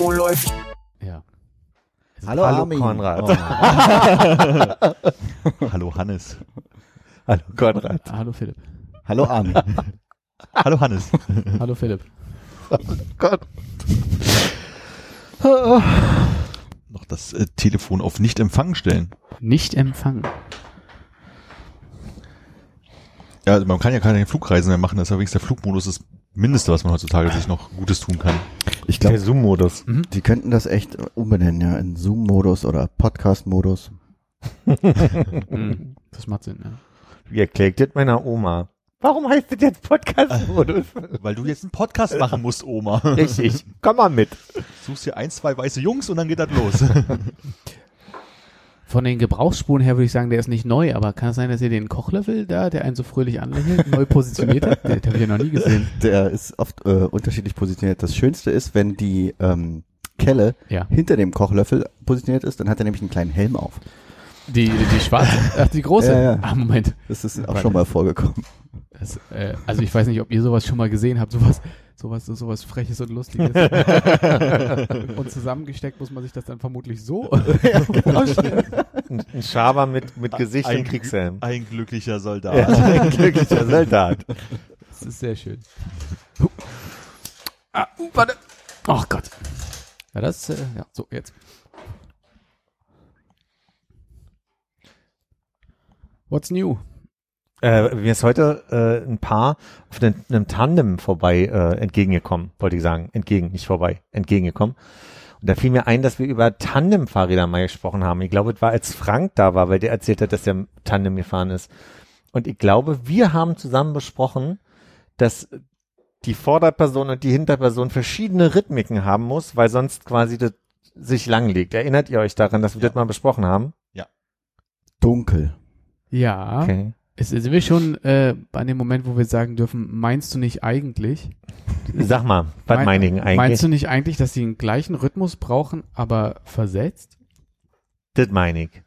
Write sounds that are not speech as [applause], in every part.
Oh, läuft. Ja. Hallo, Hallo Armin. Konrad. Oh. [laughs] Hallo Hannes. Hallo Konrad. Hallo Philipp. Hallo Armin. [laughs] Hallo Hannes. Hallo Philipp. Gott. Noch das äh, Telefon auf nicht empfangen stellen. Nicht empfangen. Ja, also man kann ja keine Flugreisen mehr machen, das ist ja wenigstens der Flugmodus das Mindeste, was man heutzutage sich noch Gutes tun kann. Ich Der glaube, Zoom-Modus. die könnten das echt umbenennen, ja, in Zoom-Modus oder Podcast-Modus. Hm, das macht Sinn, ja. Wie erklärt das meiner Oma? Warum heißt das jetzt Podcast-Modus? [laughs] Weil du jetzt einen Podcast machen musst, Oma. Richtig. Komm mal mit. Suchst dir ein, zwei weiße Jungs und dann geht das los. [laughs] Von den Gebrauchsspuren her würde ich sagen, der ist nicht neu, aber kann es sein, dass ihr den Kochlöffel da, der einen so fröhlich anlächelt, neu positioniert habt? Den habe ich ja noch nie gesehen. [laughs] Der ist oft äh, unterschiedlich positioniert. Das Schönste ist, wenn die ähm, Kelle Ja. hinter dem Kochlöffel positioniert ist, dann hat er nämlich einen kleinen Helm auf. Die, die schwarze, ach, die große. [laughs] Ja, ja. Ah, Moment. Das ist auch schon mal vorgekommen. Das, äh, also ich weiß nicht, ob ihr sowas schon mal gesehen habt, sowas, sowas, sowas Freches und Lustiges. [laughs] und zusammengesteckt muss man sich das dann vermutlich so [laughs] [laughs] vorstellen. Ein, ein Schaber mit, mit Gesicht Ein und Kriegshelm. Ein glücklicher Soldat. Ja, ein glücklicher Soldat. Das ist sehr schön. Ah, uh, warte. Ach Gott. Ja, das, äh, ja, so, jetzt. What's new? Äh, mir ist heute äh, ein Paar auf einem, einem Tandem vorbei äh, entgegengekommen, wollte ich sagen. Entgegen, nicht vorbei, entgegengekommen. Und da fiel mir ein, dass wir über Tandemfahrräder mal gesprochen haben. Ich glaube, es war, als Frank da war, weil der erzählt hat, dass er Tandem gefahren ist. Und ich glaube, wir haben zusammen besprochen, dass die Vorderperson und die Hinterperson verschiedene Rhythmiken haben muss, weil sonst quasi das sich langlegt. Erinnert ihr euch daran, dass wir Ja. das mal besprochen haben? Dunkel. Ja. Okay. Es, sind wir schon äh, an dem Moment, wo wir sagen dürfen, meinst du nicht eigentlich? Sag mal, was Mein- meine ich eigentlich? Meinst du nicht eigentlich, dass sie den gleichen Rhythmus brauchen, aber versetzt? Das meine ich.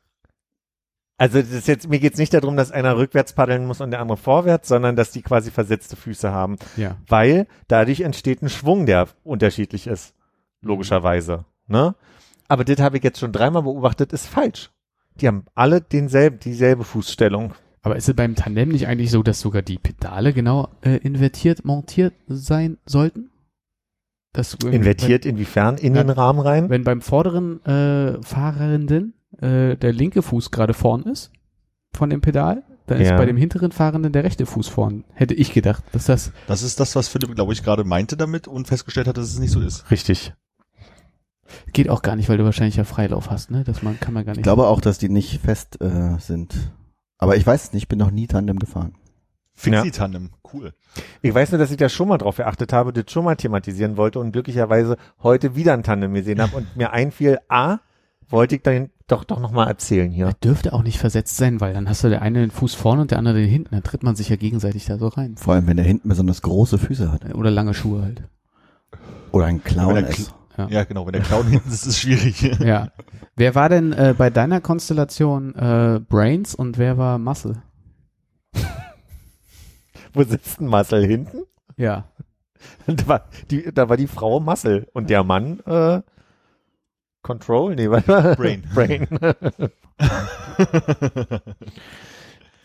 Also das ist jetzt, mir geht's nicht darum, dass einer rückwärts paddeln muss und der andere vorwärts, sondern dass die quasi versetzte Füße haben. Ja. Weil dadurch entsteht ein Schwung, der unterschiedlich ist. Logischerweise. Ne? Aber das habe ich jetzt schon dreimal beobachtet, ist falsch. Die haben alle denselben, dieselbe Fußstellung. Aber ist es beim Tandem nicht eigentlich so, dass sogar die Pedale genau äh, invertiert montiert sein sollten? Das, Invertiert inwiefern? In Ja. den Rahmen rein? Wenn, wenn beim vorderen äh, Fahrenden äh, der linke Fuß gerade vorn ist von dem Pedal, dann ist Ja. bei dem hinteren Fahrenden der rechte Fuß vorn. Hätte ich gedacht, dass das Das ist das, was Philipp, glaube ich, gerade meinte damit und festgestellt hat, dass es nicht so ist. Richtig. geht auch gar nicht, weil du wahrscheinlich ja Freilauf hast, ne? Das man, kann man gar nicht. Ich glaube auch, dass die nicht fest äh, sind. Aber ich weiß es nicht, ich bin noch nie Tandem gefahren. Fixie-Tandem, cool. Ich weiß nur, dass ich da schon mal drauf geachtet habe, das schon mal thematisieren wollte und glücklicherweise heute wieder ein Tandem gesehen habe und mir einfiel, A, wollte ich dann doch doch noch mal erzählen hier. Er dürfte auch nicht versetzt sein, weil dann hast du der eine den Fuß vorne und der andere den hinten. Dann tritt man sich ja gegenseitig da so rein. Vor allem, wenn der hinten besonders große Füße hat. Oder lange Schuhe halt. Oder ein Clown ist. Ja, genau, wenn der Clown hinten ist, ist es schwierig. [laughs] Ja. wer war denn äh, bei deiner Konstellation äh, Brains und wer war Muscle? [laughs] Wo sitzt ein Muscle hinten? Ja. [laughs] Da war die, da war die Frau Muscle und der Mann äh, Control? Nee, was war Brain. Brain.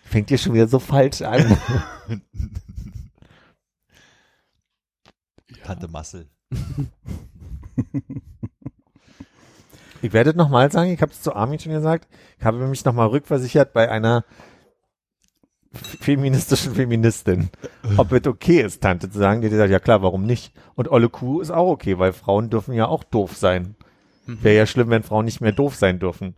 Fängt ihr schon wieder so falsch an. Tante Massel. [laughs] Ich werde es nochmal sagen, ich habe es zu Armin schon gesagt, ich habe mich nochmal rückversichert bei einer feministischen Feministin, [laughs] ob es okay ist, Tante zu sagen, die hat gesagt, ja klar, warum nicht? Und Olle Kuh ist auch okay, weil Frauen dürfen ja auch doof sein. Wäre ja schlimm, wenn Frauen nicht mehr doof sein dürfen.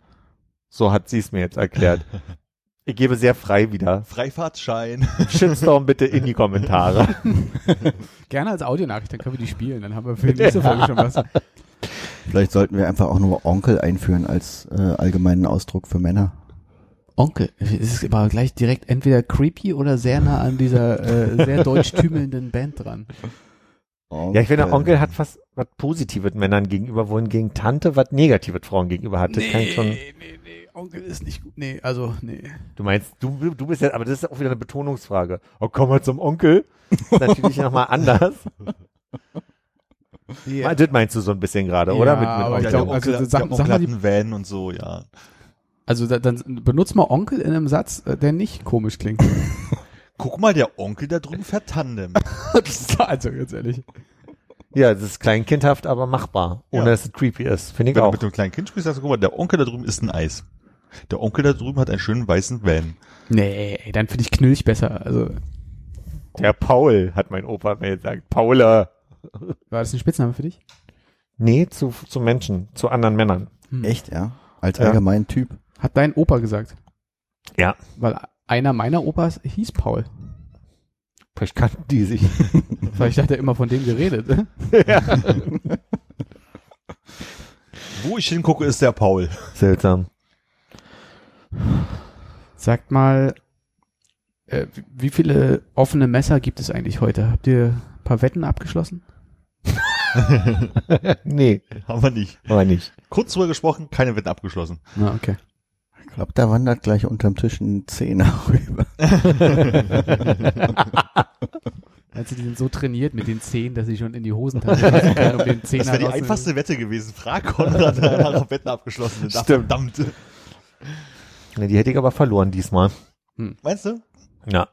So hat sie es mir jetzt erklärt. [laughs] Ich gebe sehr frei wieder. Freifahrtschein. [laughs] Shitstorm bitte in die Kommentare. [laughs] Gerne als Audionachricht, dann können wir die spielen. Dann haben wir für die nächste Folge schon was. [laughs] Vielleicht sollten wir einfach auch nur Onkel einführen als äh, allgemeinen Ausdruck für Männer. Onkel. Es ist aber gleich direkt entweder creepy oder sehr nah an dieser äh, sehr deutsch tümelnden Band dran. Ja, ich finde, Onkel hat fast was Positives Männern gegenüber, wohingegen Tante was Negatives Frauen gegenüber hat. Das kann ich schon. nee, nee. Onkel ist nicht gut. Nee, also, nee. Du meinst, du, du bist ja, aber das ist auch wieder eine Betonungsfrage. Oh, komm mal zum Onkel. Ist natürlich nochmal anders. [laughs] Ja. Das meinst du so ein bisschen gerade, Ja, oder? Mit, mit aber Onkel. ich glaub, also, sag- sag mal die- Van und so, ja. Also da, dann benutzt mal Onkel in einem Satz, äh, der nicht komisch klingt. [laughs] Guck mal, der Onkel da drüben fährt Tandem. [laughs] also ganz ehrlich. ja, das ist kleinkindhaft, aber machbar. Ohne Ja. dass es creepy ist. Finde ich Wenn du auch. mit einem kleinen Kind sprichst, sagst du, guck mal, der Onkel da drüben ist ein Eis. Der Onkel da drüben hat einen schönen weißen Van. Nee, dann finde ich Knilch besser. Also Der Paul, hat mein Opa mir gesagt. Paula. war das ein Spitzname für dich? Nee, zu, zu Menschen, zu anderen Männern. Hm. Echt, ja? Als Ja. allgemeinen Typ. Hat dein Opa gesagt? Ja. Weil einer meiner Opas hieß Paul. Vielleicht kannten die sich. [laughs] Vielleicht hat er immer von dem geredet. Wo ich hingucke, ist der Paul. Seltsam. Sagt mal, äh, wie viele offene Messer gibt es eigentlich heute? Habt ihr ein paar Wetten abgeschlossen? [laughs] nee, Haben wir nicht. aber nicht. Kurz drüber gesprochen, keine Wetten abgeschlossen. Na, okay. Ich glaube, da wandert gleich unterm Tisch ein Zehner [laughs] rüber. [laughs] Also die sind so trainiert mit den Zehen, dass sie schon in die Hosentasche passen können, um den Zehner Das wäre die einfachste Wette gewesen. Frag Konrad, danach auf Wetten abgeschlossen. Stimmt. Verdammt. Nee, die hätte ich aber verloren diesmal. Meinst du? Ja.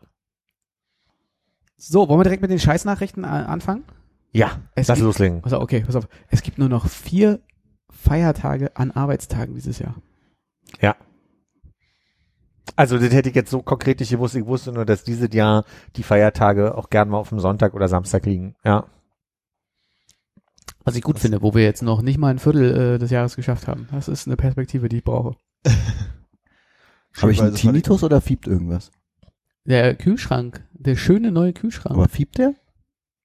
So, wollen wir direkt mit den Scheißnachrichten äh, anfangen? Ja, Es lass gibt- loslegen. Pass auf, okay, pass auf. Es gibt nur noch vier Feiertage an Arbeitstagen dieses Jahr. Also das hätte ich jetzt so konkret nicht gewusst. Ich wusste nur, dass dieses Jahr die Feiertage auch gern mal auf dem Sonntag oder Samstag liegen. Ja. Was ich gut finde, wo wir jetzt noch nicht mal ein Viertel äh, des Jahres geschafft haben. Das ist eine Perspektive, die ich brauche. [laughs] Habe ich einen Tinnitus oder fiebt irgendwas? Der Kühlschrank, der schöne neue Kühlschrank. Aber fiebt der?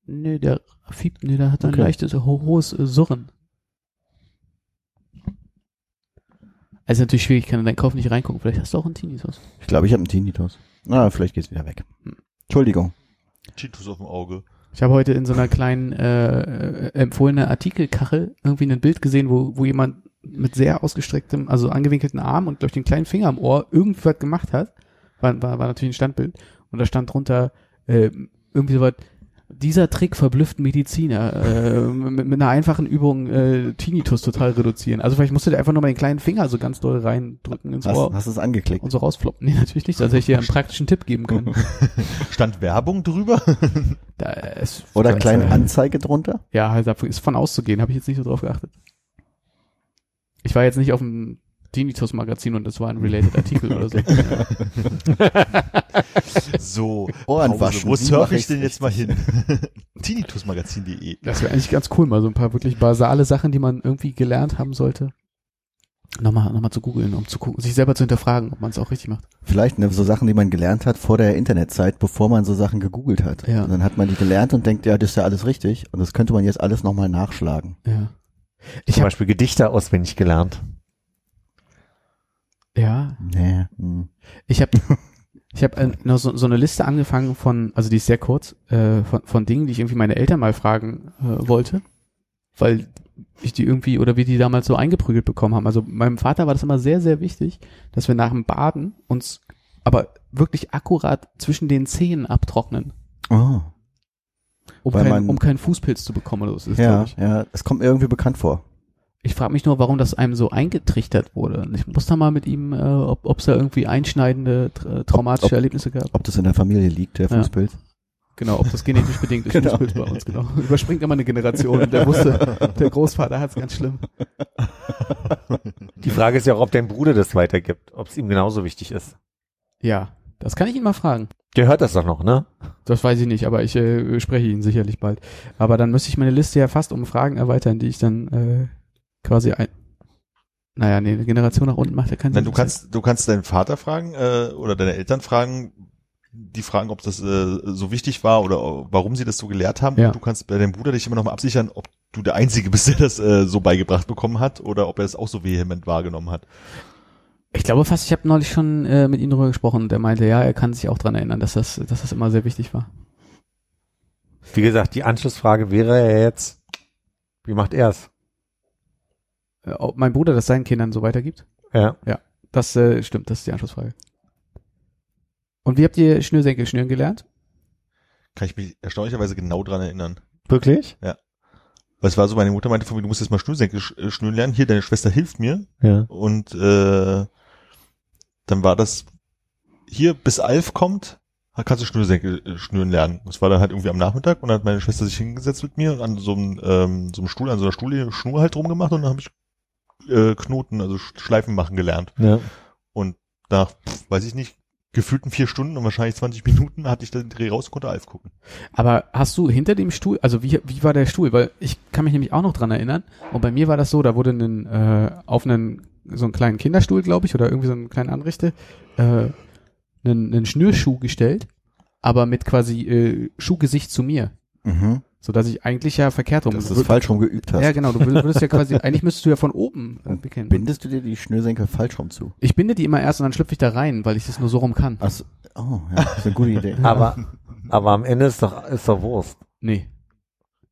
nee, der fiebt, nee, der hat ein Okay. leichtes, ho hohes äh, Surren. Also natürlich schwierig, ich kann in deinen Kopf nicht reingucken. Vielleicht hast du auch einen Tinnitus. Ich glaube, ich habe einen Tinnitus. Na, vielleicht geht's wieder weg. Hm. Entschuldigung. Cheetos auf dem Auge. Ich habe heute in so einer kleinen äh, äh, empfohlene Artikelkachel irgendwie ein Bild gesehen, wo, wo jemand mit sehr ausgestrecktem, also angewinkelten Arm und durch den kleinen Finger am Ohr irgendwas gemacht hat. War, war, war natürlich ein Standbild. Und da stand drunter äh, irgendwie so was, dieser Trick verblüfft Mediziner. Äh, mit, mit einer einfachen Übung äh, Tinnitus total reduzieren. Also vielleicht musst du dir einfach nur mal den kleinen Finger so ganz doll reindrücken ins Hast, Ohr hast du es angeklickt? und so rausfloppen. Nee, natürlich nicht. Also hätte ich dir einen praktischen Tipp geben können. [laughs] Stand Werbung drüber? Da, es, Oder kleine äh, Anzeige drunter? Ja, halt ist von auszugehen, habe ich jetzt nicht so drauf geachtet. Ich war jetzt nicht auf dem Tinnitus-Magazin und das war ein related Artikel oder so. [laughs] So, Ohren Pause. waschen. wo surfe ich denn jetzt mal hin? [laughs] Tinnitusmagazin.de. Das wäre eigentlich ganz cool, mal so ein paar wirklich basale Sachen, die man irgendwie gelernt haben sollte. Nochmal, nochmal zu googeln, um zu gucken, sich selber zu hinterfragen, ob man es auch richtig macht. Vielleicht ne, so Sachen, die man gelernt hat vor der Internetzeit, bevor man so Sachen gegoogelt hat. Ja. Und dann hat man die gelernt und denkt, ja, das ist ja alles richtig. Und das könnte man jetzt alles nochmal nachschlagen. Ja. Ich Zum habe Beispiel Gedichte auswendig gelernt. Ja, Nee. Hm. ich habe [laughs] ich habe äh, noch so, so eine Liste angefangen von, also die ist sehr kurz, äh, von, von Dingen, die ich irgendwie meine Eltern mal fragen äh, wollte, weil ich die irgendwie oder wie die damals so eingeprügelt bekommen haben. Also meinem Vater war das immer sehr, sehr wichtig, dass wir nach dem Baden uns aber wirklich akkurat zwischen den Zähnen abtrocknen, Oh. um, kein, man- um keinen Fußpilz zu bekommen oder so. Ist, Ja, ja, es kommt mir irgendwie bekannt vor. Ich frage mich nur, warum das einem so eingetrichtert wurde. Und Ich muss da mal mit ihm, äh, ob es da irgendwie einschneidende, tra traumatische Ob- ob- Erlebnisse gab. Ob das in der Familie liegt, der Ja. Fußpilz. Genau, ob das genetisch bedingt ist, [laughs] Genau. Fußpilz bei uns, genau. Überspringt immer eine Generation. Der wusste, der Großvater hat es ganz schlimm. Die Frage ist ja auch, ob dein Bruder das weitergibt, ob es ihm genauso wichtig ist. Ja, das kann ich ihn mal fragen. Der hört das doch noch, ne? Das weiß ich nicht, aber ich äh, spreche ihn sicherlich bald. Aber dann müsste ich meine Liste ja fast um Fragen erweitern, die ich dann äh, quasi ein Naja, nee, eine Generation nach unten macht ja keinen Nein, Sinn. du kannst, du kannst deinen Vater fragen äh, oder deine Eltern fragen, die fragen, ob das äh, so wichtig war oder warum sie das so gelehrt haben. Ja. Und du kannst bei deinem Bruder dich immer noch mal absichern, ob du der Einzige bist, der das äh, so beigebracht bekommen hat oder ob er es auch so vehement wahrgenommen hat. Ich glaube fast, ich habe neulich schon äh, mit ihm darüber gesprochen und er meinte, ja, er kann sich auch dran erinnern, dass das, dass das immer sehr wichtig war. Wie gesagt, die Anschlussfrage wäre ja jetzt, wie macht er's? Äh, ob mein Bruder das seinen Kindern so weitergibt? Ja. Das äh, stimmt, das ist die Anschlussfrage. Und wie habt ihr Schnürsenkel schnüren gelernt? Kann ich mich erstaunlicherweise genau dran erinnern. Wirklich? Weil es war so, meine Mutter meinte von mir, du musst jetzt mal Schnürsenkel sch- äh, schnüren lernen. Hier, deine Schwester hilft mir. Ja. Und äh, dann war das hier, bis Alf kommt, kannst du Schnürsenkel äh, schnüren lernen. Das war dann halt irgendwie am Nachmittag und dann hat meine Schwester sich hingesetzt mit mir und an so einem, ähm, so einem Stuhl, an so einer Stuhl, Schnur halt drum gemacht und dann habe ich äh, Knoten, also Sch- Schleifen machen gelernt. Ja. Und nach, weiß ich nicht, gefühlten vier Stunden und wahrscheinlich 20 Minuten hatte ich den Dreh raus und konnte Alf gucken. Aber hast du hinter dem Stuhl, also wie, wie war der Stuhl? Weil ich kann mich nämlich auch noch dran erinnern. Und bei mir war das so, da wurde einen, äh, auf einen, so einen kleinen Kinderstuhl, glaube ich, oder irgendwie so einen kleinen Anrichte, äh, einen, einen Schnürschuh gestellt, aber mit quasi äh, Schuhgesicht zu mir. Mhm. So dass ich eigentlich ja verkehrt rum. Dass du es falsch rum geübt hast. Ja, genau. Du würdest, ja quasi, eigentlich müsstest du ja von oben äh. Bindest du dir die Schnürsenkel falsch rum zu? Ich binde die immer erst und dann schlüpfe ich da rein, weil ich das nur so rum kann. Ach so. Oh, ja, das ist eine gute Idee. [laughs] Aber, aber am Ende ist doch, ist doch Wurst. Nee.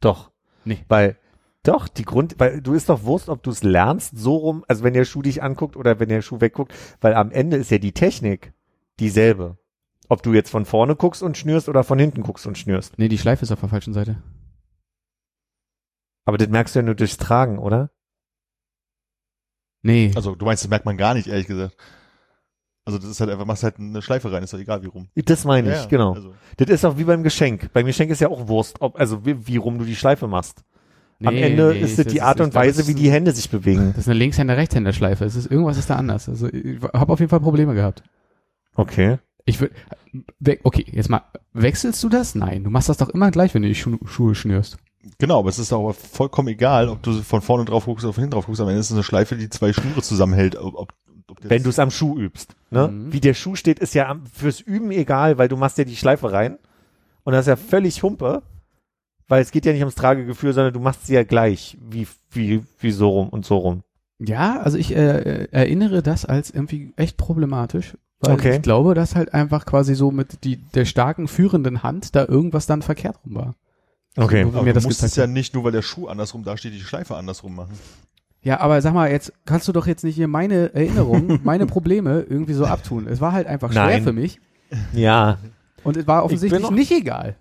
Doch. Nee. Weil, doch, die Grund, weil du ist doch Wurst, ob du es lernst, so rum, also wenn der Schuh dich anguckt oder wenn der Schuh wegguckt, weil am Ende ist ja die Technik dieselbe. Ob du jetzt von vorne guckst und schnürst oder von hinten guckst und schnürst. Nee, die Schleife ist auf der falschen Seite. Aber das merkst du ja nur durchs Tragen, oder? Nee. Also du meinst, das merkt man gar nicht, ehrlich gesagt. Also das ist halt einfach, machst halt eine Schleife rein, ist doch egal wie rum. Das meine ich, Ja, genau. Also, Das ist auch wie beim Geschenk. Beim Geschenk ist ja auch Wurst, ob, also wie, wie rum du die Schleife machst. Am Nee, Ende nee, ist es das die Art ist- und Weise, wie die Hände sich bewegen. Das ist eine Linkshänder-Rechtshänder-Schleife. Es ist, irgendwas ist da anders. Also ich habe auf jeden Fall Probleme gehabt. Okay. Ich würde, okay, jetzt mal, wechselst du das? Nein, du machst das doch immer gleich, wenn du die Schu Schuhe schnürst. Genau, aber es ist auch vollkommen egal, ob du von vorne drauf guckst oder von hinten drauf guckst. Am Ende ist es eine Schleife, die zwei Schnüre zusammenhält. Ob, ob, ob Wenn du es am Schuh übst. Ne? Mhm. Wie der Schuh steht, ist ja fürs Üben egal, weil du machst ja die Schleife rein. Und das ist ja völlig Humpe, weil es geht ja nicht ums Tragegefühl, sondern du machst sie ja gleich, wie, wie, wie so rum und so rum. Ja, also ich äh, erinnere das als irgendwie echt problematisch, weil Okay. ich glaube, dass halt einfach quasi so mit die, der starken führenden Hand da irgendwas dann verkehrt rum war. Okay. So, aber mir du das musst es ja nicht nur, weil der Schuh andersrum dasteht, die Schleife andersrum machen. Ja, aber sag mal, jetzt kannst du doch jetzt nicht hier meine Erinnerungen, [laughs] meine Probleme irgendwie so abtun. Es war halt einfach schwer Nein. für mich Ja, und es war Ich offensichtlich noch- nicht egal.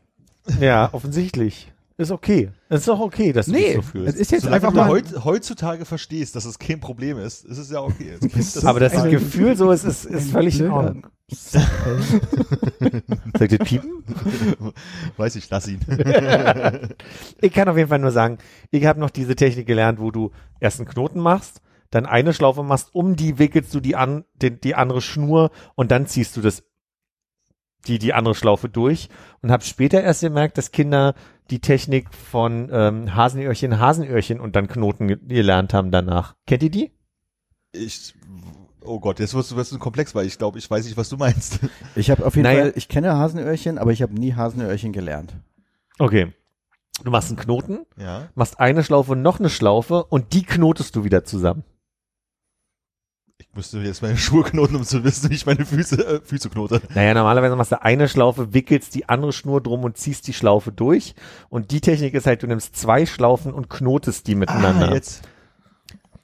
ja, offensichtlich. Ist okay. Ist doch okay, dass du dich Nee, so es fühlst. ist jetzt Solange einfach du mal. heut, heutzutage verstehst, dass es kein Problem ist, ist es ja okay. Als Kind, das Aber das ein- Gefühl so ist, ist, ist völlig in Ordnung. Soll ich das piepen? [laughs] weiß ich, lass ihn. [laughs] Ich kann auf jeden Fall nur sagen, ich habe noch diese Technik gelernt, wo du erst einen Knoten machst, dann eine Schlaufe machst, um die wickelst du die, an, die, die andere Schnur und dann ziehst du das die, die andere Schlaufe durch und habe später erst gemerkt, dass Kinder die Technik von ähm, Hasenöhrchen, Hasenöhrchen und dann Knoten ge- gelernt haben danach. Kennt ihr die? Ich, oh Gott, jetzt wirst du, wirst du komplex, weil ich glaube, ich weiß nicht, was du meinst. [laughs] Ich habe auf jeden Naja. Fall, ich kenne Hasenöhrchen, aber ich habe nie Hasenöhrchen gelernt. Okay. Du machst einen Knoten, Ja. machst eine Schlaufe, noch eine Schlaufe und die knotest du wieder zusammen. Ich müsste jetzt meine Schuhe knoten, um zu wissen, wie ich meine Füße, äh, Füße knote. Naja, normalerweise machst du eine Schlaufe, wickelst die andere Schnur drum und ziehst die Schlaufe durch. Und die Technik ist halt, du nimmst zwei Schlaufen und knotest die miteinander. Ah, jetzt.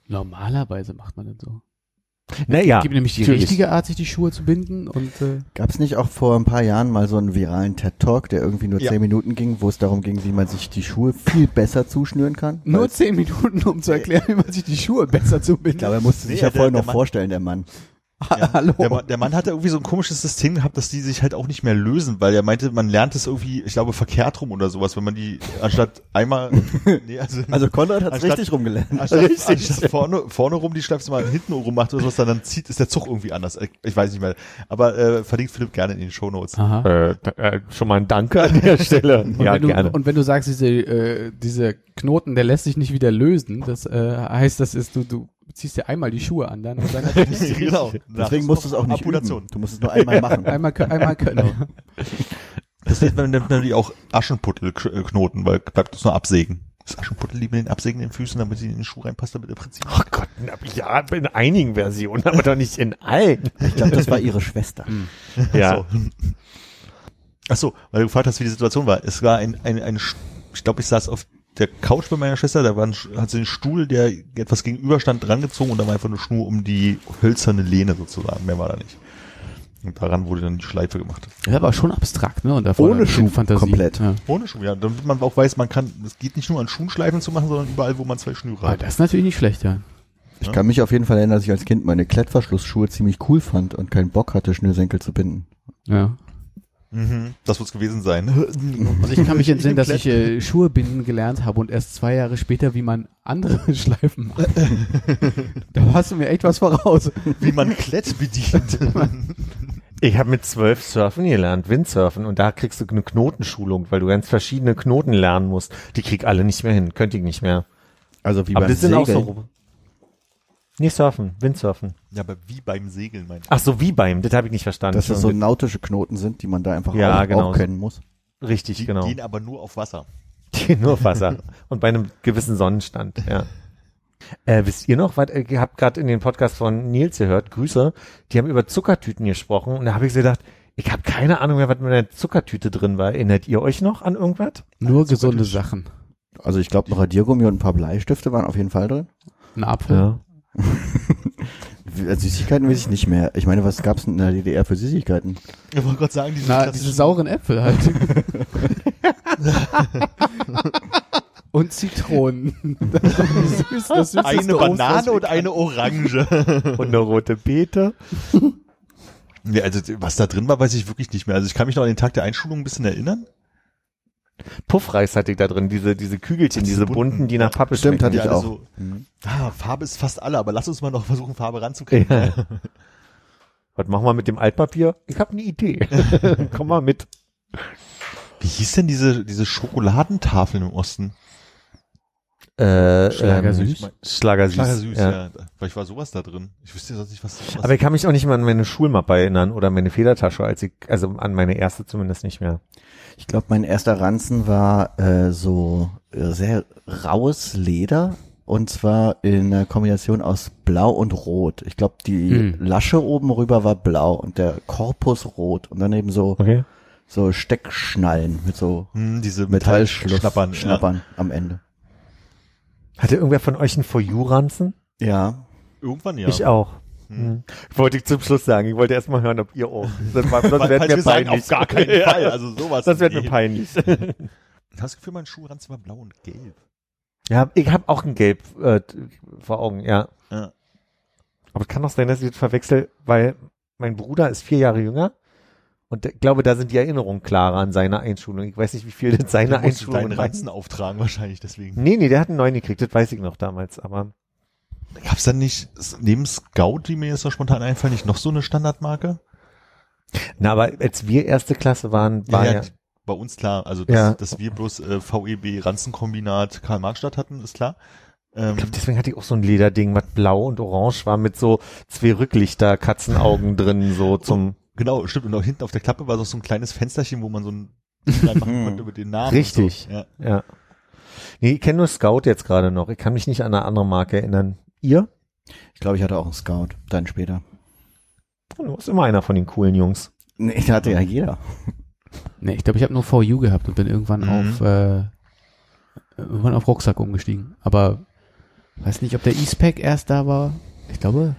Normalerweise macht man das so. Naja, Gibt nämlich die natürlich. richtige Art, sich die Schuhe zu binden und äh, Gab es nicht auch vor ein paar Jahren mal so einen viralen TED-Talk, der irgendwie nur Ja. zehn Minuten ging, wo es darum ging, wie man sich die Schuhe viel besser zuschnüren kann? nur zehn Minuten, um zu erklären, wie man sich die Schuhe besser zu ich binden. glaube, er musste sich Nee, ja vorher noch Mann- vorstellen, der Mann. Ja, [laughs] Hallo. Der, Mann- der Mann hatte irgendwie so ein komisches System gehabt, dass die sich halt auch nicht mehr lösen, weil er meinte, man lernt es irgendwie, ich glaube, verkehrt rum oder sowas, wenn man die anstatt einmal, [laughs] nee, also, [laughs] Also Konrad hat Anstatt- richtig rumgelernt. anstatt, anstatt vorne, vorne rum die Schleifst mal hinten rum macht oder sowas, dann, dann zieht, ist der Zug irgendwie anders. Ich, weiß nicht mehr. Aber äh, verlinkt Philipp gerne in den Shownotes. Aha. Äh, äh, schon mal ein Danke an der Stelle. Und, ja, wenn du, gerne. und wenn du sagst, diese, äh, diese Knoten, der lässt sich nicht wieder lösen, das äh, heißt, das ist, du, du ziehst dir einmal die Schuhe an, dann, [laughs] und dann hat genau. Deswegen musst du es auch nicht üben. Du musst es nur einmal machen. [laughs] einmal, einmal können. Das nennt man natürlich auch Aschenputtelknoten, weil bleibt das nur absägen. Das Aschenputtel lieber den absägen in den Füßen, damit sie in den Schuh reinpasst, damit er Prinzip. Ach Gott, na, ja, in einigen Versionen, aber doch nicht in allen. Ich glaube, das war ihre Schwester. [laughs] Ja. Ach so, weil du gefragt hast, wie die Situation war. Es war ein, ein, ein ich glaube, ich saß auf der Couch bei meiner Schwester, da war ein, hat sie einen Stuhl, der etwas gegenüberstand, drangezogen und da war einfach eine Schnur um die hölzerne Lehne sozusagen. Mehr war da nicht. Und daran wurde dann die Schleife gemacht. Das war schon abstrakt, ne? Und Ohne Schuh Fantasie. komplett. Ja. Ohne Schuh, ja. Damit man auch weiß, man kann, es geht nicht nur an Schuhenschleifen zu machen, sondern überall, wo man zwei Schnüre hat. das ist natürlich nicht schlecht, ja. Ich kann mich auf jeden Fall erinnern, dass ich als Kind meine Klettverschlussschuhe ziemlich cool fand und keinen Bock hatte, Schnürsenkel zu binden. Ja. Mhm. Das wird es gewesen sein. Also ich kann mich entsinnen, [laughs] dass ich äh, Schuhe binden gelernt habe und erst zwei Jahre später, wie man andere [laughs] Schleifen macht. da hast du mir echt was voraus. wie man Klett bedient. Ich habe mit zwölf Surfen gelernt, Windsurfen, und da kriegst du eine Knotenschulung, weil du ganz verschiedene Knoten lernen musst. Die krieg alle nicht mehr hin, könnte ich nicht mehr. Also wie Aber beim das sind auch Segeln. so. Nee, surfen, Windsurfen. Ja, aber wie beim Segeln, mein Ach so, wie beim, das habe ich nicht verstanden. Dass das so nautische Knoten sind, die man da einfach Ja, auch, genau. auch kennen muss. Richtig, Die genau. gehen aber nur auf Wasser. [laughs] Die nur auf Wasser. Und bei einem gewissen Sonnenstand, ja. Äh, wisst ihr noch, was, äh, ihr habt gerade in den Podcast von Nils gehört, Grüße, die haben über Zuckertüten gesprochen und da habe ich so gedacht, ich habe keine Ahnung mehr, was mit der Zuckertüte drin war. Erinnert ihr euch noch an irgendwas? Nur gesunde Sachen. Also ich glaube, ein Radiergummi und ein paar Bleistifte waren auf jeden Fall drin. Ein Apfel. Wie- [laughs] Süßigkeiten weiß ich nicht mehr. Ich meine, was gab's denn in der DDR für Süßigkeiten? Ich wollte gerade sagen, diese Na, diese sauren Äpfel halt. [laughs] und Zitronen. Das süß, [laughs] das süßeste eine Banane und eine Orange. Und eine rote Beete. nee, also was da drin war, weiß ich wirklich nicht mehr. Also ich kann mich noch an den Tag der Einschulung ein bisschen erinnern. Puffreis hatte ich da drin, diese, diese Kügelchen, Diese diese bunten, bunten, die nach Pappe Stimmt, schmecken. hatte ich auch. So, Mhm. ah, Farbe ist fast alle, aber lass uns mal noch versuchen, Farbe ranzukriegen. Ja. [laughs] Was machen wir mit dem Altpapier? Ich habe eine Idee. [laughs] Komm mal mit. Wie hieß denn diese, diese Schokoladentafeln im Osten? Äh, Schlagersüß? Ähm, Schlagersüß. Schlagersüß, ja. ja. Vielleicht war sowas da drin. Ich wüsste sonst nicht, was, was Aber ich kann mich auch nicht mehr an meine Schulmappe erinnern oder meine Federtasche, als ich, also an meine erste zumindest nicht mehr. Ich glaube, mein erster Ranzen war äh, so äh, sehr raues Leder und zwar in einer Kombination aus Blau und Rot. Ich glaube, die Hm. Lasche oben rüber war blau und der Korpus rot und daneben so Okay. so Steckschnallen mit so hm, diese Metallschnappern. Schnappern am Ende. Hatte irgendwer von euch einen For You-Ranzen? Ja. Irgendwann ja. Ich auch. Hm. Wollte ich zum Schluss sagen. Ich wollte erst mal hören, ob ihr auch. Das war, sonst Weil- wäre mir peinlich. auf gar keinen. [laughs] Fall. Also sowas. Das wird mir peinlich. [laughs] Ich habe [laughs] das Gefühl, mein Schuhranzen war blau und gelb. Ja, ich habe auch ein Gelb äh, vor Augen, ja. Ja. Aber es kann auch sein, dass ich das verwechsel, weil mein Bruder ist vier Jahre jünger und ich glaube, da sind die Erinnerungen klarer an seine Einschulung. Ich weiß nicht, wie viel das seine musst Einschulung deinen. Ranzen auftragen wahrscheinlich deswegen. Nee, nee, der hat einen neuen gekriegt, das weiß ich noch damals, aber Gab's dann nicht neben Scout, die mir jetzt so spontan einfallen, nicht noch so eine Standardmarke? na, aber als wir erste Klasse waren, war ja, die- bei uns klar. Also dass, Ja. dass wir bloß äh, VEB Ranzenkombinat Karl-Marx-Stadt hatten, ist klar. Ähm, ich glaube, deswegen hatte ich auch so ein Lederding, was blau und orange war mit so zwei Rücklichter, Katzenaugen drin, so zum genau, stimmt. Und auch hinten auf der Klappe war so ein kleines Fensterchen, wo man so ein reinmachen [laughs] konnte über den Namen. Richtig. So. Ja. Ja. Nee, ich kenne nur Scout jetzt gerade noch. Ich kann mich nicht an eine andere Marke erinnern. Ihr? ich glaube, ich hatte auch einen Scout, dann später. Du warst immer einer von den coolen Jungs. Nee, den hatte ja jeder. Nee, ich glaube, ich habe nur You gehabt und bin irgendwann Mhm. auf äh, irgendwann auf Rucksack umgestiegen. Aber weiß nicht, ob der E-Spec erst da war. Ich glaube,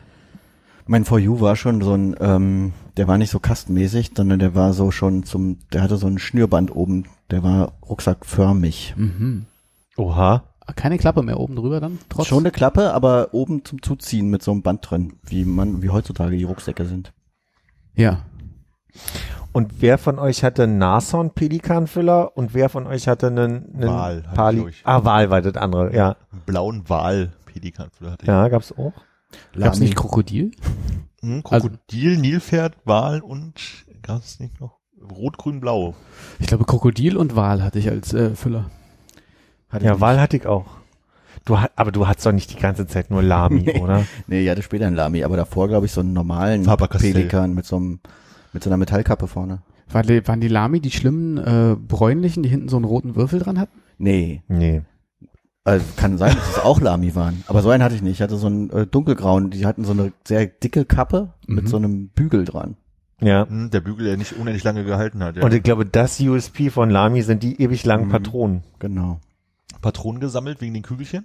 Mein For You war schon so ein, ähm, der war nicht so kastenmäßig, sondern der war so schon zum, der hatte so ein Schnürband oben, der war rucksackförmig. mhm. Oha. keine Klappe mehr oben drüber dann. Trotz Schon eine Klappe, aber oben zum Zuziehen mit so einem Band drin, wie man, wie heutzutage die Rucksäcke sind. ja. Und wer von euch hatte einen Nashorn-Pelikanfüller und wer von euch hatte einen, einen Wal Pali? Ah, Wal war das andere, ja. Einen blauen Wal-Pelikanfüller hatte ich. Ja, gab's auch. Gab's Lami. nicht Krokodil? Hm, Also- Krokodil, Nilpferd, Wal und gab's nicht noch? Rot, Grün, Blau. Ich glaube, Krokodil und Wal hatte ich als äh, Füller. Hatte Ja. Wal hatte ich auch. Du, aber du hattest doch nicht die ganze Zeit nur Lami, [laughs] oder? Nee, ich hatte später einen Lamy, aber davor, glaube ich, so einen normalen. Pelikan mit so einem, mit so einer Metallkappe vorne. War die, waren die Lami die schlimmen äh, bräunlichen, die hinten so einen roten Würfel dran hatten? Nee, Nee. Also kann sein, dass es auch Lamy waren. Aber so einen hatte ich nicht. Ich hatte so einen äh, dunkelgrauen, die hatten so eine sehr dicke Kappe mit Mhm. so einem Bügel dran. Ja. Hm, Der Bügel, der nicht unendlich lange gehalten hat. Ja. Und ich glaube, das USP von Lami sind die ewig langen Mhm. Patronen. Genau. Patronen gesammelt wegen den Kügelchen?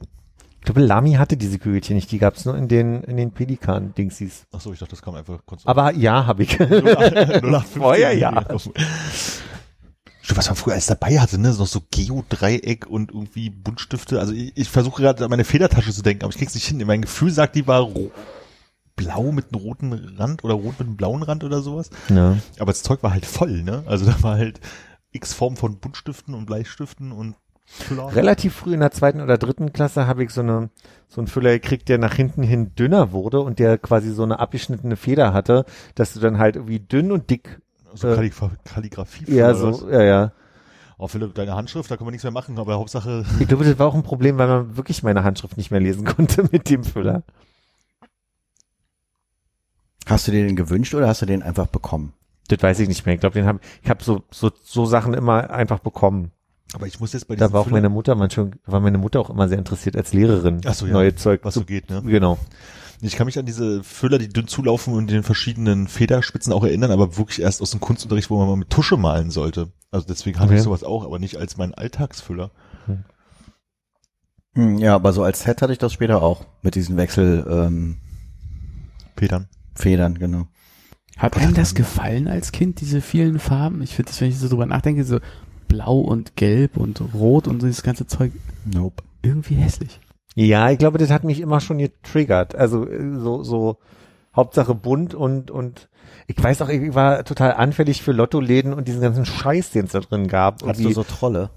Ich glaube, Lami hatte diese Kügelchen nicht, die gab's nur in den, in den Pelikan-Dingsies. Ach so, ich dachte, das kam einfach kurz. Aber ja, habe ich. [laughs] 0815. Vorher ja. Was man früher alles dabei hatte, ne? So Noch so Geodreieck und irgendwie Buntstifte. Also ich, ich versuche gerade an meine Federtasche zu denken, aber ich krieg's nicht hin. Mein Gefühl sagt, die war blau mit einem roten Rand oder rot mit einem blauen Rand oder sowas. Ja. Aber das Zeug war halt voll, ne? Also da war halt x Form von Buntstiften und Bleistiften und Füller. Relativ früh in der zweiten oder dritten Klasse habe ich so eine so einen Füller gekriegt, der nach hinten hin dünner wurde und der quasi so eine abgeschnittene Feder hatte, dass du dann halt irgendwie dünn und dick, so äh, Kalligra Kalligrafie. ja so, ja ja. Oh Philipp, deine Handschrift, da können wir nichts mehr machen, aber Hauptsache, Ich glaube, das war auch ein Problem, weil man wirklich meine Handschrift nicht mehr lesen [laughs] konnte mit dem Füller. Hast du dir den gewünscht oder hast du den einfach bekommen? Das weiß ich nicht mehr. Ich glaube, den habe ich habe so so so Sachen immer einfach bekommen. aber ich muss jetzt bei Da war auch Füller- meine Mutter manchmal, war meine Mutter auch immer sehr interessiert als Lehrerin. Ach so, ja. Neue Zeug. was so geht, ne? Genau. Ich kann mich an diese Füller, die dünn zulaufen und den verschiedenen Federspitzen auch erinnern, aber wirklich erst aus dem Kunstunterricht, wo man mal mit Tusche malen sollte. Also deswegen hatte Okay. ich sowas auch, aber nicht als mein Alltagsfüller. Hm, ja, aber so als Set hatte ich das später auch. Mit diesen Wechselfedern, ähm, Petern. Federn, genau. Hat einem das gefallen als Kind, diese vielen Farben? Ich finde das, wenn ich so drüber nachdenke, so blau und gelb und rot und so dieses ganze Zeug Nope. irgendwie hässlich. Ja, ich glaube, das hat mich immer schon getriggert. Also äh, so so Hauptsache bunt und und ich weiß auch, ich war total anfällig für Lottoläden und diesen ganzen Scheiß, den es da drin gab. Hast du so Trolle?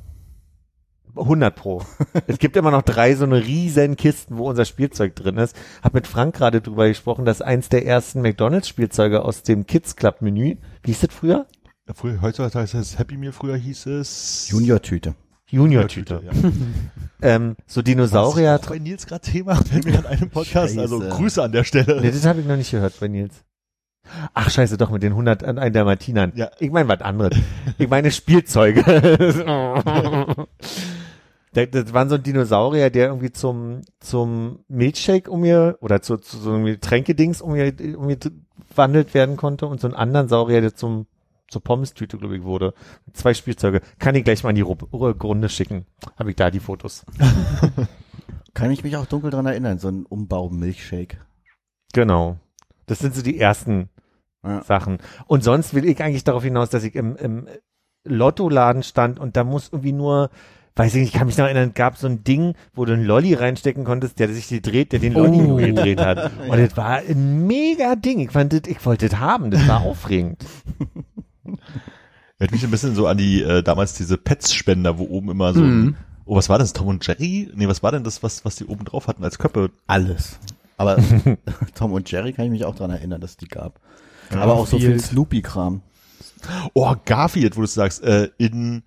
100 pro. [laughs] es gibt immer noch drei so eine riesen Kisten, wo unser Spielzeug drin ist. Hab mit Frank gerade drüber gesprochen, dass eins der ersten McDonalds Spielzeuge aus dem Kids Club Menü, wie hieß das früher? Früher, heutzutage heißt es Happy Meal, früher hieß es Junior-Tüte. Junior Tüte. Ja. [laughs] Ähm, so Dinosaurier. Was auch bei Nils gerade Thema, an einem Podcast, also Scheiße. Grüße an der Stelle. Nee, das habe ich noch nicht gehört bei Nils. Ach scheiße, doch mit den 100 an einen der Martinern. Ja. Ich meine was anderes. Ich meine Spielzeuge. [laughs] das, das waren so ein Dinosaurier, der irgendwie zum zum Milchshake um mir oder zu, zu so einem Getränkedings um mir um mir wandelt werden konnte und so einen anderen Saurier, der zum zur Pommes-Tüte, glaube ich, wurde. Zwei Spielzeuge. Kann ich gleich mal in die Ru- Ru- Runde schicken. Habe ich da die Fotos. [laughs] Kann ich mich auch dunkel dran erinnern, so ein Umbau-Milchshake. Genau. Das sind so die ersten Ja. Sachen. Und sonst will ich eigentlich darauf hinaus, dass ich im, im Lottoladen stand und da muss irgendwie nur, weiß ich nicht, ich kann mich noch erinnern, gab so ein Ding, wo du einen Lolli reinstecken konntest, der sich gedreht, der den Lolli Oh. nur gedreht hat. [laughs] Und das war ein mega Ding. Ich fand das, ich wollte das haben. Das war [laughs] aufregend. Erinnert mich ein bisschen so an die, äh, damals diese Pets-Spender, wo oben immer so, Mhm. oh, was war das, Tom und Jerry? Nee, was war denn das, was, was die oben drauf hatten als Köppe? Alles. Aber [laughs] Tom und Jerry kann ich mich auch dran erinnern, dass es die gab. Aber auch so viel. Snoopy-Kram. Oh, Garfield, wo du sagst, äh, in,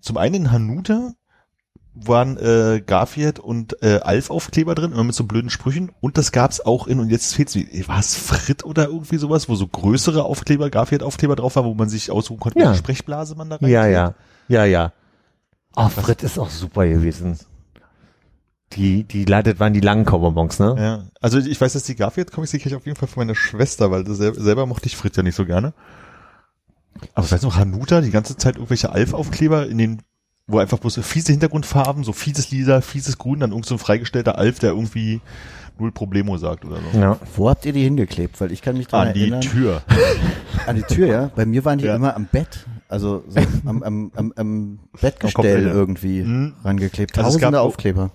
zum einen in Hanuta waren äh, Garfield und äh, Alf-Aufkleber drin, immer mit so blöden Sprüchen. Und das gab's auch in, und jetzt fehlt's mir, war es Frit oder irgendwie sowas, wo so größere Aufkleber, Garfield-Aufkleber drauf waren, wo man sich aussuchen konnte, Ja. welche Sprechblase man da rein Ja, ja. Ja, ja. Oh, Frit ist auch super gewesen. Die, die, das waren die langen Cowboybons, ne? Ja, also ich weiß, dass die Garfield-Comics, die kriege ich auf jeden Fall von meiner Schwester, weil selber mochte ich Frit ja nicht so gerne. Aber ich weiß noch, Hanuta, die ganze Zeit irgendwelche Alf-Aufkleber in den, wo einfach bloß so fiese Hintergrundfarben, so fieses Lila, fieses Grün, dann irgend so ein freigestellter Alf, der irgendwie null Problemo sagt oder so. Ja. Wo habt ihr die hingeklebt? Weil ich kann mich dran An die erinnern. Tür. [laughs] An die Tür, ja. Bei mir waren die Ja. immer am Bett. Also so am, am, am, am Bettgestell Kopfende. irgendwie Mhm. rangeklebt. Also es Tausende Aufkleber.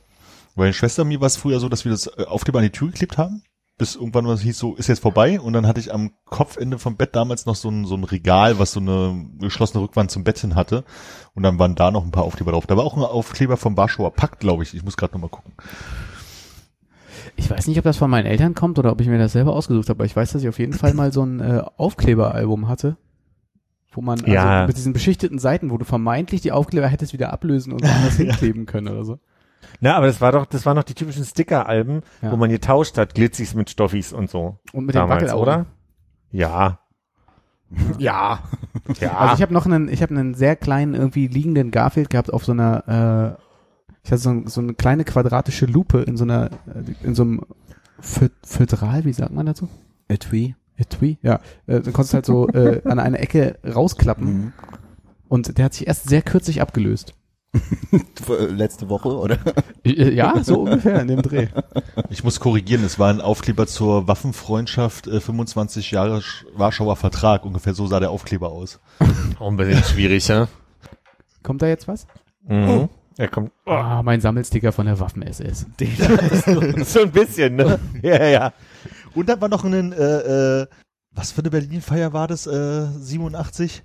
Bei meiner Schwester und mir war es früher so, dass wir das äh, Aufkleber an die Tür geklebt haben, bis irgendwann was hieß so, ist jetzt vorbei und dann hatte ich am Kopfende vom Bett damals noch so ein, so ein Regal, was so eine geschlossene Rückwand zum Bett hin hatte und dann waren da noch ein paar Aufkleber drauf. Da war auch ein Aufkleber vom Warschauer Pakt, glaube ich. Ich muss gerade noch mal gucken. Ich weiß nicht, ob das von meinen Eltern kommt oder ob ich mir das selber ausgesucht habe, aber ich weiß, dass ich auf jeden Fall mal so ein äh, Aufkleberalbum hatte, wo man also Ja. mit diesen beschichteten Seiten, wo du vermeintlich die Aufkleber hättest wieder ablösen und woanders [laughs] hinkleben können oder so. Na, aber das war doch, das waren doch die typischen Sticker-Alben, Ja. wo man getauscht hat, Glitzis mit Stoffis und so. Und mit den Damals, Wackelaugen. oder? Ja. Ja. [laughs] Ja. Also ich habe noch einen, ich habe einen sehr kleinen irgendwie liegenden Garfield gehabt auf so einer, äh, ich hatte so, ein, so eine kleine quadratische Lupe in so einer, äh, in so einem Föderal, wie sagt man dazu? Etui. Etui? Ja. Äh, dann konntest du halt so äh, an einer Ecke rausklappen Mhm. und der hat sich erst sehr kürzlich abgelöst. [laughs] Letzte Woche, oder? Äh, [laughs] Ja, so ungefähr in dem Dreh. Ich muss korrigieren, es war ein Aufkleber zur Waffenfreundschaft, äh, 25 Jahre Sch- Warschauer Vertrag. Ungefähr so sah der Aufkleber aus. Auch ein bisschen schwierig, ja? Kommt da jetzt was? Mhm. Er kommt. Ah, mein Sammelsticker von der Waffen-SS. [laughs] so ein bisschen, ne? Ja, ja, ja. Und dann war noch ein, äh, äh, was für eine Berlin-Feier war das? Äh, 87?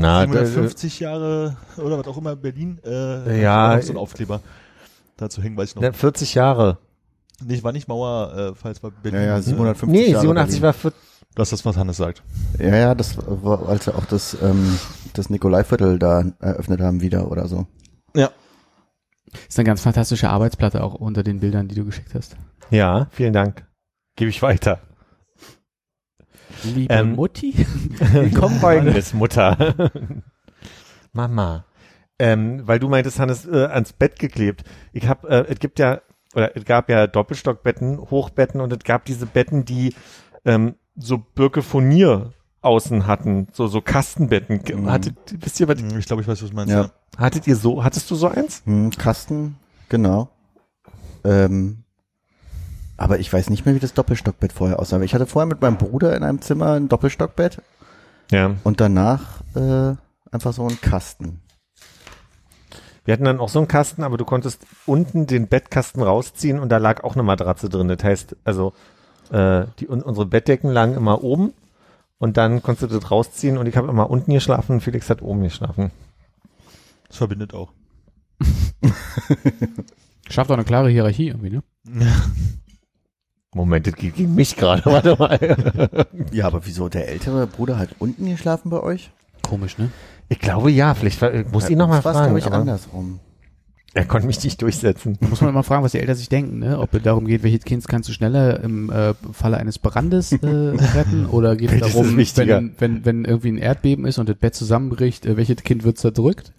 Na, 750 Jahre oder was auch immer Berlin. Äh, Ja, so ein Aufkleber. Dazu hängen, weiß ich noch. ne, 40 Jahre. Nee, war nicht Mauer, äh, falls war Berlin. Ja, ja, äh, 750 Nee, Jahre 87 Berlin. war für, Das ist das, was Hannes sagt. Ja, ja, das war, als sie auch das, ähm, das Nikolaiviertel da eröffnet haben wieder oder so. Ja. Ist eine ganz fantastische Arbeitsplatte auch unter den Bildern, die du geschickt hast. ja, vielen Dank. Gebe ich weiter. Liebe Ähm, Mutti? [laughs] Komm folgendes, Mutter. [laughs] Mama. Ähm, weil du meintest, Hannes, äh, ans Bett geklebt. Ich hab, äh, es gibt ja, oder es gab ja Doppelstockbetten, Hochbetten und es gab diese Betten, die ähm, so Birkefonier außen hatten, so so Kastenbetten. Mhm. Hattet, wisst ihr, was, Hm, Ich glaube, ich weiß, was du meinst. Ja. hattet ihr so, hattest du so eins? Hm, Kasten, genau. Ähm, aber ich weiß nicht mehr, wie das Doppelstockbett vorher aussah. Ich hatte vorher mit meinem Bruder in einem Zimmer ein Doppelstockbett Ja. und danach äh, einfach so ein Kasten. Wir hatten dann auch so einen Kasten, aber du konntest unten den Bettkasten rausziehen und da lag auch eine Matratze drin. Das heißt, also äh, die, un, unsere Bettdecken lagen immer oben und dann konntest du das rausziehen und ich habe immer unten geschlafen und Felix hat oben geschlafen. Das verbindet auch. [laughs] Schafft auch eine klare Hierarchie irgendwie, ne? [laughs] Moment, das geht gegen mich gerade. [laughs] Warte mal. Ja, aber wieso? Der ältere Bruder hat unten geschlafen bei euch? Komisch, ne? Ich glaube ja, vielleicht war- ich muss Bei ihn noch mal uns war's, fragen. glaub ich, andersrum. er konnte mich nicht durchsetzen. Muss man immer fragen, was die Eltern sich denken, ne? Ob es darum geht, welches Kind kannst du schneller im äh, Falle eines Brandes äh, [laughs] retten oder geht es darum, wenn, wenn, wenn irgendwie ein Erdbeben ist und das Bett zusammenbricht, äh, welches Kind wird zerdrückt?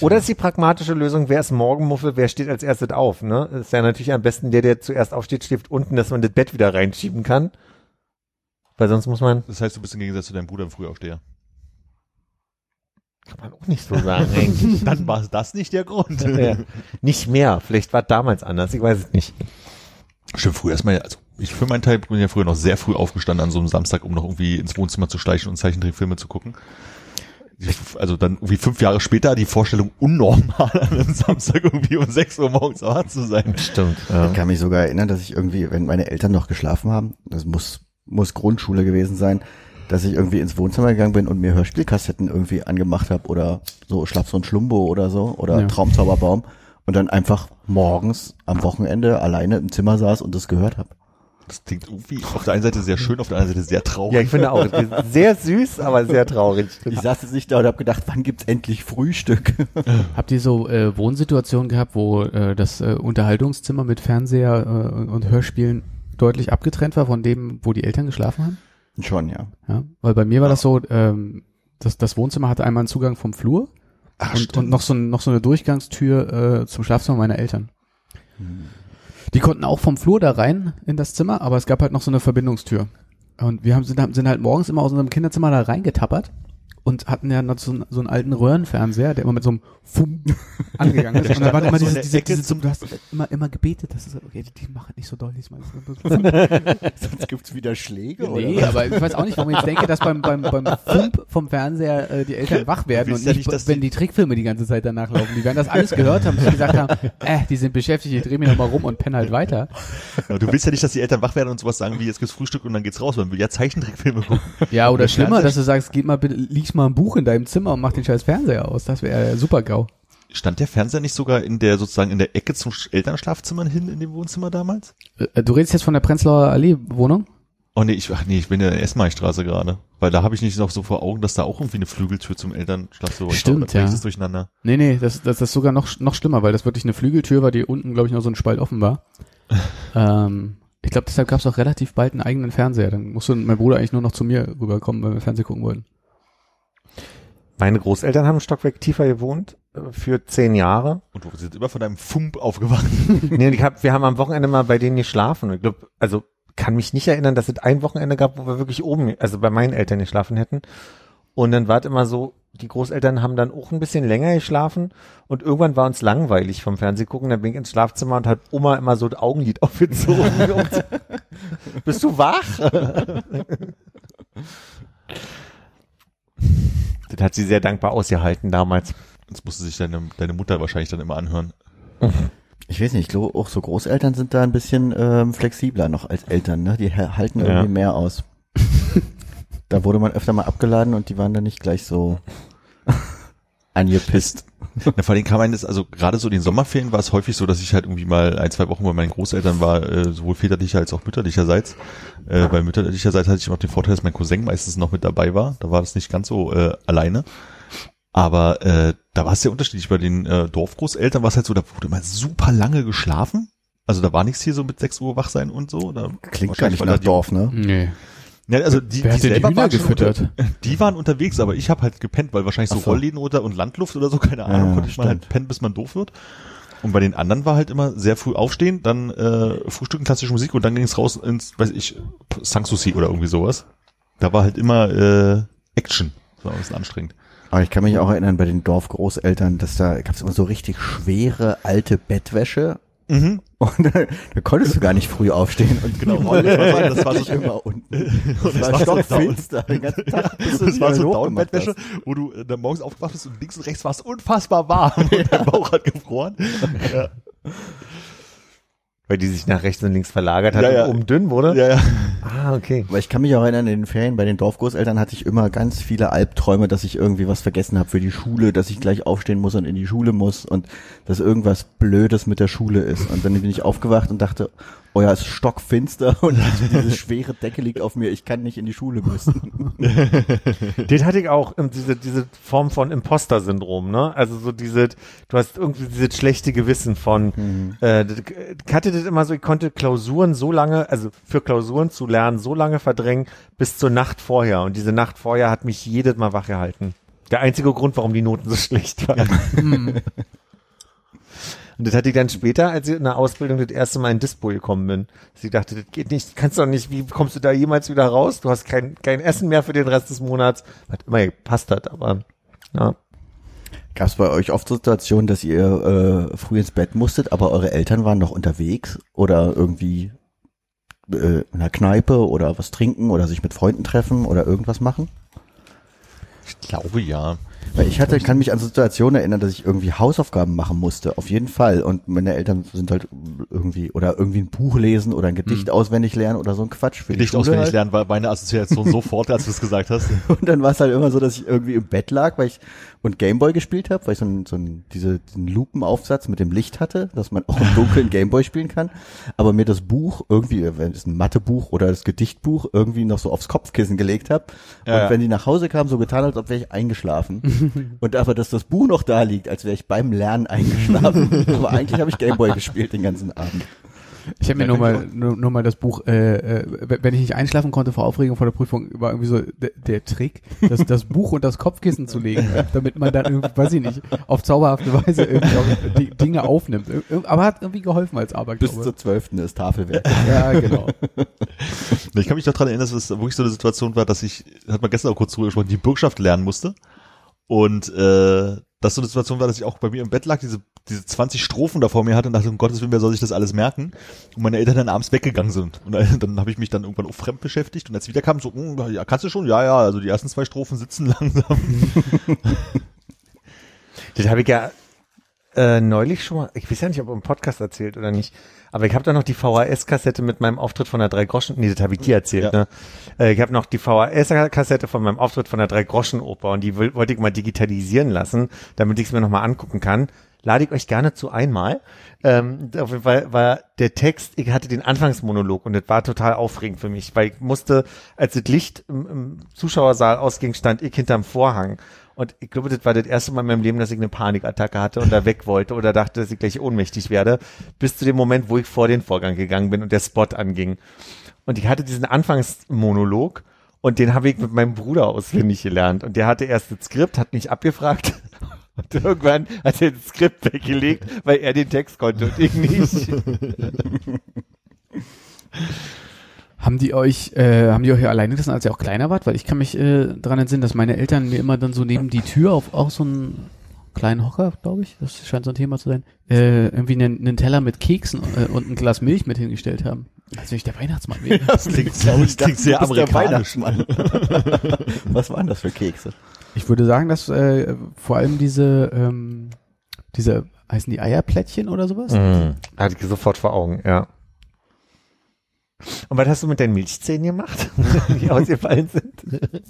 Oder ist die pragmatische Lösung, wer ist Morgenmuffel, wer steht als erstes auf? Ne? Ist ja natürlich am besten der, der zuerst aufsteht, schläft unten, dass man das Bett wieder reinschieben kann. Weil sonst muss man, Das heißt, du bist im Gegensatz zu deinem Bruder im Frühaufsteher. kann man auch nicht so sagen eigentlich. [laughs] Dann war das nicht der Grund. [laughs] ja. Nicht mehr, vielleicht war damals anders, ich weiß es nicht. Stimmt, früher erstmal, also ich für meinen Teil bin ja früher noch sehr früh aufgestanden an so einem Samstag, um noch irgendwie ins Wohnzimmer zu schleichen und Zeichentrickfilme zu gucken. Also dann irgendwie fünf Jahre später die Vorstellung unnormal an einem Samstag irgendwie um sechs Uhr morgens wach zu sein. Stimmt. Ich kann mich sogar erinnern, dass ich irgendwie, wenn meine Eltern noch geschlafen haben, das muss, muss Grundschule gewesen sein, dass ich irgendwie ins Wohnzimmer gegangen bin und mir Hörspielkassetten irgendwie angemacht habe oder so Schlaps und Schlumbo oder so oder Ja. Traumzauberbaum und dann einfach morgens am Wochenende alleine im Zimmer saß und das gehört habe. Das klingt irgendwie auf der einen Seite sehr schön, auf der anderen Seite sehr traurig. Ja, ich finde auch, sehr süß, aber sehr traurig. Ich saß jetzt nicht da und habe gedacht, wann gibt's endlich Frühstück? [laughs] Habt ihr so äh, Wohnsituationen gehabt, wo äh, das äh, Unterhaltungszimmer mit Fernseher äh, und Hörspielen deutlich abgetrennt war von dem, wo die Eltern geschlafen haben? Schon, ja. Ja, weil bei mir war das so, ähm, das, das Wohnzimmer hatte einmal einen Zugang vom Flur Ach, und, und noch so, noch so eine Durchgangstür äh, zum Schlafzimmer meiner Eltern. Die konnten auch vom Flur da rein in das Zimmer, aber es gab halt noch so eine Verbindungstür. Und wir haben, sind, sind halt morgens immer aus unserem Kinderzimmer da reingetappert und hatten ja noch so, einen- so einen alten Röhrenfernseher, der immer mit so einem Fumm [laughs] angegangen ist. Und dann war da immer diese, diese, diese, du hast immer, immer gebetet, dass es, okay, die machen nicht so doll diesmal. [laughs] Sonst gibt's wieder Schläge Nee, aber ich weiß auch nicht, warum ich jetzt denke, dass beim, beim, beim Fump vom Fernseher äh, die Eltern wach werden und ja nicht, wenn die Trickfilme die ganze Zeit danach laufen. Die werden das alles gehört haben, dass sie gesagt haben, [laughs] äh, die sind beschäftigt, ich drehe mich nochmal rum und penne halt weiter. Ja, du willst ja nicht, dass die Eltern wach werden und sowas sagen wie, jetzt gibt's Frühstück und dann geht's raus. Man will ja Zeichentrickfilme gucken. Ja, oder der schlimmer, dass du sagst, geht mal bitte, lies mal ein Buch in deinem Zimmer und mach den scheiß Fernseher aus. Das wäre super GAU. Stand der Fernseher nicht sogar in der, sozusagen in der Ecke zum Sch- Elternschlafzimmer hin in dem Wohnzimmer damals? Äh, Du redest jetzt von der Prenzlauer Allee Wohnung? Oh nee, ich, ach nee, ich bin in der Esmaistraße gerade. Weil da habe ich nicht noch so vor Augen, dass da auch irgendwie eine Flügeltür zum Elternschlafzimmer war. Stimmt, ja. das durcheinander. Nee, nee, das, das, das ist sogar noch, noch schlimmer, weil das wirklich eine Flügeltür war, die unten, glaube ich, noch so ein Spalt offen war. [laughs] ähm, ich glaube, deshalb gab es auch relativ bald einen eigenen Fernseher. Dann musste mein Bruder eigentlich nur noch zu mir rüberkommen, weil wir Fernsehen gucken wollten. Meine Großeltern haben ein Stockwerk tiefer gewohnt äh, für zehn Jahre. Und du sind immer von deinem Fump aufgewacht. [laughs] nee, ich hab, wir haben am Wochenende mal bei denen geschlafen. Ich glaube, also kann mich nicht erinnern, dass es ein Wochenende gab, wo wir wirklich oben, also bei meinen Eltern geschlafen hätten. Und dann war es immer so, die Großeltern haben dann auch ein bisschen länger geschlafen und irgendwann war uns langweilig vom Fernsehgucken. Dann bin ich ins Schlafzimmer und hat Oma immer so das Augenlid [laughs] aufgezogen. [laughs] Bist du wach? Das hat sie sehr dankbar ausgehalten damals. Das musste sich deine, deine Mutter wahrscheinlich dann immer anhören. Ich weiß nicht, ich glaube auch so Großeltern sind da ein bisschen ähm, flexibler noch als Eltern, ne? Die ha- halten Ja. irgendwie mehr aus. [laughs] da wurde man öfter mal abgeladen und die waren dann nicht gleich so [laughs] angepisst. Na, vor allem kam einem das, also gerade so in den Sommerferien war es häufig so, dass ich halt irgendwie mal ein, zwei Wochen bei meinen Großeltern war, äh, sowohl väterlicher als auch mütterlicherseits. Äh, bei mütterlicherseits hatte ich noch den Vorteil, dass mein Cousin meistens noch mit dabei war. Da war das nicht ganz so äh, alleine. Aber äh, da war es sehr unterschiedlich. Bei den äh, Dorfgroßeltern war es halt so, da wurde mal super lange geschlafen. Also da war nichts hier so mit 6 Uhr wach sein und so. Da Klingt gar wahrscheinlich, nicht nach die- Dorf, ne? Nee. Ja, also die, Wer die die selber waren gefüttert? Unter, die waren unterwegs, aber ich habe halt gepennt, weil wahrscheinlich so, so. Rollläden runter und Landluft oder so, keine Ahnung, ja, konnte ich mal halt stimmt. pennen, bis man doof wird. Und bei den anderen war halt immer sehr früh aufstehen, dann äh, Frühstücken, klassische Musik und dann ging es raus ins, weiß ich, Sanssouci oder irgendwie sowas. Da war halt immer äh, Action. Das war ein bisschen anstrengend. Aber ich kann mich auch erinnern bei den Dorfgroßeltern, dass da gab es immer so richtig schwere alte Bettwäsche Mhm. Und da, da konntest du gar nicht früh aufstehen und Genau. [laughs] Das war- war das war so- [laughs] immer unten. Und Das war stockfinster. Den ganzen Tag, bis du Das war so hochgemacht Down-Bettwäsche, wo du äh, dann morgens aufgewacht bist und links und rechts war es unfassbar warm [laughs] und dein Bauch hat gefroren. Ja, Weil die sich nach rechts und links verlagert hat Ja, ja. und oben dünn wurde. ja. ja. Ah, okay. Aber ich kann mich auch erinnern, in den Ferien bei den Dorfgroßeltern hatte ich immer ganz viele Albträume, dass ich irgendwie was vergessen habe für die Schule, dass ich gleich aufstehen muss und in die Schule muss und dass irgendwas Blödes mit der Schule ist. Und dann bin ich aufgewacht und dachte, oh ja, es ist stockfinster [laughs] und diese schwere Decke liegt auf mir, ich kann nicht in die Schule müssen. [laughs] Den hatte ich auch, ähm, diese, diese Form von Imposter-Syndrom, ne? Also so diese, du hast irgendwie dieses schlechte Gewissen von, äh, das- ich hatte das immer so, ich konnte Klausuren so lange, also für Klausuren zu lernen, so lange verdrängen, bis zur Nacht vorher. Und diese Nacht vorher hat mich jedes Mal wach gehalten. Der einzige Grund, warum die Noten so [laughs] schlecht waren. Und das hatte ich dann später, als ich in der Ausbildung das erste Mal in Dispo gekommen bin. Dass ich dachte, das geht nicht, kannst doch nicht, wie kommst du da jemals wieder raus? Du hast kein, kein Essen mehr für den Rest des Monats. Hat immer gepasst hat, aber ja. Gab es bei euch oft Situationen, dass ihr äh, früh ins Bett musstet, aber eure Eltern waren noch unterwegs oder irgendwie äh, in einer Kneipe oder was trinken oder sich mit Freunden treffen oder irgendwas machen? Ich glaube ja. Weil ich hatte, kann mich an Situationen erinnern, dass ich irgendwie Hausaufgaben machen musste, auf jeden Fall. Und meine Eltern sind halt irgendwie, oder irgendwie ein Buch lesen oder ein Gedicht auswendig lernen oder so ein Quatsch für Gedicht auswendig halt. lernen war meine Assoziation sofort, als du es gesagt hast. [laughs] Und dann war es halt immer so, dass ich irgendwie im Bett lag, weil ich und Gameboy gespielt habe, weil ich so, ein, so ein, diese, diesen Lupenaufsatz mit dem Licht hatte, dass man [laughs] auch im Dunkeln Gameboy spielen kann. Aber mir das Buch irgendwie, wenn es ein Mathebuch oder das Gedichtbuch irgendwie noch so aufs Kopfkissen gelegt habe. Ja, und ja. wenn die nach Hause kamen, so getan, als ob wäre ich eingeschlafen. [laughs] und aber, dass das Buch noch da liegt, als wäre ich beim Lernen eingeschlafen. [laughs] aber eigentlich habe ich Gameboy gespielt den ganzen Abend. Ich habe mir nur mal, nur, nur mal das Buch, äh, äh, wenn ich nicht einschlafen konnte vor Aufregung vor der Prüfung, war irgendwie so der, Trick, das, das Buch und das Kopfkissen zu legen, [laughs] damit man dann irgendwie, weiß ich nicht, auf zauberhafte Weise irgendwie auch die Dinge aufnimmt. Aber hat irgendwie geholfen als Bis Aberglaube. zur zwölften ist Tafelwerk. [laughs] Ja, genau. [laughs] Ich kann mich noch dran erinnern, dass es wirklich so eine Situation war, dass ich, hat man gestern auch kurz drüber gesprochen, die Bürgschaft lernen musste. Und äh, das so eine Situation war, dass ich auch bei mir im Bett lag, diese, diese 20 Strophen da vor mir hatte und dachte, um Gottes Willen, wer soll sich das alles merken? Und meine Eltern dann abends weggegangen sind. Und dann, [laughs] dann habe ich mich dann irgendwann auch fremd beschäftigt und als ich wiederkam, so, hm, ja, kannst du schon? Ja, ja, also die ersten zwei Strophen sitzen [laughs] langsam. [laughs] Das habe ich ja äh, neulich schon mal, ich weiß ja nicht, ob im Podcast erzählt oder nicht, aber ich habe da noch die VHS-Kassette mit meinem Auftritt von der Drei-Groschen, nee, das habe ich dir erzählt, Ja. ne? Äh, ich habe noch die VHS-Kassette von meinem Auftritt von der Drei-Groschen-Oper und die will, wollte ich mal digitalisieren lassen, damit ich es mir nochmal angucken kann. lade ich euch gerne zu einmal. Ähm, auf jeden Fall war der Text, ich hatte den Anfangsmonolog und das war total aufregend für mich, weil ich musste, als das Licht im, im Zuschauersaal ausging, stand ich hinterm Vorhang. Und ich glaube, das war das erste Mal in meinem Leben, dass ich eine Panikattacke hatte und da weg wollte oder dachte, dass ich gleich ohnmächtig werde, bis zu dem Moment, wo ich vor den Vorgang gegangen bin und der Spot anging. Und ich hatte diesen Anfangsmonolog und den habe ich mit meinem Bruder auswendig gelernt. Und der hatte erst das Skript, hat mich abgefragt. [laughs] Und irgendwann hat er das Skript weggelegt, weil er den Text konnte und ich nicht. [laughs] Haben die euch, äh, haben die euch alleine gelassen, als ihr auch kleiner wart? Weil ich kann mich äh, daran entsinnen, dass meine Eltern mir immer dann so neben die Tür auf auch so einen kleinen Hocker, glaube ich, das scheint so ein Thema zu sein, äh, irgendwie einen, einen Teller mit Keksen äh, und ein Glas Milch mit hingestellt haben. Als wenn ich der Weihnachtsmann wäre. [laughs] Das klingt, das klingt sehr amerikanisch. Weihnachtsmann. [laughs] Was waren das für Kekse? Ich würde sagen, dass äh, vor allem diese, ähm, diese, heißen die Eierplättchen oder sowas? Mhm. Hatte ich sofort vor Augen, ja. Und was hast du mit deinen Milchzähnen gemacht, [laughs] die ausgefallen sind?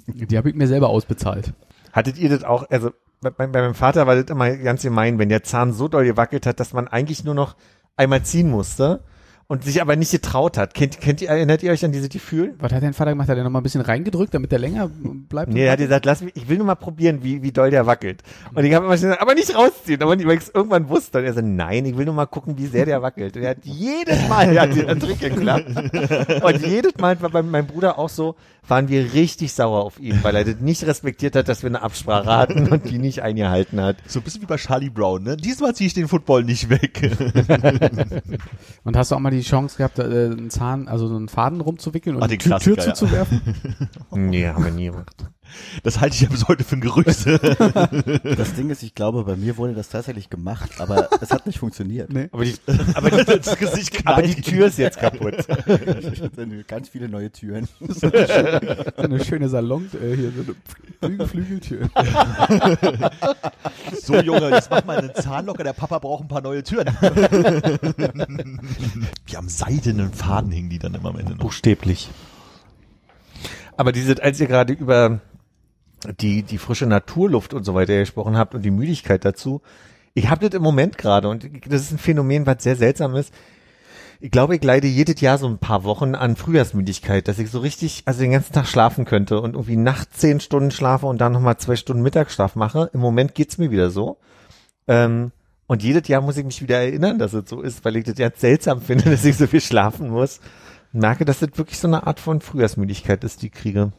Die habe ich mir selber ausbezahlt. Hattet ihr das auch, also bei, bei meinem Vater war das immer ganz gemein, wenn der Zahn so doll gewackelt hat, dass man eigentlich nur noch einmal ziehen musste und sich aber nicht getraut hat. Kennt, kennt ihr, erinnert ihr euch an dieses Gefühl? Was hat dein Vater gemacht? Hat er noch mal ein bisschen reingedrückt, damit der länger bleibt? Nee, er hat gesagt, lass mich, ich will nur mal probieren, wie, wie doll der wackelt. Und ich habe immer gesagt, aber nicht rausziehen. Aber weil ich es irgendwann wusste. Und er so, nein, ich will nur mal gucken, wie sehr der wackelt. Und er hat jedes Mal, er hat den Trick geklappt. Und jedes Mal war bei meinem Bruder auch so, waren wir richtig sauer auf ihn, weil er das nicht respektiert hat, dass wir eine Absprache hatten und die nicht eingehalten hat. So ein bisschen wie bei Charlie Brown, ne? Diesmal ziehe ich den Football nicht weg. Und hast du auch mal die Chance gehabt, äh, einen Zahn, also so einen Faden rumzuwickeln und Ah, die Tür, Tür ja. zuzuwerfen? [laughs] [laughs] Nee, haben wir nie gemacht. Das halte ich ja bis heute für ein Gerücht. [laughs] Das Ding ist, ich glaube, bei mir wurde das tatsächlich gemacht, aber es hat nicht funktioniert. Nee. Aber die, [laughs] aber die, [laughs] das Gesicht aber die Tür ist jetzt kaputt. Ganz viele neue Türen. So eine schöne Salon, äh, hier so eine Flü- Flügeltür. So, Junge, jetzt mach mal einen Zahn locker, der Papa braucht ein paar neue Türen. Wie am seidenen Faden hingen die dann immer am Ende noch. Buchstäblich. Aber diese, als ihr gerade über die, die frische Naturluft und so weiter gesprochen habt und die Müdigkeit dazu, ich habe das im Moment gerade und das ist ein Phänomen, was sehr seltsam ist. Ich glaube, ich leide jedes Jahr so ein paar Wochen an Frühjahrsmüdigkeit, dass ich so richtig, also den ganzen Tag schlafen könnte und irgendwie nachts zehn Stunden schlafe und dann nochmal zwei Stunden Mittagsschlaf mache. Im Moment geht's mir wieder so. Ähm, und jedes Jahr muss ich mich wieder erinnern, dass es so ist, weil ich das jetzt seltsam finde, [laughs] dass ich so viel schlafen muss. Merke, dass das wirklich so eine Art von Frühjahrsmüdigkeit ist, die ich kriege.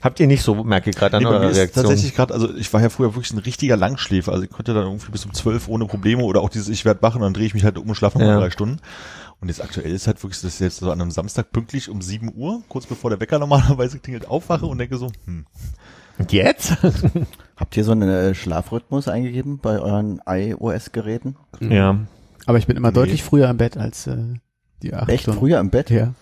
Habt ihr nicht so, merke ich gerade an Nee, eurer Reaktion. tatsächlich gerade, also ich war ja früher wirklich ein richtiger Langschläfer. Also ich konnte dann irgendwie bis um zwölf ohne Probleme oder auch dieses Ich werde wach und dann drehe ich mich halt um und schlafe Ja. drei Stunden. Und jetzt aktuell ist halt wirklich, dass ich jetzt so an einem Samstag pünktlich um sieben Uhr, kurz bevor der Wecker normalerweise klingelt, aufwache und denke so, hm, Und jetzt? [laughs] Habt ihr so einen äh, Schlafrhythmus eingegeben bei euren iOS-Geräten? ja. Aber ich bin immer Nee. deutlich früher im Bett als äh, die acht Echt Stunden. früher im Bett? Ja.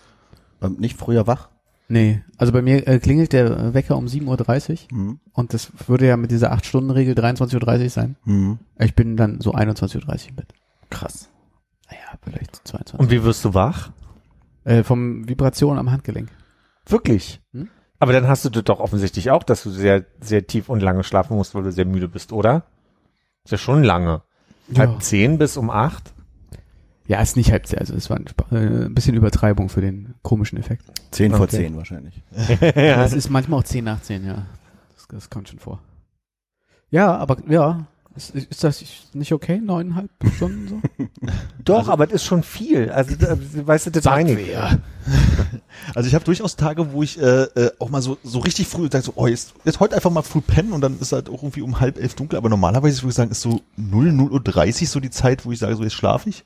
Ähm, Nicht früher wach? Nee, also bei mir äh, klingelt der Wecker um 7.30 Uhr Hm. und das würde ja mit dieser 8-Stunden-Regel 23.30 Uhr sein. Hm. Ich bin dann so 21.30 Uhr im Bett. Krass. Naja, vielleicht 22. Und wie wirst du wach? äh, vom Vibration am Handgelenk. Wirklich? Hm? Aber dann hast du das doch offensichtlich auch, dass du sehr, sehr tief und lange schlafen musst, weil du sehr müde bist, oder? Ist ja schon lange. Halb zehn bis um acht? Ja, ist nicht halb zehn, also es war ein, äh, ein bisschen Übertreibung für den komischen Effekt. Zehn vor Okay. zehn wahrscheinlich. [laughs] ja. Es ist manchmal auch 10 nach 10, ja. Das, das kommt schon vor. Ja, aber ja, ist, ist das nicht okay? Neuneinhalb Stunden so? [laughs] Doch, aber das ist schon viel. Also, da- weißt du, das meine ich. [laughs] Also ich habe durchaus Tage, wo ich äh, äh, auch mal so so richtig früh sage so, oh jetzt, jetzt heute einfach mal früh pennen und dann ist halt auch irgendwie um halb elf dunkel. Aber normalerweise würde ich sagen, ist so 0, 0 Uhr 30 so die Zeit, wo ich sage, so jetzt schlafe ich.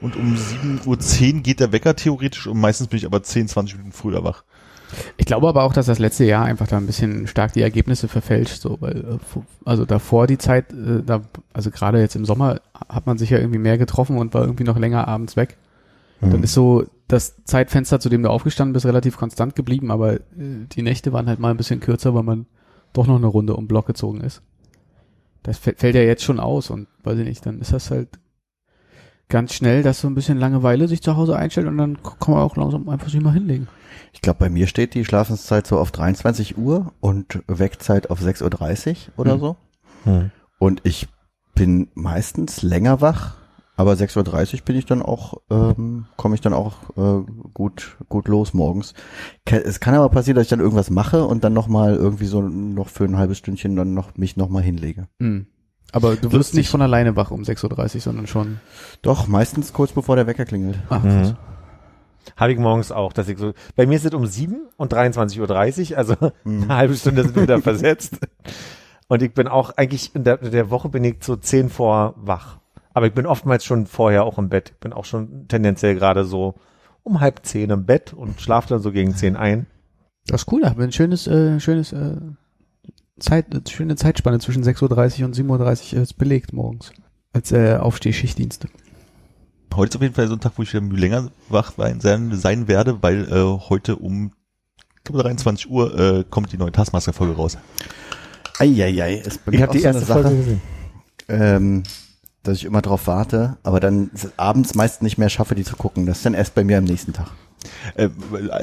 Und um 7 Uhr 10 geht der Wecker theoretisch und meistens bin ich aber 10, 20 Minuten früher wach. Ich glaube aber auch, dass das letzte Jahr einfach da ein bisschen stark die Ergebnisse verfälscht, so, weil, äh, also davor die Zeit, äh, da, also gerade jetzt im Sommer hat man sich ja irgendwie mehr getroffen und war irgendwie noch länger abends weg. Dann ist so das Zeitfenster, zu dem du aufgestanden bist, relativ konstant geblieben, aber äh, die Nächte waren halt mal ein bisschen kürzer, weil man doch noch eine Runde um Block gezogen ist. Das fä- fällt ja jetzt schon aus und weiß ich nicht, dann ist das halt ganz schnell, dass so ein bisschen Langeweile sich zu Hause einstellt und dann kann man auch langsam einfach sich mal hinlegen. Ich glaube, bei mir steht die Schlafenszeit so auf 23 Uhr und Wegzeit auf 6.30 Uhr oder Hm. so. Hm. Und ich bin meistens länger wach, aber 6.30 Uhr bin ich dann auch, ähm, komme ich dann auch äh, gut, gut los morgens. Es kann aber passieren, dass ich dann irgendwas mache und dann nochmal irgendwie so noch für ein halbes Stündchen dann noch mich nochmal hinlege. Hm. Aber du wirst nicht von alleine wach um 6.30 Uhr, sondern schon. Doch, meistens kurz bevor der Wecker klingelt. Ach, Mhm. Habe ich morgens auch, dass ich so, bei mir ist es um 7 und 23.30 Uhr, also Mhm. [laughs] eine halbe Stunde sind wir wieder versetzt. Und ich bin auch eigentlich in der, in der Woche bin ich so 10 vor wach. Aber ich bin oftmals schon vorher auch im Bett. Ich bin auch schon tendenziell gerade so um halb zehn im Bett und schlafe dann so gegen 10 ein. Das ist cool, da haben wir ein schönes, äh, schönes, äh, Zeit, schöne Zeitspanne zwischen 6.30 Uhr und 7.30 Uhr ist belegt morgens. Als äh, Aufsteh-Schichtdienste. Heute ist auf jeden Fall so ein Tag, wo ich wieder länger wach sein, sein werde, weil äh, heute um ich glaube, 23 Uhr äh, kommt die neue Taskmaster-Folge raus. Eieiei, ist bei Ich habe die so eine erste Sache, Folge gesehen. ähm, dass ich immer drauf warte, aber dann abends meist nicht mehr schaffe, die zu gucken. Das ist dann erst bei mir am nächsten Tag. Äh,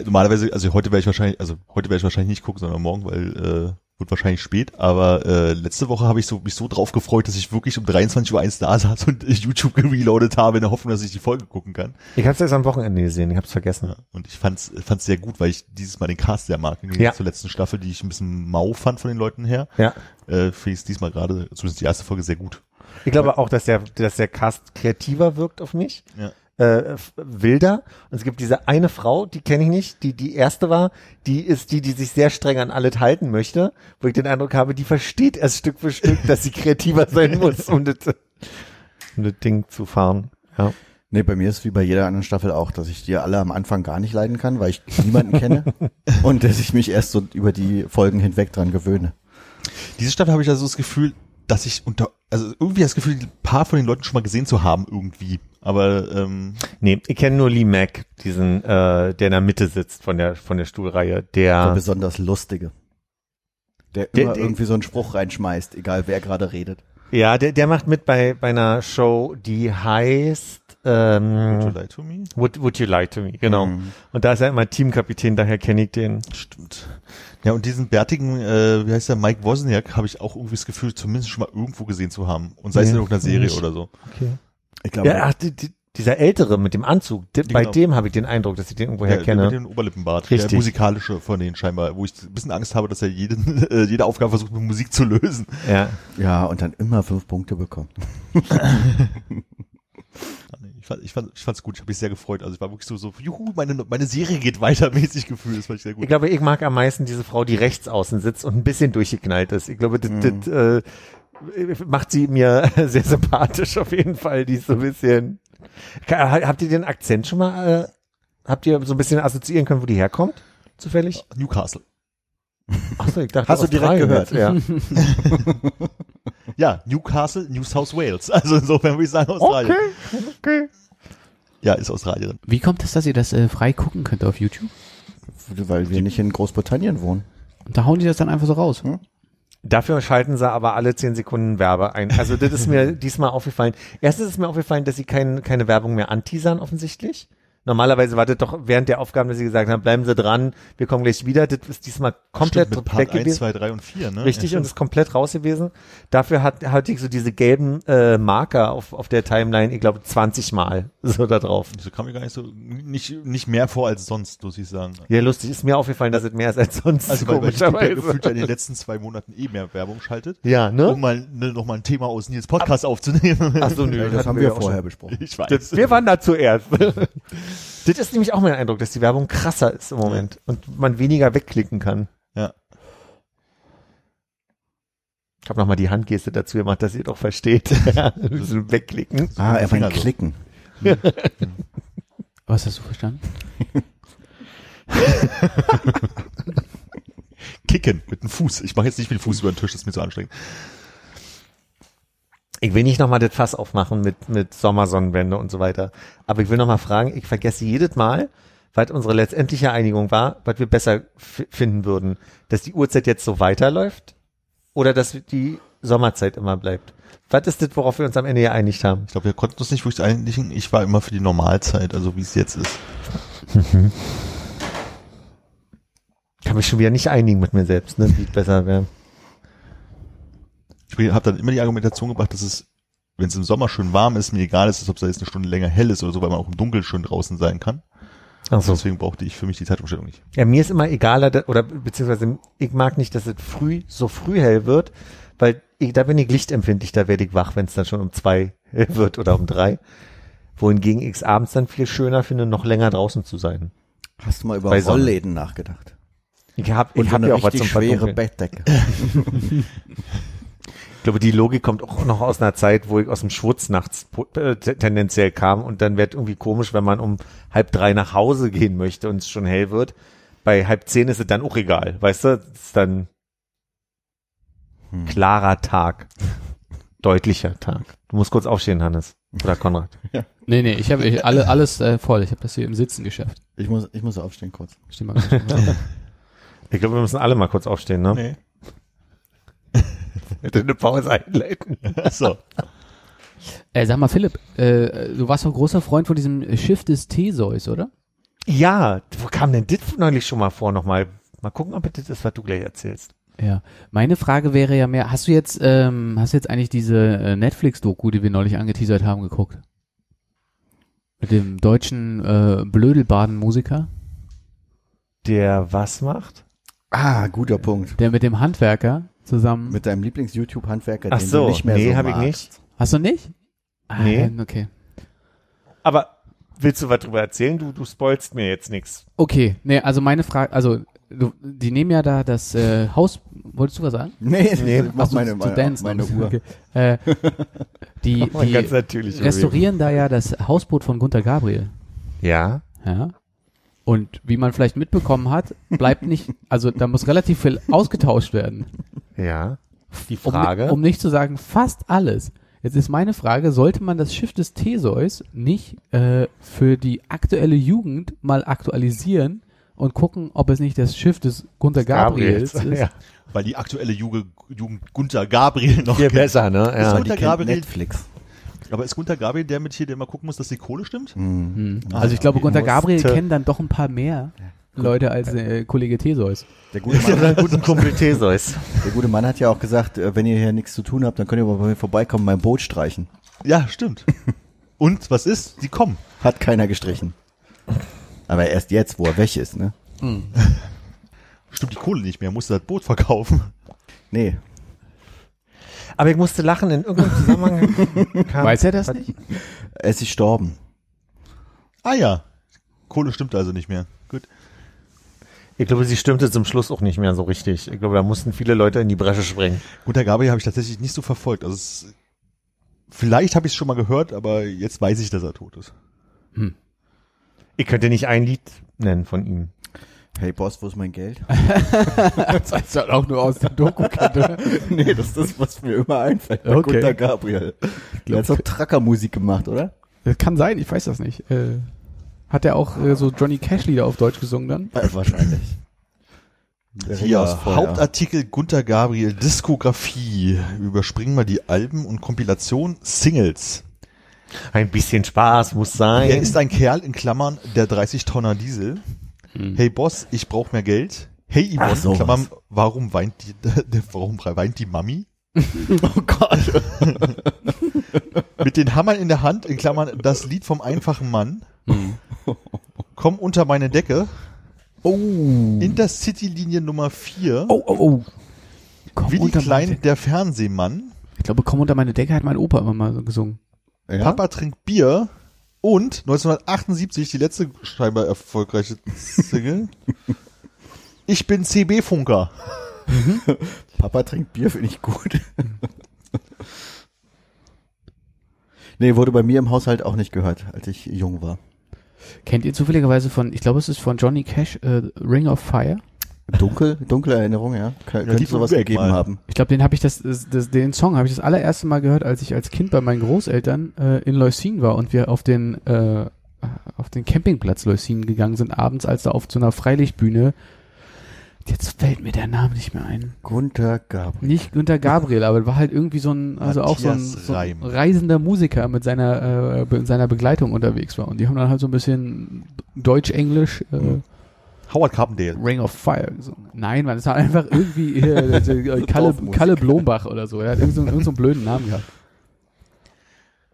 normalerweise, also heute werde ich wahrscheinlich, also heute werde ich wahrscheinlich nicht gucken, sondern morgen, weil äh, wird wahrscheinlich spät. Aber äh, letzte Woche habe ich so mich so drauf gefreut, dass ich wirklich um 23 Uhr eins da saß und [laughs] YouTube gereloadet habe in der Hoffnung, dass ich die Folge gucken kann. Ich habe es erst am Wochenende gesehen, ich habe es vergessen. Ja, und ich fand's fand's sehr gut, weil ich dieses Mal den Cast sehr mag. Im Gegensatz Ja. Zur letzten Staffel, die ich ein bisschen mau fand von den Leuten her, Ja. äh, finde ich es diesmal gerade, zumindest die erste Folge, sehr gut. Ich glaube auch, dass der, dass der Cast kreativer wirkt auf mich. Ja. Äh, wilder. Und es gibt diese eine Frau, die kenne ich nicht, die die erste war, die ist die, die sich sehr streng an alles halten möchte, wo ich den Eindruck habe, die versteht erst Stück für Stück, dass sie kreativer sein muss, um das, um das Ding zu fahren. Ja. Nee, bei mir ist wie bei jeder anderen Staffel auch, dass ich die alle am Anfang gar nicht leiden kann, weil ich niemanden kenne [laughs] und dass ich mich erst so über die Folgen hinweg dran gewöhne. Diese Staffel habe ich also das Gefühl, dass ich unter, also irgendwie das Gefühl, ein paar von den Leuten schon mal gesehen zu haben irgendwie. Aber ähm, Nee, ich kenne nur Lee Mack, diesen, äh, der in der Mitte sitzt von der, von der Stuhlreihe, Der der, besonders lustige. Der, Der- immer der- irgendwie so einen Spruch reinschmeißt, egal wer gerade redet. ja, der, der macht mit bei, bei einer Show, die heißt, ähm, Would you lie to me? Would, would you lie to me? Genau. Mhm. Und da ist er immer Teamkapitän, daher kenne ich den. Stimmt. Ja, und diesen bärtigen, äh, wie heißt der, Mike Wozniak, habe ich auch irgendwie das Gefühl, zumindest schon mal irgendwo gesehen zu haben. Und sei es Nee, in irgendeiner Serie nicht. oder so. Okay. Ich glaube, Ja, ach, die, die, dieser Ältere mit dem Anzug, die, bei Genau. dem habe ich den Eindruck, dass ich den irgendwoher Ja, der kenne. mit dem Oberlippenbart. Richtig. Der musikalische von denen scheinbar, wo ich ein bisschen Angst habe, dass er jeden, [laughs] äh, jede Aufgabe versucht mit Musik zu lösen. Ja. ja, und dann immer fünf Punkte bekommen. [laughs] Ich fand, ich fand, ich fand's gut, ich habe mich sehr gefreut. Also ich war wirklich so, so, juhu, meine, meine Serie geht weiter [laughs] mäßig gefühlt. Das fand ich sehr gut. Ich glaube, ich mag am meisten diese Frau, die rechts außen sitzt und ein bisschen durchgeknallt ist. Ich glaube, das, Mhm. das äh, macht sie mir [laughs] sehr sympathisch auf jeden Fall. Die ist so ein bisschen. Habt ihr den Akzent schon mal, äh, habt ihr so ein bisschen assoziieren können, wo die herkommt? Zufällig? Newcastle. Achso, ich dachte, Hast du direkt Australien gehört? Ja. Ja, Newcastle, New South Wales. [laughs] Also insofern würde ich sagen Australien. Okay, okay. Ja, ist Australierin. Wie kommt es, dass ihr das äh, frei gucken könnt auf YouTube? Weil wir nicht in Großbritannien wohnen. Und da hauen die das dann einfach so raus. Hm? Dafür schalten sie aber alle zehn Sekunden Werbe ein. Also das ist mir [laughs] diesmal aufgefallen. Erstens ist mir aufgefallen, dass sie kein, keine Werbung mehr anteasern offensichtlich. Normalerweise war das doch während der Aufgaben, dass sie gesagt haben, bleiben Sie dran, wir kommen gleich wieder. Das ist diesmal komplett Stimmt, mit weg Part 1, gewesen. 2, 3 und 4, ne? Richtig, ja, und ist komplett raus gewesen. Dafür hat, hatte ich so diese gelben äh, Marker auf, auf der Timeline, ich glaube 20 Mal [laughs] so da drauf. So kam mir gar nicht so, nicht, nicht mehr vor als sonst, muss ich sagen. Ja, lustig, ist mir aufgefallen, dass es mehr ist als sonst, Also weil, weil YouTube ja gefühlt ja in den letzten zwei Monaten eh mehr Werbung schaltet, Ja, ne? um mal ne, noch mal ein Thema aus Nils Podcast aufzunehmen. Ach so, nö, Ja, das hatten haben wir ja vorher schon. besprochen. Ich weiß. Das, wir waren da zuerst. [laughs] das ist nämlich auch mein Eindruck, dass die Werbung krasser ist im Moment und man weniger wegklicken kann. Ja. Ich habe nochmal die Handgeste dazu gemacht, dass ihr doch versteht. [laughs] Wegklicken. Ah, er meint so. klicken. [laughs] Was hast du verstanden? [laughs] Kicken mit dem Fuß. Ich mache jetzt nicht mit dem Fuß über den Tisch, das ist mir zu anstrengend. Ich will nicht nochmal das Fass aufmachen mit, mit Sommersonnenwende und so weiter. Aber ich will nochmal fragen, ich vergesse jedes Mal, was unsere letztendliche Einigung war, was wir besser finden würden, dass die Uhrzeit jetzt so weiterläuft oder dass die Sommerzeit immer bleibt. Was ist das, worauf wir uns am Ende geeinigt haben? Ich glaube, wir konnten uns nicht wirklich einigen. Ich war immer für die Normalzeit, also wie es jetzt ist. [laughs] kann mich schon wieder nicht einigen mit mir selbst, ne, wie es besser wäre. Ich habe dann immer die Argumentation gebracht, dass es wenn es im Sommer schön warm ist, mir egal ist, ob es jetzt eine Stunde länger hell ist oder so, weil man auch im Dunkeln schön draußen sein kann. Ach so. Deswegen brauchte ich für mich die Zeitumstellung nicht. Ja, mir ist immer egaler, oder beziehungsweise ich mag nicht, dass es früh, so früh hell wird, weil ich, da bin ich lichtempfindlich, da werde ich wach, wenn es dann schon um zwei hell wird oder um drei. Wohingegen ich es abends dann viel schöner finde, noch länger draußen zu sein. Hast du mal über. Rollläden nachgedacht? Ich habe ich hab ja auch was zum schwere Verdunkeln. Bettdecke. [laughs] Ich glaube, die Logik kommt auch noch aus einer Zeit, wo ich aus dem Schwutz nachts äh, te- tendenziell kam und dann wird irgendwie komisch, wenn man um halb drei nach Hause gehen möchte und es schon hell wird. Bei halb zehn ist es dann auch egal, weißt du? Es ist dann Hm. klarer Tag. Deutlicher Tag. Du musst kurz aufstehen, Hannes. Oder Konrad. [laughs] Nee, nee, ich habe ich, alle, alles äh, voll. Ich habe das hier im Sitzen geschafft. Ich muss, ich muss aufstehen kurz. Steh mal schnell. Ich glaube, wir müssen alle mal kurz aufstehen, ne? Nee. Bitte eine Pause einleiten. [laughs] So. äh, sag mal, Philipp, äh, du warst doch großer Freund von diesem Schiff des Theseus, oder? Ja, wo kam denn das neulich schon mal vor nochmal? Mal gucken, ob das ist, was du gleich erzählst. Ja. Meine Frage wäre ja mehr, hast du jetzt, ähm, hast du jetzt eigentlich diese äh, Netflix-Doku, die wir neulich angeteasert haben, geguckt? Mit dem deutschen äh, Blödelbaden-Musiker, Der was macht? Ah, guter Punkt. der mit dem Handwerker zusammen. Mit deinem Lieblings-YouTube-Handwerker, Ach den so, du nicht mehr nee, so hab ich magst. nicht. Hast du nicht? Ah, Nee. Okay. Aber willst du was drüber erzählen? Du, du spoilst mir jetzt nichts. Okay, nee, also meine Frage, also du, die nehmen ja da das äh, Haus, wolltest du was sagen? Nee, Nee, nee mach Ach so, meine, zu meine, Dance meine. Uhr. Okay. Äh, die [laughs] die ganz natürlich restaurieren da ja das Hausboot von Gunter Gabriel. Ja. Ja. Und wie man vielleicht mitbekommen hat, bleibt nicht, also da muss relativ viel ausgetauscht werden. Ja. Die Um, Frage. um nicht zu sagen, fast alles. Jetzt ist meine Frage, sollte man das Schiff des Theseus nicht äh, für die aktuelle Jugend mal aktualisieren und gucken, ob es nicht das Schiff des Gunter Gabriels, ist? Ja. Weil die aktuelle Jugend, Jugend Gunter Gabriel noch Viel besser, ne? Ist Ja. Gunter kennt Gabriel- Netflix. Aber ist Gunter Gabriel der mit hier, der immer gucken muss, dass die Kohle stimmt? Hm. Hm. Also ich glaube, Gunter Gabriel kennen dann doch ein paar mehr Leute als äh, Kollege Theseus. Der gute, Der Mann, [laughs] hat einen guten Kumpel Theseus. der gute Mann hat ja auch gesagt, äh, wenn ihr hier nichts zu tun habt, dann könnt ihr mal bei mir vorbeikommen, mein Boot streichen. Ja, stimmt. [laughs] Und was ist? Die kommen. Hat keiner gestrichen. Aber erst jetzt, wo er weg ist, ne? [laughs] Stimmt die Kohle nicht mehr, musste das Boot verkaufen. Nee, Aber ich musste lachen, in irgendeinem Zusammenhang kam, Weiß er das nicht? er ist gestorben. Ah ja. Kohle stimmt also nicht mehr. Gut. Ich glaube, sie stimmte zum Schluss auch nicht mehr so richtig. Ich glaube, da mussten viele Leute in die Bresche springen. Gunter Gabriel habe ich tatsächlich nicht so verfolgt. Also es, vielleicht habe ich es schon mal gehört, aber jetzt weiß ich, dass er tot ist. Ich könnte nicht ein Lied nennen von ihm. Hey Boss, wo ist mein Geld? [laughs] Das heißt halt auch nur aus der Doku kennt, [laughs] nee, das ist das, was mir immer einfällt bei Okay. Gunter Gabriel. Der hat so Trackermusik gemacht, oder? Das kann sein, ich weiß das nicht. Äh, hat er auch äh, so Johnny Cash Lieder auf Deutsch gesungen dann? Äh, wahrscheinlich. Hier. Hauptartikel Gunter Gabriel, Diskografie. Überspringen wir die Alben und Kompilation Singles. Ein bisschen Spaß muss sein. Er ist ein Kerl in Klammern der 30 Tonner Diesel. Hey Boss, ich brauch mehr Geld. Hey Yvonne, Ach, sowas. Klammern, warum weint die, [laughs] warum weint die Mami? [laughs] Oh Gott. [laughs] Mit den Hammern in der Hand, in Klammern, das Lied vom einfachen Mann. Komm unter meine Decke. Oh. Intercity-Linie Nummer 4. Oh, oh, oh. Komm Willi unter meine Klein, der Fernsehmann. Ich glaube, komm unter meine Decke hat mein Opa immer mal gesungen. Ja? Papa trinkt Bier. Und 1978 die letzte scheinbar erfolgreiche Single. [laughs] ich bin CB-Funker. [laughs] Papa trinkt Bier, finde ich gut. [laughs] nee, wurde bei mir im Haushalt auch nicht gehört, als ich jung war. Kennt ihr zufälligerweise von, ich glaube, es ist von Johnny Cash, äh, Ring of Fire? Dunkel, dunkle Erinnerung, ja. Kann, könnte lief sowas gegeben mal. haben. Ich glaube, den habe ich das, das, das, den Song habe ich das allererste Mal gehört, als ich als Kind bei meinen Großeltern äh, in Leucin war und wir auf den äh, auf den Campingplatz Leucin gegangen sind abends, als da auf so einer Freilichtbühne. Jetzt fällt mir der Name nicht mehr ein. Gunter Gabriel. Nicht Günter Gabriel, aber war halt irgendwie so ein, also auch so ein, Matthias so ein reisender Musiker mit seiner, äh, in seiner Begleitung unterwegs war. Und die haben dann halt so ein bisschen Deutsch-Englisch äh, Howard Carpendale. Ring of Fire gesungen. Nein, man, es war einfach irgendwie äh, [laughs] äh, Kalle. Kalle Blombach oder so. Er hat irgendeinen so, irgend so einen blöden Namen gehabt.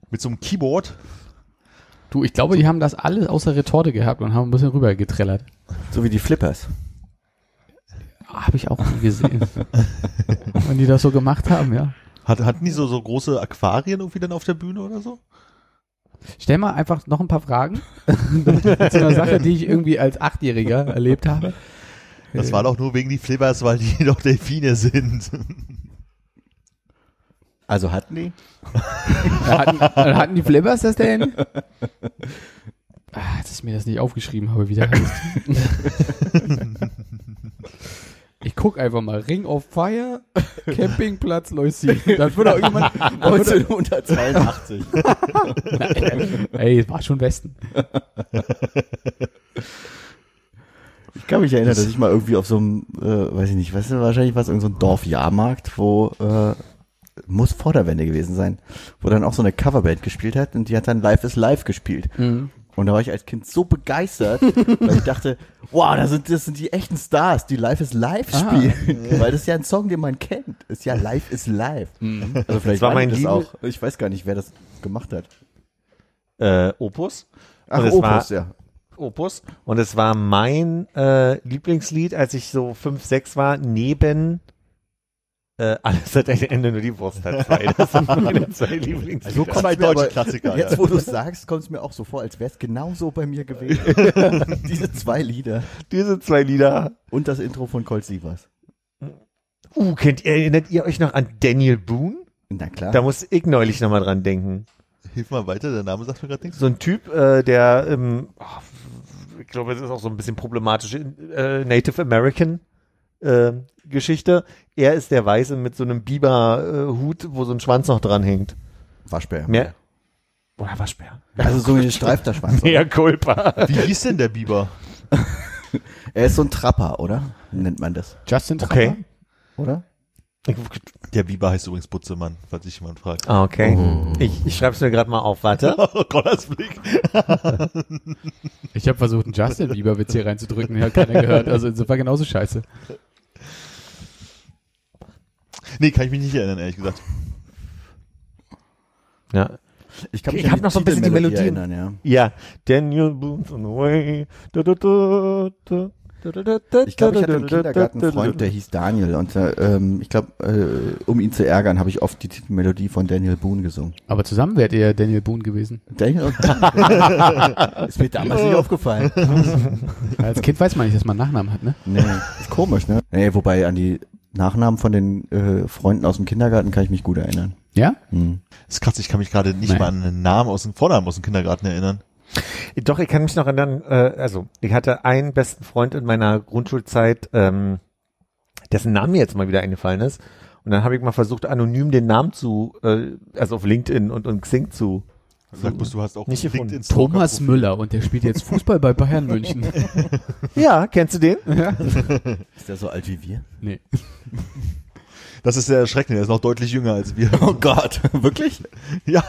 mit so einem Keyboard. Du, ich glaube, die haben das alles außer Retorte gehabt und haben ein bisschen rüber getrellert. So wie die Flippers. Habe ich auch nie gesehen. [laughs] Wenn die das so gemacht haben, ja. Hat, hatten die so, so große Aquarien irgendwie dann auf der Bühne oder so? Stell mal einfach noch ein paar Fragen [laughs] zu einer Sache, die ich irgendwie als Achtjähriger erlebt habe. Das war doch nur wegen die Flippers, weil die doch Delfine sind. Also hatten die? [laughs] hatten, hatten die Flippers das denn? Ah, dass ich mir das nicht aufgeschrieben habe, wie der heißt. Ich guck einfach mal. Ring of Fire, [laughs] Campingplatz Leusin. Das wird auch irgendjemand. 1982. [laughs] Ey, war schon Westen. Ich kann mich erinnern, dass ich mal irgendwie auf so einem, äh, weiß ich nicht, weißt du, wahrscheinlich war es irgendein so Dorfjahrmarkt, wo äh, muss vor der Wende gewesen sein, wo dann auch so eine Coverband gespielt hat und die hat dann Live is Live gespielt. Mhm. Und da war ich als Kind so begeistert, [laughs] weil ich dachte, wow, das sind, das sind die echten Stars, die Live is Live Ah. spielen. [laughs] Weil das ist ja ein Song, den man kennt. Ist ja Live is Live. Also vielleicht war war mein das Liebe- auch. Ich weiß gar nicht, wer das gemacht hat. Äh, Opus. Ach, Opus, war- ja. Opus. Und es war mein äh, Lieblingslied, als ich so fünf, sechs war, neben äh, alles hat ein Ende, nur die Wurst hat zwei. [laughs] Das sind meine zwei Lieblingslieder. So kommt's Zwei deutsche Klassiker. Jetzt, ja. wo du sagst, kommt es mir auch so vor, als wäre es genauso bei mir gewesen. [laughs] Diese zwei Lieder Diese zwei Lieder. und das Intro von Colt Sievers. Uh, kennt ihr, erinnert ihr euch noch an Daniel Boone? Na klar. Da muss ich neulich nochmal dran denken. Hilf mal weiter, der Name sagt mir gerade nichts. So ein Typ, äh, der, ähm, oh, ich glaube, es ist auch so ein bisschen problematische äh, Native American äh, Geschichte. Er ist der Weiße mit so einem Biber-Hut, wo so ein Schwanz noch dran hängt. Waschbär. Mehr. Oder Waschbär. Also so [laughs] ein gestreifter Schwanz. Mehr Culpa. Wie hieß denn der Biber? [laughs] Er ist so ein Trapper, oder? Nennt man das, Justin Trapper? Okay. oder? Der Biber heißt übrigens Butzemann, falls sich jemand fragt. Ah, okay. Oh. Ich, ich schreibe es mir gerade mal auf, warte. [laughs] Oh, Connors Blick. Ich habe versucht, einen Justin Bieber-Witz hier reinzudrücken, hat keiner gehört. Also insofern genauso scheiße. Nee, kann ich mich nicht erinnern, ehrlich gesagt. Ja. Ich kann Ich hab noch so ein bisschen die Melodien. erinnern, ja. Ja. Daniel Boone's on the way. Du, du, du, du. Ich glaube, ich hatte im Kindergarten einen Freund, der hieß Daniel und äh, ähm, ich glaube, äh, um ihn zu ärgern, habe ich oft die Titelmelodie von Daniel Boone gesungen. Aber zusammen wärt ihr Daniel Boone gewesen. Daniel und [laughs] Ist mir damals nicht aufgefallen. Als Kind weiß man nicht, dass man einen Nachnamen hat, ne? Nee, ist komisch, ne? Nee, wobei an die Nachnamen von den äh, Freunden aus dem Kindergarten kann ich mich gut erinnern. Ja? Hm. Das ist krass, ich kann mich gerade nicht Nein. mal an einen Namen aus dem Vornamen aus dem Kindergarten erinnern. Doch, ich kann mich noch erinnern, äh, also ich hatte einen besten Freund in meiner Grundschulzeit, ähm, dessen Name mir jetzt mal wieder eingefallen ist. Und dann habe ich mal versucht, anonym den Namen zu, äh, also auf LinkedIn und, und Xing zu. Sag bloß, du hast auch Nicht gefunden. Thomas Müller und der spielt jetzt Fußball bei Bayern München. [laughs] Ja, kennst du den? [laughs] Ist der so alt wie wir? Nee. [laughs] Das ist sehr erschreckend, er ist noch deutlich jünger als wir. Oh Gott, wirklich? Ja,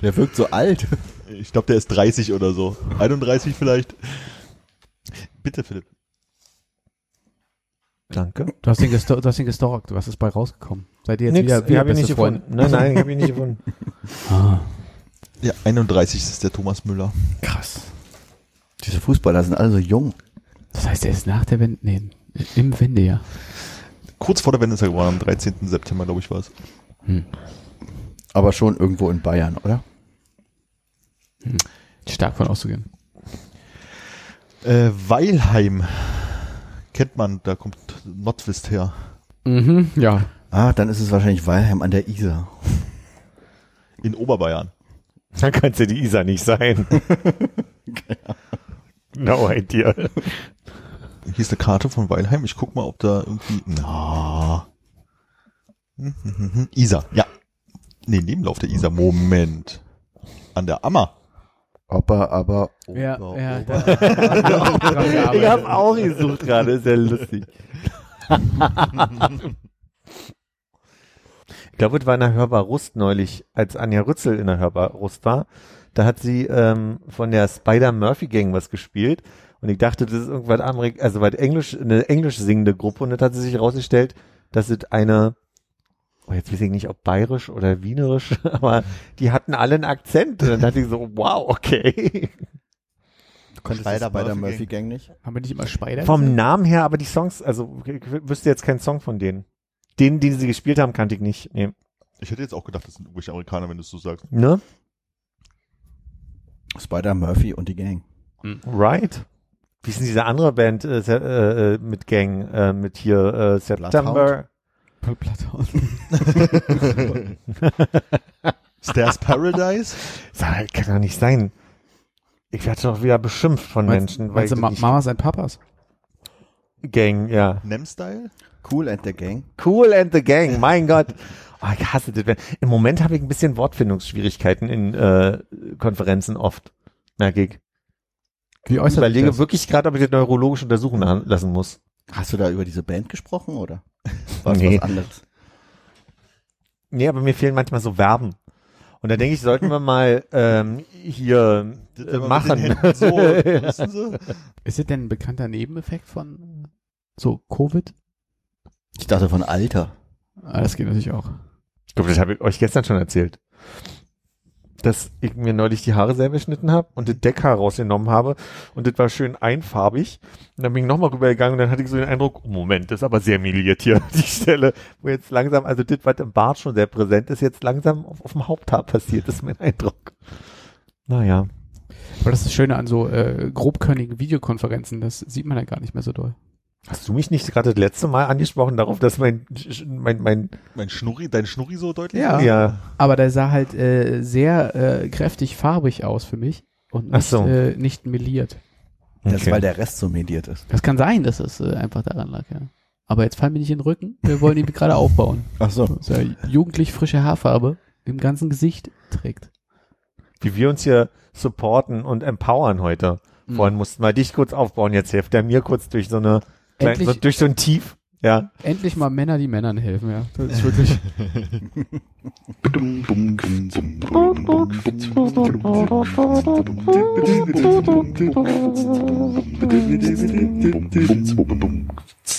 Der wirkt so alt. ich glaube, der ist 30 oder so. 31 vielleicht. Bitte, Philipp. Danke. Du hast ihn, gesto du hast ihn gestalkt. Was ist bei rausgekommen? Seid ihr jetzt Nix, wieder, ich wieder habe ihn beste nicht Freunde? gefunden. Nein, nein, ich habe ihn nicht gefunden. Ah, Ja, 31 ist der Thomas Müller. krass. Diese Fußballer sind alle so jung. Das heißt, er ist nach der Wende, nee, im Wendejahr. Kurz vor der Wende ist er geworden, am 13. September, glaube ich, war es. Aber schon irgendwo in Bayern, oder? Stark von auszugehen. Äh, Weilheim. Kennt man, da kommt Nordwest her. Mhm, ja. Ah, dann ist es wahrscheinlich Weilheim an der Isar. [laughs] In Oberbayern. Dann kann es ja die Isa nicht sein. [laughs] [laughs] no idea. Hier ist eine Karte von Weilheim. Ich guck mal, ob da irgendwie. Na. Isar, ja. Nee, Nebenlauf der Isar. Moment. An der Ammer. Aber, aber, Ja, ober, ja, ober. da- [laughs] Ich habe auch gesucht gerade, ist ja lustig. Ich glaube, es war in der Hörbar Rust neulich, als Anja Rützel in der Hörbar Rust war. Da hat sie ähm, von der Spider-Murphy-Gang was gespielt. Und ich dachte, das ist irgendwas Amerik also was Englisch, eine englisch singende Gruppe. Und das hat sie sich herausgestellt, dass es eine oh, jetzt weiß ich nicht, ob bayerisch oder wienerisch, [laughs] aber die hatten alle einen Akzent. Und dann dachte ich so, wow, okay. Du konntest Spider bei der Murphy Gang nicht? Haben wir nicht immer Spider? Vom? Namen her, aber die Songs, also ich wüsste jetzt keinen Song von denen. Den, den sie gespielt haben, kannte ich nicht. Nee. Ich hätte jetzt auch gedacht, das sind irgendwelche Amerikaner, wenn du es so sagst. Ne? Spider Murphy und die Gang. Right. Wie ist denn diese andere Band äh, äh, äh, mit Gang, äh, mit hier äh, September? Bloodhound. [laughs] Stairs Paradise? Sag, kann doch nicht sein. Ich werde doch wieder beschimpft von Menschen, weil Meinst du Ma Mamas and Papas? Gang, ja. Nem-Style? Cool and the Gang. Cool and the Gang, mein Gott. Oh, ich hasse das. Im Moment habe ich ein bisschen Wortfindungsschwierigkeiten in äh, Konferenzen oft. Merke ich. Wie Ich äußert überlege sich das? wirklich gerade, ob ich das neurologisch untersuchen la- lassen muss. Hast du da über diese Band gesprochen oder [laughs] war Nee. was anderes? Nee, aber mir fehlen manchmal so Verben. Und da denke ich, sollten wir mal ähm, hier äh, machen. [laughs] So? Ist das denn ein bekannter Nebeneffekt von äh, so Covid? Ich dachte von Alter. Ah, das geht natürlich auch. Ich glaube, das habe ich euch gestern schon erzählt. Dass ich mir neulich die Haare selber geschnitten habe und das Deckhaar rausgenommen habe und das war schön einfarbig. Und dann bin ich nochmal rübergegangen und dann hatte ich so den Eindruck, oh Moment, das ist aber sehr miliert hier, [laughs] die Stelle, wo jetzt langsam, also das, was im Bart schon sehr präsent ist, jetzt langsam auf, auf dem Haupthaar passiert, ist mein Eindruck. Naja. Aber das ist das Schöne an so äh, grobkörnigen Videokonferenzen, das sieht man ja gar nicht mehr so doll. Hast du mich nicht gerade das letzte Mal angesprochen darauf, dass mein, mein, mein, Mein Schnurri, dein Schnurri so deutlich? Ja. ja, Aber der sah halt äh, sehr äh, kräftig farbig aus für mich und Ach nicht, so. äh, nicht meliert. Das ist, Okay. weil der Rest so mediert ist. Das kann sein, dass es äh, einfach daran lag, ja. Aber jetzt fallen wir nicht in den Rücken. Wir wollen ihn gerade aufbauen. [laughs] Ach so. Dass er jugendlich frische Haarfarbe im ganzen Gesicht trägt. wie wir uns hier supporten und empowern heute. Mhm. Vorhin mussten wir dich kurz aufbauen, jetzt hilft er mir kurz durch so eine, klein, Endlich- so, durch so ein Tief. Ja. Endlich mal Männer, die Männern helfen, ja. Das ist wirklich.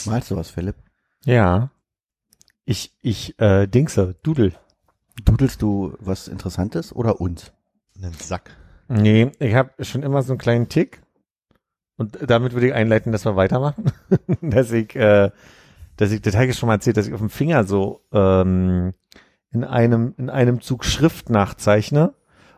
Malst du was, Philipp? Ja. Ich, ich, äh, Dingse, Dudel. Dudelst du was Interessantes oder uns? Einen Sack. Nee, ich habe schon immer so einen kleinen Tick. Und damit würde ich einleiten, dass wir weitermachen. [laughs] dass ich, äh, dass ich, das habe ich schon mal erzählt, dass ich auf dem Finger so ähm, in einem, in einem Zug Schrift nachzeichne.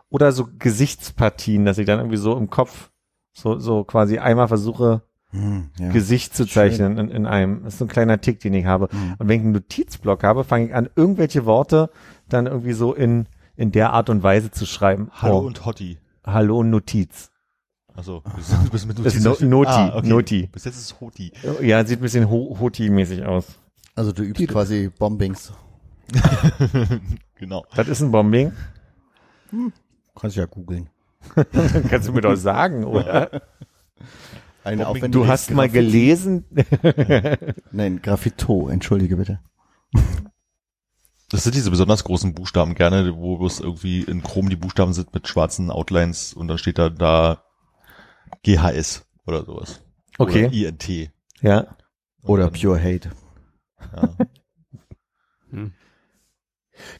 Oder so Gesichtspartien, dass ich dann irgendwie so im Kopf so, so quasi einmal versuche, Hm, ja. Gesicht zu zeichnen in, in einem. Das ist so ein kleiner Tick, den ich habe. Hm. Und wenn ich einen Notizblock habe, fange ich an, irgendwelche Worte dann irgendwie so in, in der Art und Weise zu schreiben. Hallo Oh, und Hotti. Hallo Notiz. Also, [laughs] du bist, du bist mit Das ist No- Noti, Ah, okay. Noti. Bis jetzt ist es Hoti. Ja, sieht ein bisschen Ho Hoti-mäßig aus. Also du übst quasi Bombings. [laughs] genau. Das ist ein Bombing. Kannst ja googeln. [laughs] Kannst du mir doch sagen, oder? Du hast mal Graffiti- gelesen. Nein, Graffito, entschuldige bitte. Das sind diese besonders großen Buchstaben gerne, wo es irgendwie in Chrom die Buchstaben sind mit schwarzen Outlines und dann steht da da GHS oder sowas. Okay. Oder INT. Ja. Oder dann- Pure Hate. Ja. [laughs]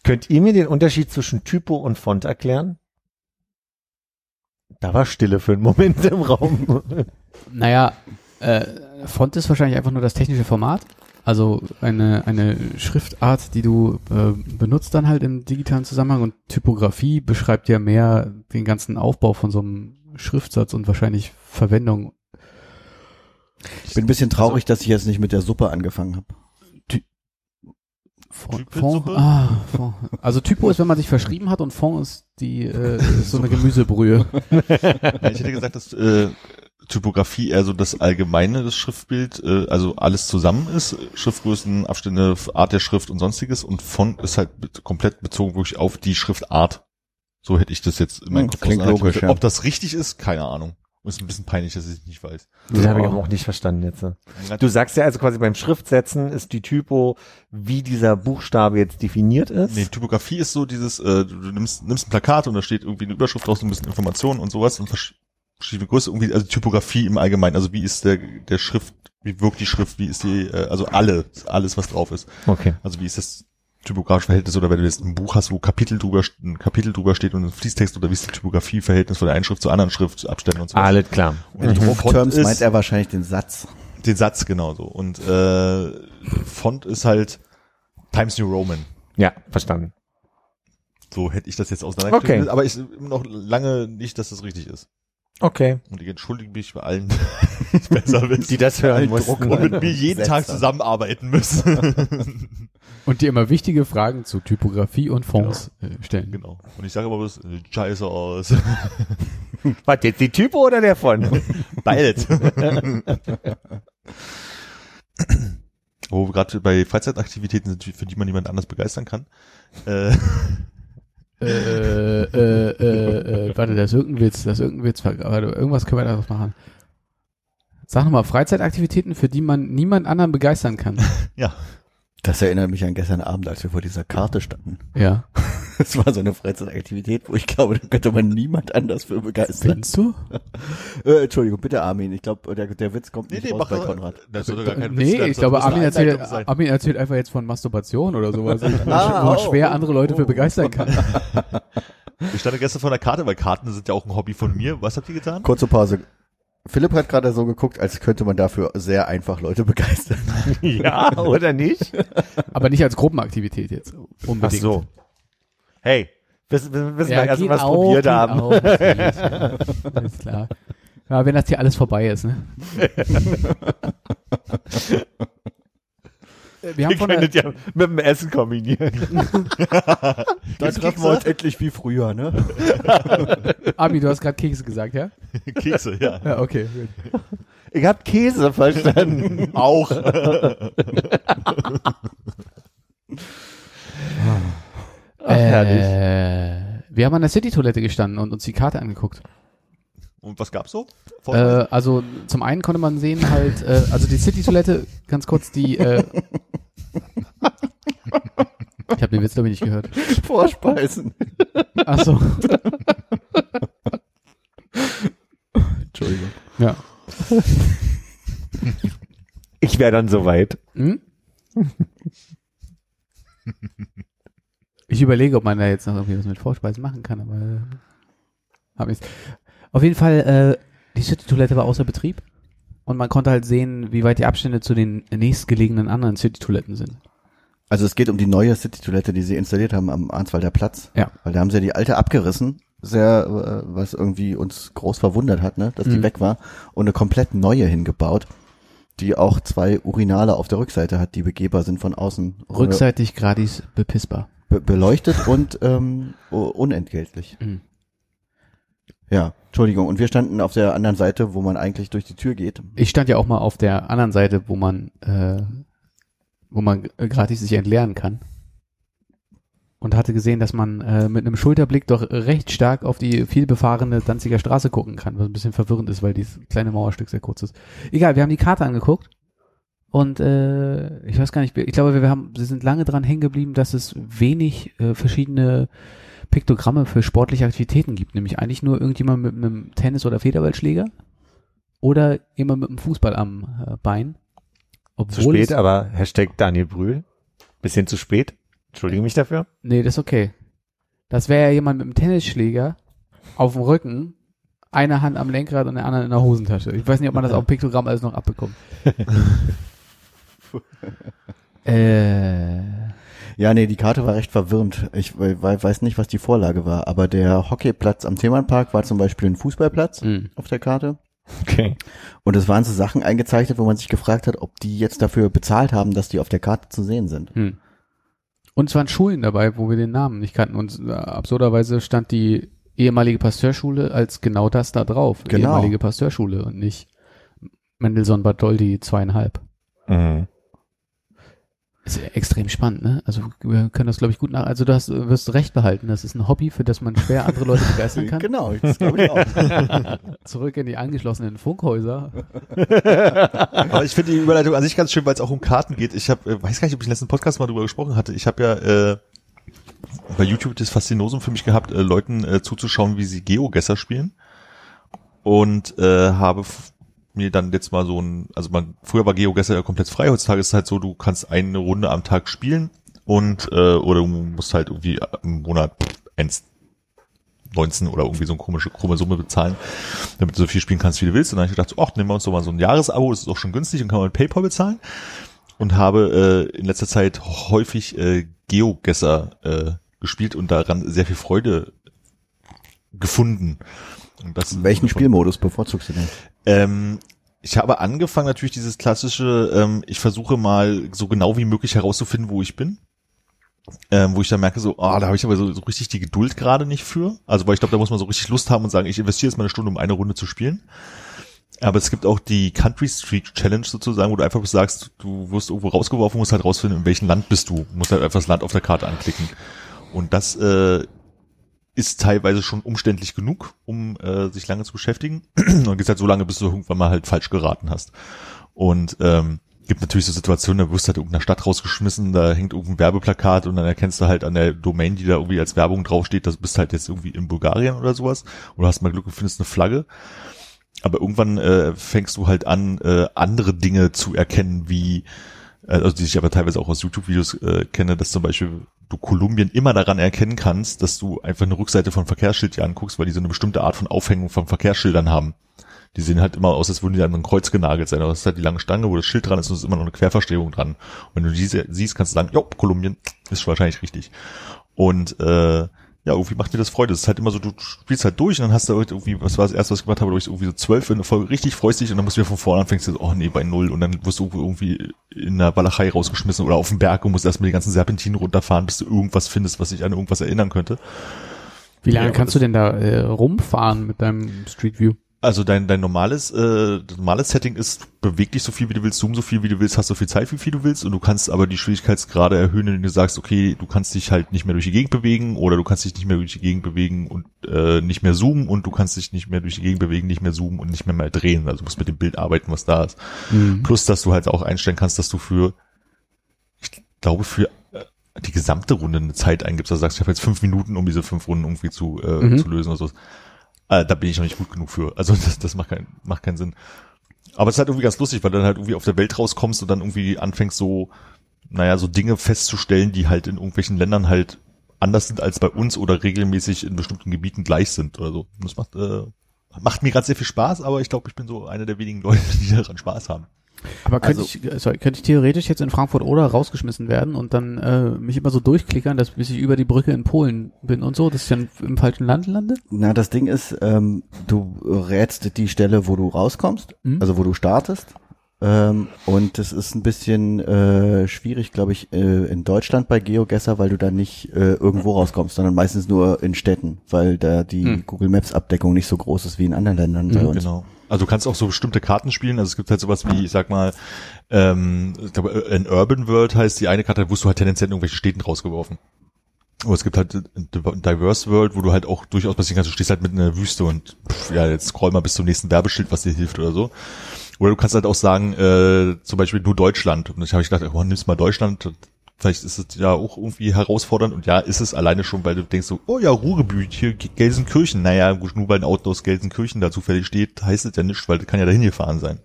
Könnt ihr mir den Unterschied zwischen Typo und Font erklären? Da war Stille für einen Moment im Raum. [laughs] Naja, äh, Font ist wahrscheinlich einfach nur das technische Format. Also eine, eine Schriftart, die du äh, benutzt dann halt im digitalen Zusammenhang und Typografie beschreibt ja mehr den ganzen Aufbau von so einem Schriftsatz und wahrscheinlich Verwendung. Ich bin ein bisschen traurig, dass ich jetzt nicht mit der Suppe angefangen habe. Fond? Fond, ah, Fond. Also Typo ist, wenn man sich verschrieben hat und Fond ist die äh, [laughs] ist so eine Gemüsebrühe. [laughs] Ich hätte gesagt, dass äh, Typografie eher so das allgemeine das Schriftbild, äh, also alles zusammen ist, Schriftgrößen, Abstände, Art der Schrift und sonstiges und Font ist halt komplett bezogen wirklich auf die Schriftart. So hätte ich das jetzt in meinem Hm, Kopf klingt logisch, ja. Ob das richtig ist, keine Ahnung. Ist ein bisschen peinlich, dass ich nicht weiß. Das habe ich aber auch nicht verstanden jetzt. Du sagst ja also quasi beim Schriftsetzen ist die Typo, wie dieser Buchstabe jetzt definiert ist. Nee, Typografie ist so dieses, äh, du nimmst, nimmst ein Plakat und da steht irgendwie eine Überschrift draus, ein bisschen Informationen und sowas und versch- verschiedene Größe, irgendwie, also Typografie im Allgemeinen, also wie ist der, der Schrift, wie wirkt die Schrift, wie ist die, äh, also alle, alles, was drauf ist. Okay. Also wie ist das typografische Verhältnisse oder wenn du jetzt ein Buch hast, wo Kapitel drüber, ein Kapitel drüber steht und ein Fließtext oder wie ist das Typografieverhältnis von der einen Schrift zur anderen Schrift abstellen und so. Alles klar. Und In die Font Druckterms ist- meint er wahrscheinlich den Satz. den Satz genauso. Und äh, Font ist halt Times New Roman. Ja, verstanden. So hätte ich das jetzt auseinandergeklügelt, Okay. aber ich noch lange nicht, dass das richtig ist. Okay. Und ich entschuldige mich bei allen, [laughs] die es besser wissen. Die das hören mussten. [laughs] und mit mir jeden Tag Setzer. zusammenarbeiten müssen. [laughs] Und die immer wichtige Fragen zu Typografie und Fonds äh, stellen. genau. Und ich sage immer bloß, äh, scheiße aus. Was, jetzt die Typo oder der von? [laughs] Beides. Wo wir gerade bei Freizeitaktivitäten sind, für die man jemand anders begeistern kann. Äh, Äh, äh, äh, äh, warte, das ist irgendein Witz, das ist irgendein Witz. Warte, irgendwas können wir daraus machen. Sag nochmal, Freizeitaktivitäten, für die man niemand anderen begeistern kann. [laughs] ja, Das erinnert mich an gestern Abend, als wir vor dieser Karte standen. Ja. [laughs] Das war so eine Freizeitaktivität, wo ich glaube, da könnte man niemand anders für begeistern. Findest du? [laughs] Äh, Entschuldigung, bitte Armin. Ich glaube, der, der Witz kommt nee, nicht nee, raus mach bei Konrad. Das soll doch gar kein Witz Nee, sein, ich glaube, Armin erzählt. Armin erzählt einfach jetzt von Masturbation oder sowas, [laughs] wo man, Ah, wo man oh, schwer oh, andere Leute für oh. begeistern kann. Ich stand gestern vor der Karte, weil Karten sind ja auch ein Hobby von mir. Was habt ihr getan? Kurze Pause. Philipp hat gerade so geguckt, als könnte man dafür sehr einfach Leute begeistern. [laughs] ja, oder nicht? Aber nicht als Gruppenaktivität jetzt. Ach Unbedingt. so. Hey, wissen, wissen Ja, wir erst was auch, probiert haben. auch, geht. Alles klar. Ja, wenn das hier alles vorbei ist, ne? [laughs] Wir haben Wir von das ja mit dem Essen kombinieren. [laughs] Dann treffen wir uns endlich wie früher, ne? [laughs] Abi, du hast gerade Kekse gesagt, ja? Kekse, ja. [laughs] Ja, okay. gut. Ich hab Käse verstanden. Auch. Ach, herrlich. Äh, wir haben an der City-Toilette gestanden und uns die Karte angeguckt. Und was gab's so? Äh, also zum einen konnte man sehen halt, äh, also die City-Toilette, ganz kurz, die äh, [laughs] Ich habe den Witz, glaube ich, nicht gehört. Vorspeisen. Ach so. Entschuldigung. Ja. Ich wäre dann soweit. Hm? Ich überlege, ob man da jetzt noch irgendwie was mit Vorspeisen machen kann, aber äh, hab ich's. Auf jeden Fall, äh, die City-Toilette war außer Betrieb und man konnte halt sehen, wie weit die Abstände zu den nächstgelegenen anderen City-Toiletten sind. Also es geht um die neue City-Toilette, die sie installiert haben am Arnswalder Platz. Ja. Weil da haben sie die alte abgerissen, sehr, äh, was irgendwie uns groß verwundert hat, ne, dass die Mhm. weg war und eine komplett neue hingebaut, die auch zwei Urinale auf der Rückseite hat, die begehbar sind von außen. Rückseitig gratis bepissbar. Be beleuchtet und ähm, unentgeltlich. Mhm. Ja, Entschuldigung. Und wir standen auf der anderen Seite, wo man eigentlich durch die Tür geht. Ich stand ja auch mal auf der anderen Seite, wo man, äh, wo man gratis sich entleeren kann. Und hatte gesehen, dass man äh, mit einem Schulterblick doch recht stark auf die vielbefahrene Danziger Straße gucken kann, was ein bisschen verwirrend ist, weil dieses kleine Mauerstück sehr kurz ist. Egal, wir haben die Karte angeguckt und äh, ich weiß gar nicht, ich glaube, wir haben, sie sind lange dran hängen geblieben, dass es wenig äh, verschiedene Piktogramme für sportliche Aktivitäten gibt, nämlich eigentlich nur irgendjemand mit einem Tennis- oder Federballschläger oder jemand mit einem Fußball am äh, Bein. Zu Obwohl spät, es, aber Hashtag Daniel Brühl. Bisschen zu spät. Entschuldige mich dafür. Nee, das ist okay. Das wäre ja jemand mit einem Tennisschläger auf dem Rücken, eine Hand am Lenkrad und eine andere in der Hosentasche. Ich weiß nicht, ob man das auf dem Piktogramm alles noch abbekommt. [laughs] äh, Ja, nee, die Karte war recht verwirrend. Ich we- we- weiß nicht, was die Vorlage war, aber der Hockeyplatz am Themenpark war zum Beispiel ein Fußballplatz mh. auf der Karte. Okay. Und es waren so Sachen eingezeichnet, wo man sich gefragt hat, ob die jetzt dafür bezahlt haben, dass die auf der Karte zu sehen sind. Hm. Und es waren Schulen dabei, wo wir den Namen nicht kannten. Und äh, absurderweise stand die ehemalige Pasteurschule als genau das da drauf. Genau. Ehemalige Pasteurschule und nicht Mendelssohn Bartholdy zweieinhalb. Mhm. Ist ja extrem spannend, ne? Also wir können das, glaube ich, gut nach. Also du hast, wirst recht behalten. Das ist ein Hobby, für das man schwer andere Leute begeistern kann. Genau, das glaube ich auch. [laughs] Zurück in die angeschlossenen Funkhäuser. [laughs] Aber ich finde die Überleitung an sich ganz schön, weil es auch um Karten geht. Ich habe, äh, weiß gar nicht, ob ich im letzten Podcast mal drüber gesprochen hatte. Ich habe ja äh, bei YouTube das Faszinosum für mich gehabt, äh, Leuten äh, zuzuschauen, wie sie Geogesser spielen. Und äh, habe mir dann jetzt mal so ein, also man, früher war Geogesser ja komplett frei, heutzutage ist es halt so, du kannst eine Runde am Tag spielen und äh, oder du musst halt irgendwie im Monat 1 19 oder irgendwie so eine komische krumme Summe bezahlen, damit du so viel spielen kannst, wie du willst. Und dann habe ich gedacht, so, ach, nehmen wir uns doch mal so ein Jahresabo, das ist auch schon günstig und kann man mit PayPal bezahlen. Und habe äh, in letzter Zeit häufig äh, GeoGesser äh, gespielt und daran sehr viel Freude gefunden. Und das Welchen Spielmodus bevorzugst du denn? Ähm, ich habe angefangen natürlich dieses klassische, ähm, ich versuche mal so genau wie möglich herauszufinden, wo ich bin. Ähm, wo ich dann merke, so, ah, da habe ich aber so, so richtig die Geduld gerade nicht für. Also, weil ich glaube, da muss man so richtig Lust haben und sagen, ich investiere jetzt mal eine Stunde, um eine Runde zu spielen. Aber es gibt auch die Country Street Challenge sozusagen, wo du einfach sagst, du wirst irgendwo rausgeworfen, musst halt rausfinden, in welchem Land bist du. Du musst halt einfach das Land auf der Karte anklicken. Und das äh, ist teilweise schon umständlich genug, um äh, sich lange zu beschäftigen. [clears throat] Und geht halt so lange, bis du irgendwann mal halt falsch geraten hast. Und ähm, gibt natürlich so Situationen, da wirst du halt in irgendeiner Stadt rausgeschmissen, da hängt irgendein Werbeplakat und dann erkennst du halt an der Domain, die da irgendwie als Werbung draufsteht, das bist halt jetzt irgendwie in Bulgarien oder sowas. Oder hast mal Glück und findest eine Flagge. Aber irgendwann äh, fängst du halt an, äh, andere Dinge zu erkennen, wie also die ich aber teilweise auch aus YouTube-Videos äh, kenne, dass zum Beispiel du Kolumbien immer daran erkennen kannst, dass du einfach eine Rückseite von Verkehrsschild dir anguckst, weil die so eine bestimmte Art von Aufhängung von Verkehrsschildern haben. Die sehen halt immer aus, als würden die an ein Kreuz genagelt sein. Aber das ist halt die lange Stange, wo das Schild dran ist und es ist immer noch eine Querverstrebung dran. Und wenn du diese siehst, kannst du sagen, jo, Kolumbien ist wahrscheinlich richtig. Und äh, ja, irgendwie macht mir das Freude. Es ist halt immer so, du spielst halt durch und dann hast du irgendwie, was war das erste, was ich gemacht habe, ich irgendwie so zwölf in der Folge richtig freust dich und dann musst du wieder von vorne anfängst so, oh nee, bei null und dann wirst du irgendwie in der Walachei rausgeschmissen oder auf den Berg und musst erstmal die ganzen Serpentinen runterfahren, bis du irgendwas findest, was dich an irgendwas erinnern könnte. Wie lange Ja, kannst du denn da äh, rumfahren mit deinem Street View? Also dein, dein normales, äh, normales Setting ist, beweg dich so viel wie du willst, zoom so viel wie du willst, hast so viel Zeit wie viel du willst und du kannst aber die Schwierigkeitsgrade erhöhen, indem du sagst, okay, du kannst dich halt nicht mehr durch die Gegend bewegen oder du kannst dich nicht mehr durch die Gegend bewegen und äh, nicht mehr zoomen und du kannst dich nicht mehr durch die Gegend bewegen, nicht mehr zoomen und nicht mehr mal drehen. Also du musst mit dem Bild arbeiten, was da ist. Mhm. Plus, dass du halt auch einstellen kannst, dass du für, ich glaube, für äh, die gesamte Runde eine Zeit eingibst. Also sagst, ich habe jetzt fünf Minuten, um diese fünf Runden irgendwie zu, äh, Mhm. zu lösen oder so. Äh, da bin ich noch nicht gut genug für. Also [laughs] das, das macht, kein, macht keinen Sinn. Aber es ist halt irgendwie ganz lustig, weil dann halt irgendwie auf der Welt rauskommst und dann irgendwie anfängst so, naja, so Dinge festzustellen, die halt in irgendwelchen Ländern halt anders sind als bei uns oder regelmäßig in bestimmten Gebieten gleich sind oder so. Das macht, äh, macht mir gerade sehr viel Spaß, aber ich glaube, ich bin so einer der wenigen Leute, [laughs] die daran Spaß haben. Aber könnte Also- ich, äh, sorry, könnte ich theoretisch jetzt in Frankfurt oder rausgeschmissen werden und dann äh, mich immer so durchklickern, dass bis ich über die Brücke in Polen bin und so, dass ich dann im falschen Land lande? Na, das Ding ist, ähm, du rätst die Stelle, wo du rauskommst, Mhm. also wo du startest. Ähm, und es ist ein bisschen äh, schwierig, glaube ich, äh, in Deutschland bei GeoGesser, weil du da nicht äh, irgendwo rauskommst, sondern meistens nur in Städten, weil da die Mhm. Google Maps Abdeckung nicht so groß ist wie in anderen Ländern bei Mhm, uns. Genau. Also du kannst auch so bestimmte Karten spielen. Also es gibt halt sowas wie, ich sag mal, ähm, ich glaube, in Urban World heißt die eine Karte, da wirst du halt tendenziell in irgendwelche Städten rausgeworfen. Aber es gibt halt ein Diverse World, wo du halt auch durchaus passieren kannst, du stehst halt mitten in der Wüste und pff, ja, jetzt scroll mal bis zum nächsten Werbeschild, was dir hilft oder so. Oder du kannst halt auch sagen, äh, zum Beispiel nur Deutschland. Und ich habe ich gedacht, oh, nimmst mal Deutschland. Vielleicht ist es ja auch irgendwie herausfordernd. Und ja, ist es alleine schon, weil du denkst so, oh ja, Ruhrgebiet, hier Gelsenkirchen. Naja, nur weil ein Auto aus Gelsenkirchen da zufällig steht, heißt es ja nicht, weil das kann ja dahin gefahren sein.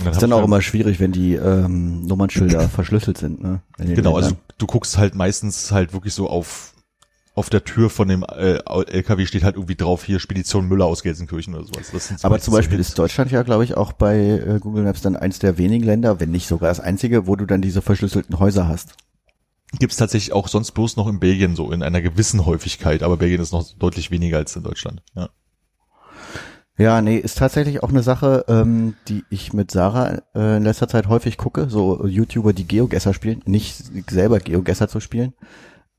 Und Ist dann auch immer schwierig, wenn die ähm, Nummernschilder [clears throat] verschlüsselt sind. Ne? Genau, also du guckst halt meistens halt wirklich so auf auf der Tür von dem äh, LKW steht halt irgendwie drauf hier Spedition Müller aus Gelsenkirchen oder sowas. Aber zum Beispiel ist Deutschland ja, glaube ich, auch bei äh, Google Maps dann eins der wenigen Länder, wenn nicht sogar das einzige, wo du dann diese verschlüsselten Häuser hast. gibt's tatsächlich auch sonst bloß noch in Belgien so in einer gewissen Häufigkeit, aber Belgien ist noch deutlich weniger als in Deutschland. Ja. Ja, nee, ist tatsächlich auch eine Sache, ähm, die ich mit Sarah äh, in letzter Zeit häufig gucke, so YouTuber, die Geogesser spielen, nicht selber Geogesser zu spielen.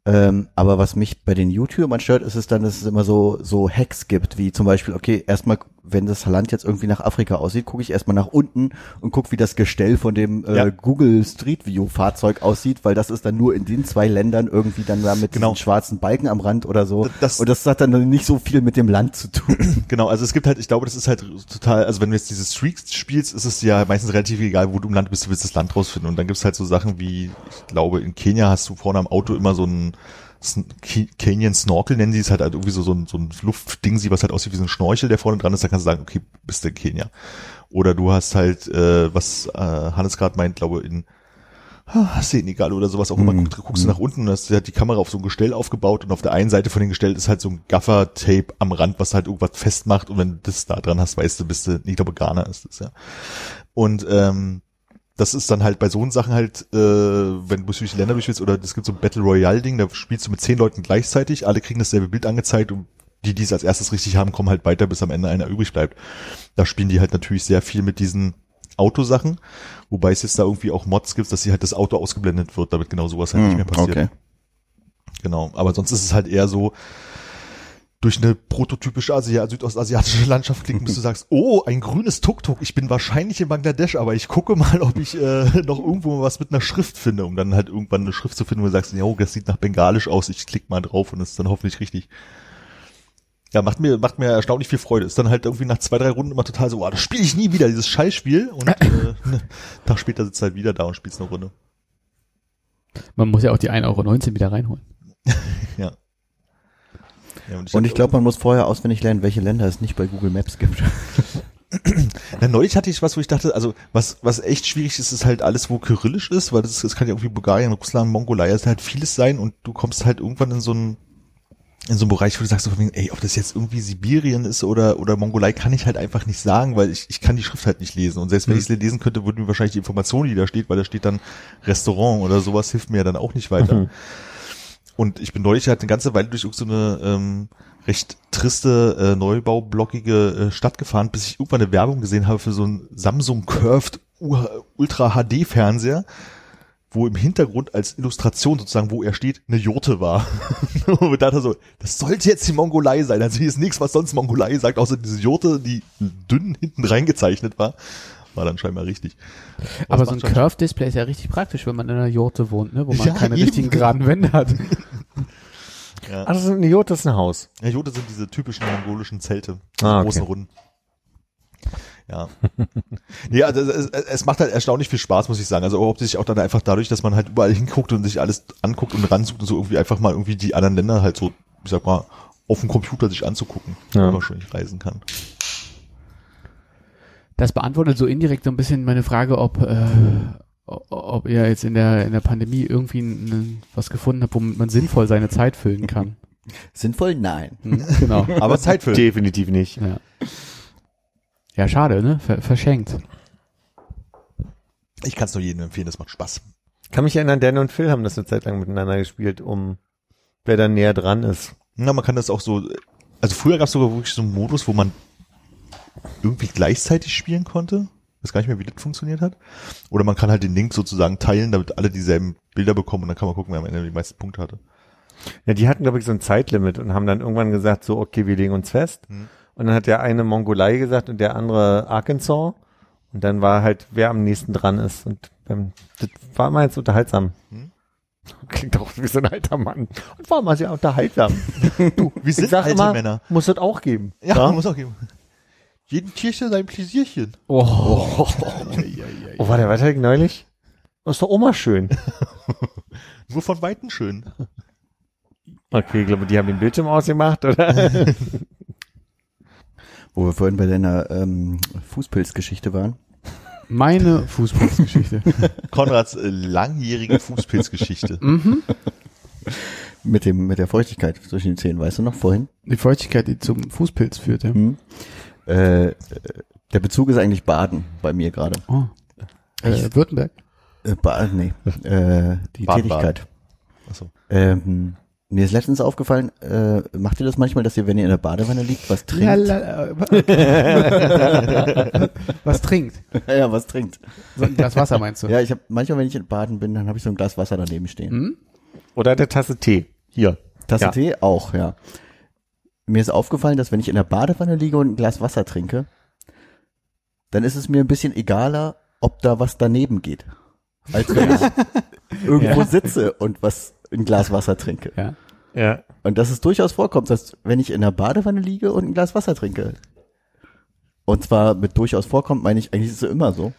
Ähm, aber was mich bei den YouTubern stört, ist es dann, dass es immer so, so Hacks gibt, wie zum Beispiel, okay, erstmal, wenn das Land jetzt irgendwie nach Afrika aussieht, gucke ich erstmal nach unten und gucke, wie das Gestell von dem äh, Ja. Google Street View Fahrzeug aussieht, weil das ist dann nur in den zwei Ländern irgendwie dann da mit Genau. diesen schwarzen Balken am Rand oder so. Das- und das hat dann nicht so viel mit dem Land zu tun. [clears throat] Genau, also es gibt halt, ich glaube, das ist halt total, also wenn du jetzt diese Streaks spielst, ist es ja meistens relativ egal, wo du im Land bist, du willst das Land rausfinden. Und dann gibt's halt so Sachen wie, ich glaube, in Kenia hast du vorne am Auto immer so ein Canyon Snorkel nennen sie es halt, halt irgendwie so, so ein, so ein Luftding, sie was halt aussieht wie so ein Schnorchel, der vorne dran ist, da kannst du sagen, okay, bist du in Kenia. Oder du hast halt, äh, was äh, Hannes gerade meint, glaube in ah, hast du ihn egal oder sowas auch immer, Mhm. guckst, guckst du nach unten und hast hat die Kamera auf so ein Gestell aufgebaut und auf der einen Seite von dem Gestell ist halt so ein Gaffer-Tape am Rand, was halt irgendwas festmacht und wenn du das da dran hast, weißt du, bist du, ich glaube Ghana ist das, ja. Und ähm, das ist dann halt bei so Sachen halt, äh, wenn du durch die Länder durch willst, oder es gibt so ein Battle Royale-Ding, da spielst du mit zehn Leuten gleichzeitig, alle kriegen dasselbe Bild angezeigt und die, die es als erstes richtig haben, kommen halt weiter, bis am Ende einer übrig bleibt. Da spielen die halt natürlich sehr viel mit diesen Autosachen, wobei es jetzt da irgendwie auch Mods gibt, dass sie halt das Auto ausgeblendet wird, damit genau sowas halt nicht mehr passiert. Hm, Okay. Genau, aber sonst ist es halt eher so, durch eine prototypische Asia südostasiatische Landschaft klicken, bis du [laughs] sagst, oh, ein grünes Tuk-Tuk, ich bin wahrscheinlich in Bangladesch, aber ich gucke mal, ob ich äh, [laughs] noch irgendwo was mit einer Schrift finde, um dann halt irgendwann eine Schrift zu finden, wo du sagst, ja, oh, das sieht nach Bengalisch aus, ich klick mal drauf und das ist dann hoffentlich richtig. Ja, macht mir, macht mir erstaunlich viel Freude. Ist dann halt irgendwie nach zwei, drei Runden immer total so, oh, das spiele ich nie wieder, dieses Scheißspiel. Und äh, einen [laughs] Tag später sitzt du halt wieder da und spielst eine Runde. Man muss ja auch die 1,19 Euro wieder reinholen. Ja. Ja Und ich glaube, man muss vorher auswendig lernen, welche Länder es nicht bei Google Maps gibt. [laughs] Na, neulich hatte ich was, wo ich dachte, also was, was echt schwierig ist, ist halt alles, wo kyrillisch ist, weil das, das kann ja irgendwie Bulgarien, Russland, Mongolei, es halt vieles sein und du kommst halt irgendwann in so einen in so einen Bereich, wo du sagst, ey, ob das jetzt irgendwie Sibirien ist oder, oder Mongolei, kann ich halt einfach nicht sagen, weil ich, ich kann die Schrift halt nicht lesen. Und selbst wenn ich es lesen könnte, würden mir wahrscheinlich die Information, die da steht, weil da steht dann Restaurant oder sowas, hilft mir ja dann auch nicht weiter. Und ich bin neulich halt eine ganze Weile durch so eine ähm, recht triste, äh, neubaublockige äh, Stadt gefahren, bis ich irgendwann eine Werbung gesehen habe für so einen Samsung Curved Ultra HD Fernseher, wo im Hintergrund als Illustration sozusagen, wo er steht, eine Jurte war. [laughs] Und ich dachte so, das sollte jetzt die Mongolei sein. Also hier ist nichts, was sonst Mongolei sagt, außer diese Jurte, die dünn hinten reingezeichnet war. War dann scheinbar richtig. Aber es so ein Curve-Display ist ja richtig praktisch, wenn man in einer Jurte wohnt, ne? wo man Ja, keine eben. richtigen geraden Wände hat. [laughs] Ja. Ah, das ist ein Idiot, das ist ein Haus. Ja, Jode sind diese typischen mongolischen Zelte, diese Ah, okay. großen Runden. Ja. [laughs] nee, also es, es, es macht halt erstaunlich viel Spaß, muss ich sagen. Also hauptsächlich auch dann einfach dadurch, dass man halt überall hinguckt und sich alles anguckt und ransucht und so irgendwie einfach mal irgendwie die anderen Länder halt so, ich sag mal, auf dem Computer sich anzugucken, Ja. wenn man schon nicht reisen kann. Das beantwortet so indirekt so ein bisschen meine Frage, ob, äh, ob ihr jetzt in der, in der Pandemie irgendwie n- n- was gefunden habt, womit man sinnvoll seine Zeit füllen kann. [laughs] Sinnvoll? Nein. Hm, genau. [laughs] Aber Zeit für. Definitiv nicht. Ja. ja, schade, ne? Ver verschenkt. Ich kann es nur jedem empfehlen, das macht Spaß. Kann mich erinnern, Dan und Phil haben das eine Zeit lang miteinander gespielt, um wer da näher dran ist. Na, man kann das auch so, also früher gab es sogar wirklich so einen Modus, wo man irgendwie gleichzeitig spielen konnte. Ich weiß gar nicht mehr, wie das funktioniert hat. Oder man kann halt den Link sozusagen teilen, damit alle dieselben Bilder bekommen und dann kann man gucken, wer am Ende die meisten Punkte hatte. Ja, die hatten, glaube ich, so ein Zeitlimit und haben dann irgendwann gesagt, so, okay, wir legen uns fest. Hm. Und dann hat der eine Mongolei gesagt und der andere Arkansas. Und dann war halt, wer am nächsten dran ist. Und ähm, das war mal jetzt unterhaltsam. Hm. Klingt auch wie so ein alter Mann. Und war mal sehr unterhaltsam. [laughs] Du, wir sind alte immer, Männer. muss das auch geben. Ja, muss auch geben. Jeden Tierchen sein Pläsierchen. Oh. Oh, war der weiter neulich? Das ist doch Oma schön. [laughs] Nur von Weitem schön. Okay, ich glaube, die haben den Bildschirm ausgemacht, oder? [laughs] Wo wir vorhin bei deiner ähm, Fußpilzgeschichte waren. Meine Fußballgeschichte. [laughs] Konrads äh, langjährige Fußpilzgeschichte. mhm. Mit dem, mit der Feuchtigkeit zwischen den Zähnen, weißt du noch vorhin? Die Feuchtigkeit, die zum Fußpilz führt, ja. Hm? Äh, der Bezug ist eigentlich Baden bei mir gerade. Oh. Äh, Württemberg. Äh, Baden, nee. [laughs] Äh, die Baden, Tätigkeit. Achso. Ähm, mir ist letztens aufgefallen, äh, macht ihr das manchmal, dass ihr, wenn ihr in der Badewanne liegt, was trinkt? Was trinkt? [laughs] ja, was trinkt. So ein Glas Wasser meinst du? Ja, ich habe manchmal, wenn ich in Baden bin, dann habe ich so ein Glas Wasser daneben stehen. Hm? Oder der Tasse Tee. Hier. Tasse Ja. Tee auch, ja. Mir ist aufgefallen, dass wenn ich in der Badewanne liege und ein Glas Wasser trinke, dann ist es mir ein bisschen egaler, ob da was daneben geht. Als wenn ich [laughs] irgendwo Ja. sitze und was ein Glas Wasser trinke. Ja. Ja. Und dass es durchaus vorkommt, dass wenn ich in der Badewanne liege und ein Glas Wasser trinke, und zwar mit durchaus vorkommt, meine ich, eigentlich ist es immer so,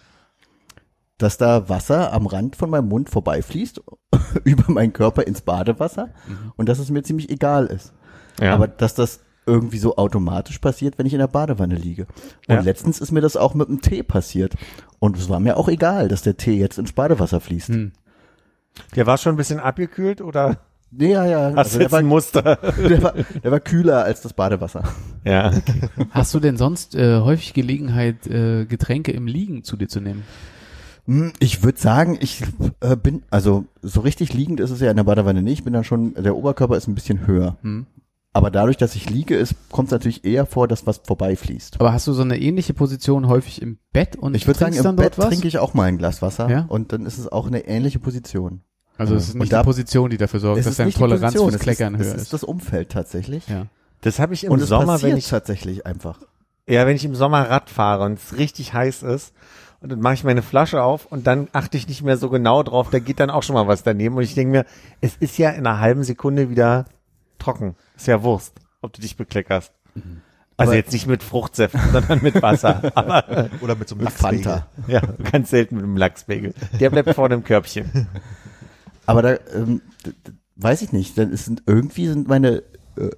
dass da Wasser am Rand von meinem Mund vorbeifließt, [laughs] über meinen Körper ins Badewasser, und dass es mir ziemlich egal ist. Ja. Aber dass das irgendwie so automatisch passiert, wenn ich in der Badewanne liege. Und Ja. letztens ist mir das auch mit dem Tee passiert. Und es war mir auch egal, dass der Tee jetzt ins Badewasser fließt. Hm. Der war schon ein bisschen abgekühlt oder Nee, ja, ja. hast Also du der, jetzt war, ein Muster? [laughs] der, war, der war kühler als das Badewasser. ja. Hast du denn sonst äh, häufig Gelegenheit, äh, Getränke im Liegen zu dir zu nehmen? Hm, Ich würde sagen, ich äh, bin, also so richtig liegend ist es ja in der Badewanne nicht. Ich bin dann schon, der Oberkörper ist ein bisschen höher. Hm. Aber dadurch, dass ich liege, ist, kommt es natürlich eher vor, dass was vorbeifließt. Aber hast du so eine ähnliche Position häufig im Bett und Ich würde sagen, im Bett was? trinke ich auch mal ein Glas Wasser Ja? und dann ist es auch eine ähnliche Position. Also es ist Und nicht da- die Position, die dafür sorgt, Es dass ist deine Toleranz fürs es Kleckern ist, höher es ist ist. das Umfeld tatsächlich. Ja. Das habe ich im Und es Sommer, wenn ich tatsächlich einfach. ja, wenn ich im Sommer Rad fahre und es richtig heiß ist und dann mache ich meine Flasche auf und dann achte ich nicht mehr so genau drauf, da geht dann auch schon mal was daneben und ich denke mir, es ist ja in einer halben Sekunde wieder trocken. Ist ja Wurst, ob du dich bekleckerst. Also Aber- jetzt nicht mit Fruchtsäften, [laughs] sondern mit Wasser. Aber [laughs] Oder mit so einem. Fanta. ja, ganz selten mit einem Lachsbagel. Der bleibt vor dem Körbchen. [laughs] Aber da ähm, weiß ich nicht. Dann ist irgendwie sind meine äh,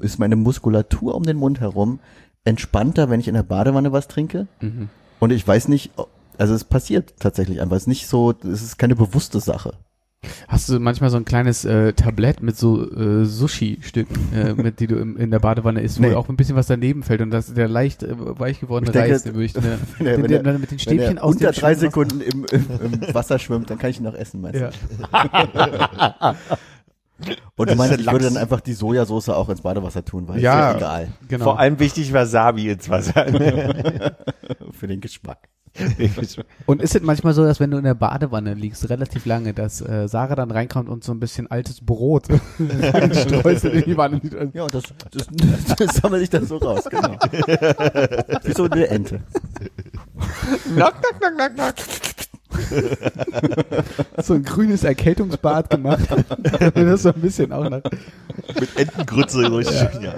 ist meine Muskulatur um den Mund herum entspannter, wenn ich in der Badewanne was trinke. Mhm. Und ich weiß nicht, also es passiert tatsächlich einfach. Es ist nicht so, es ist keine bewusste Sache. Hast du manchmal so ein kleines äh, Tablett mit so äh, Sushi-Stücken, äh, [laughs] mit die du im, in der Badewanne isst, wo Nee. auch ein bisschen was daneben fällt und das der leicht äh, weich gewordene Ich denke, Reis, den würde ich ne, [laughs] Wenn er, den, den, dann mit den Stäbchen aus unter drei Sekunden im, [laughs] im, im Wasser schwimmt, dann kann ich ihn noch essen, meinst du? Ja. Und du meinst, ich würde dann einfach die Sojasauce auch ins Badewasser tun, weil Ja. ist ja egal Genau. Vor allem wichtig Wasabi ins Wasser. für den Geschmack. Und ist es manchmal so, dass wenn du in der Badewanne liegst, relativ lange, dass äh, Sarah dann reinkommt und so ein bisschen altes Brot streusel in die Wanne. Ja, und das, das, das sammle ich dann so raus, genau. Wie so eine Ente. knock, knock, knock, knock, knock. so ein grünes Erkältungsbad gemacht. [laughs] das so ein bisschen auch nach. Mit Entengrütze. Richtig schön, ja.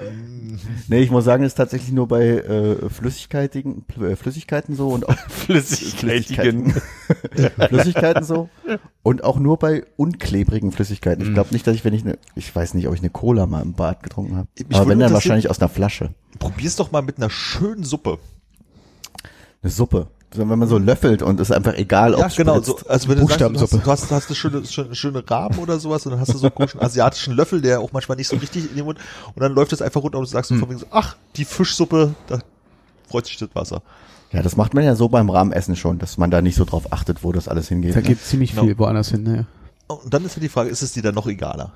[laughs] Nee, ich muss sagen, es ist tatsächlich nur bei äh, Flüssigkeiten, äh, Flüssigkeiten so und auch [laughs] Flüssigkeitigen. Flüssigkeiten so und auch nur bei unklebrigen Flüssigkeiten. Ich glaube nicht, dass ich, wenn ich eine, ich weiß nicht, ob ich eine Cola mal im Bad getrunken habe, aber wenn dann wahrscheinlich aus einer Flasche. Probier's doch mal mit einer schönen Suppe. Eine Suppe. So, wenn man so löffelt und ist einfach egal, ob Ja, genau. So, also wenn du sagst, du hast, du hast, du hast eine schöne, schöne, schöne Rahmen oder sowas und dann hast du so einen komischen asiatischen Löffel, der auch manchmal nicht so richtig in den Mund und dann läuft es einfach runter und du sagst so von wegen so, ach, die Fischsuppe, da freut sich das Wasser. Ja, das macht man ja so beim Rahmenessen schon, dass man da nicht so drauf achtet, wo das alles hingeht. Da ne? geht ziemlich Genau. viel woanders hin. Ne? Und dann ist ja die Frage, ist es dir dann noch egaler?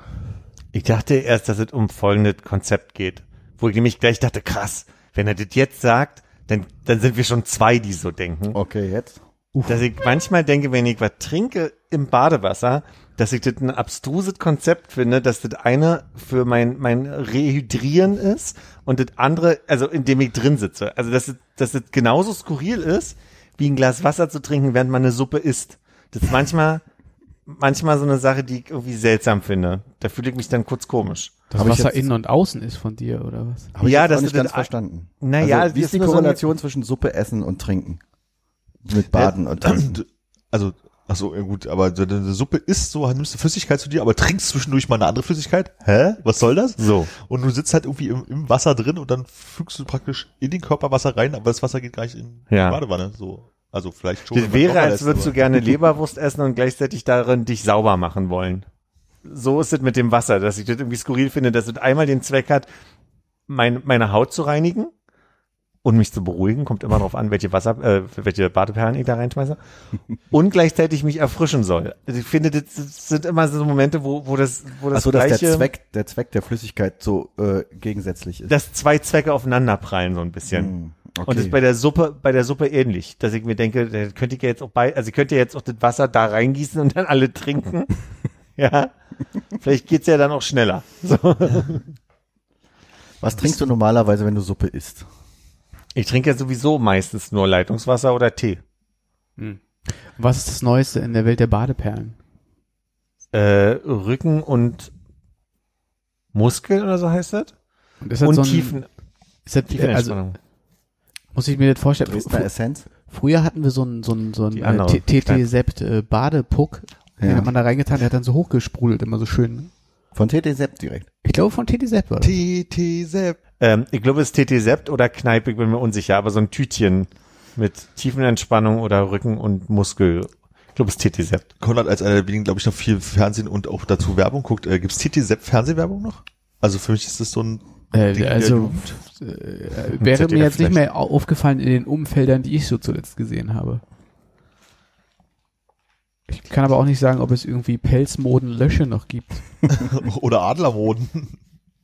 Ich dachte erst, dass es um folgendes Konzept geht. Wo ich nämlich gleich dachte, krass, wenn er das jetzt sagt, dann, dann sind wir schon zwei, die so denken. Okay, jetzt. Dass ich manchmal denke, wenn ich was trinke im Badewasser, dass ich das ein abstruses Konzept finde, dass das eine für mein, mein Rehydrieren ist und das andere, also indem ich drin sitze. Also dass das, dass das genauso skurril ist, wie ein Glas Wasser zu trinken, während man eine Suppe isst. Das ist manchmal, manchmal so eine Sache, die ich irgendwie seltsam finde. Da fühle ich mich dann kurz komisch. Das Hab Wasser jetzt- innen und außen ist von dir, oder was? Habe ich Ja, jetzt das ist nicht ganz verstanden. Naja, also, wie ist die nur so Korrelation zwischen Suppe essen und trinken? Mit Baden und Trinken. [clears throat] Also, ach so, ja gut, aber so eine Suppe isst so, nimmst du Flüssigkeit zu dir, aber trinkst zwischendurch mal eine andere Flüssigkeit? Hä? Was soll das? So. Und du sitzt halt irgendwie im, im Wasser drin und dann fügst du praktisch in den Körper Wasser rein, aber das Wasser geht gar nicht in die Ja. Badewanne. So. Also vielleicht schon. Das wäre, als würdest du gerne [laughs] Leberwurst essen und gleichzeitig darin dich sauber machen wollen. So ist es mit dem Wasser, dass ich das irgendwie skurril finde, dass es einmal den Zweck hat, mein, meine Haut zu reinigen und mich zu beruhigen, kommt immer darauf an, welche Wasser, äh, welche Badeperlen ich da reinschmeiße, [laughs] und gleichzeitig mich erfrischen soll. Also ich finde, das sind immer so Momente, wo, wo das, wo das Achso, dass gleiche, der Zweck, der Zweck der Flüssigkeit so äh, gegensätzlich ist. dass zwei Zwecke aufeinanderprallen so ein bisschen. Hm, okay. Und das ist bei der Suppe, bei der Suppe ähnlich, dass ich mir denke, da könnte ich ja jetzt auch bei, also ich könnte ja jetzt auch das Wasser da reingießen und dann alle trinken. [laughs] ja. Vielleicht geht's ja dann auch schneller. [laughs] So. Was trinkst du normalerweise, wenn du Suppe isst? Ich trinke ja sowieso meistens nur Leitungswasser oder Tee. Was ist das Neueste in der Welt der Badeperlen? Äh, Rücken und Muskel oder so heißt das? Und ist das Und so ein, Tiefen, ist das, also, Tiefenentspannung. Muss ich mir das vorstellen? Dresdner Essenz? Früher hatten wir so einen so einen so einen Die äh, äh, Badepuck, den Ja. hat man da reingetan, der hat dann so hochgesprudelt, immer so schön. Von TT Sepp direkt. Ich glaube von TT Sept war das. TT Sepp. ähm, ich glaube, es ist TT Sept oder Kneipe, ich bin mir unsicher, aber so ein Tütchen mit Tiefenentspannung oder Rücken und Muskel. Ich glaube, es ist TT Sepp. Konrad als einer der wenigen, glaube ich, noch viel Fernsehen und auch dazu Werbung guckt. Äh, gibt's TT Sepp Fernsehwerbung noch? Also für mich ist das so ein Äh, Ding also Äh, wäre ZDF mir jetzt nicht mehr au- aufgefallen in den Umfeldern, die ich so zuletzt gesehen habe. Ich kann aber auch nicht sagen, ob es irgendwie Pelzmoden-Lösche noch gibt. [laughs] oder Adlermoden.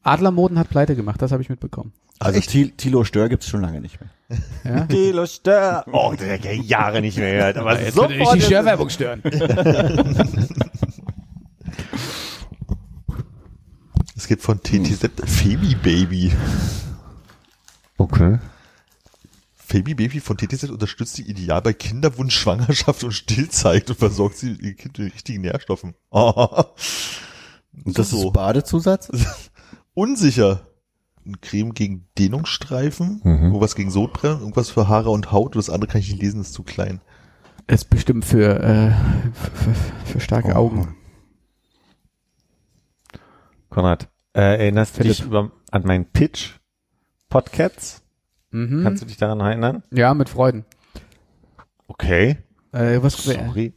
Adlermoden hat pleite gemacht, das habe ich mitbekommen. Also echt? Thilo Stör gibt's schon lange nicht mehr. Ja? [laughs] Kilo Stör. Oh, der hat ja Jahre nicht mehr gehört. Aber Jetzt würde ich die ist- Störwerbung stören. [laughs] Es gibt von TT Sepp Femi Baby. Okay. Femi Baby von TT Sepp unterstützt die Ideal bei Kinderwunsch, Schwangerschaft und Stillzeit und versorgt sie ihr Kind mit richtigen Nährstoffen. Oh. [laughs] Und das So. ist Badezusatz? [laughs] Unsicher. Ein Creme gegen Dehnungsstreifen, Mhm. irgendwas gegen Sodbrennen, irgendwas für Haare und Haut. Und das andere kann ich nicht lesen, ist zu klein. ist bestimmt für, äh, für, für starke Oh. Augen. Konrad, äh, erinnerst du dich über, an meinen Pitch? Podcats? Mhm. Kannst du dich daran erinnern? ja, mit Freuden. Okay. Äh, was, Sorry.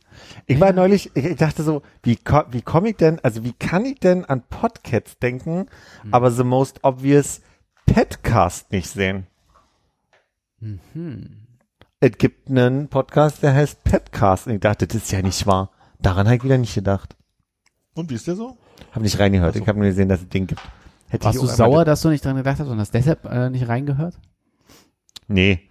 Ich war neulich, ich, ich dachte so, wie, wie komme ich denn, also wie kann ich denn an Podcasts denken, aber the most obvious Petcast nicht sehen? Es gibt einen Podcast, der heißt Petcast und ich dachte, das ist ja nicht wahr. Daran habe ich wieder nicht gedacht. Und wie ist der so? Habe nicht reingehört. So. Ich habe nur gesehen, dass es den gibt. Hätte warst ich du sauer, dass du nicht dran gedacht hast und hast deshalb äh, nicht reingehört? Nee.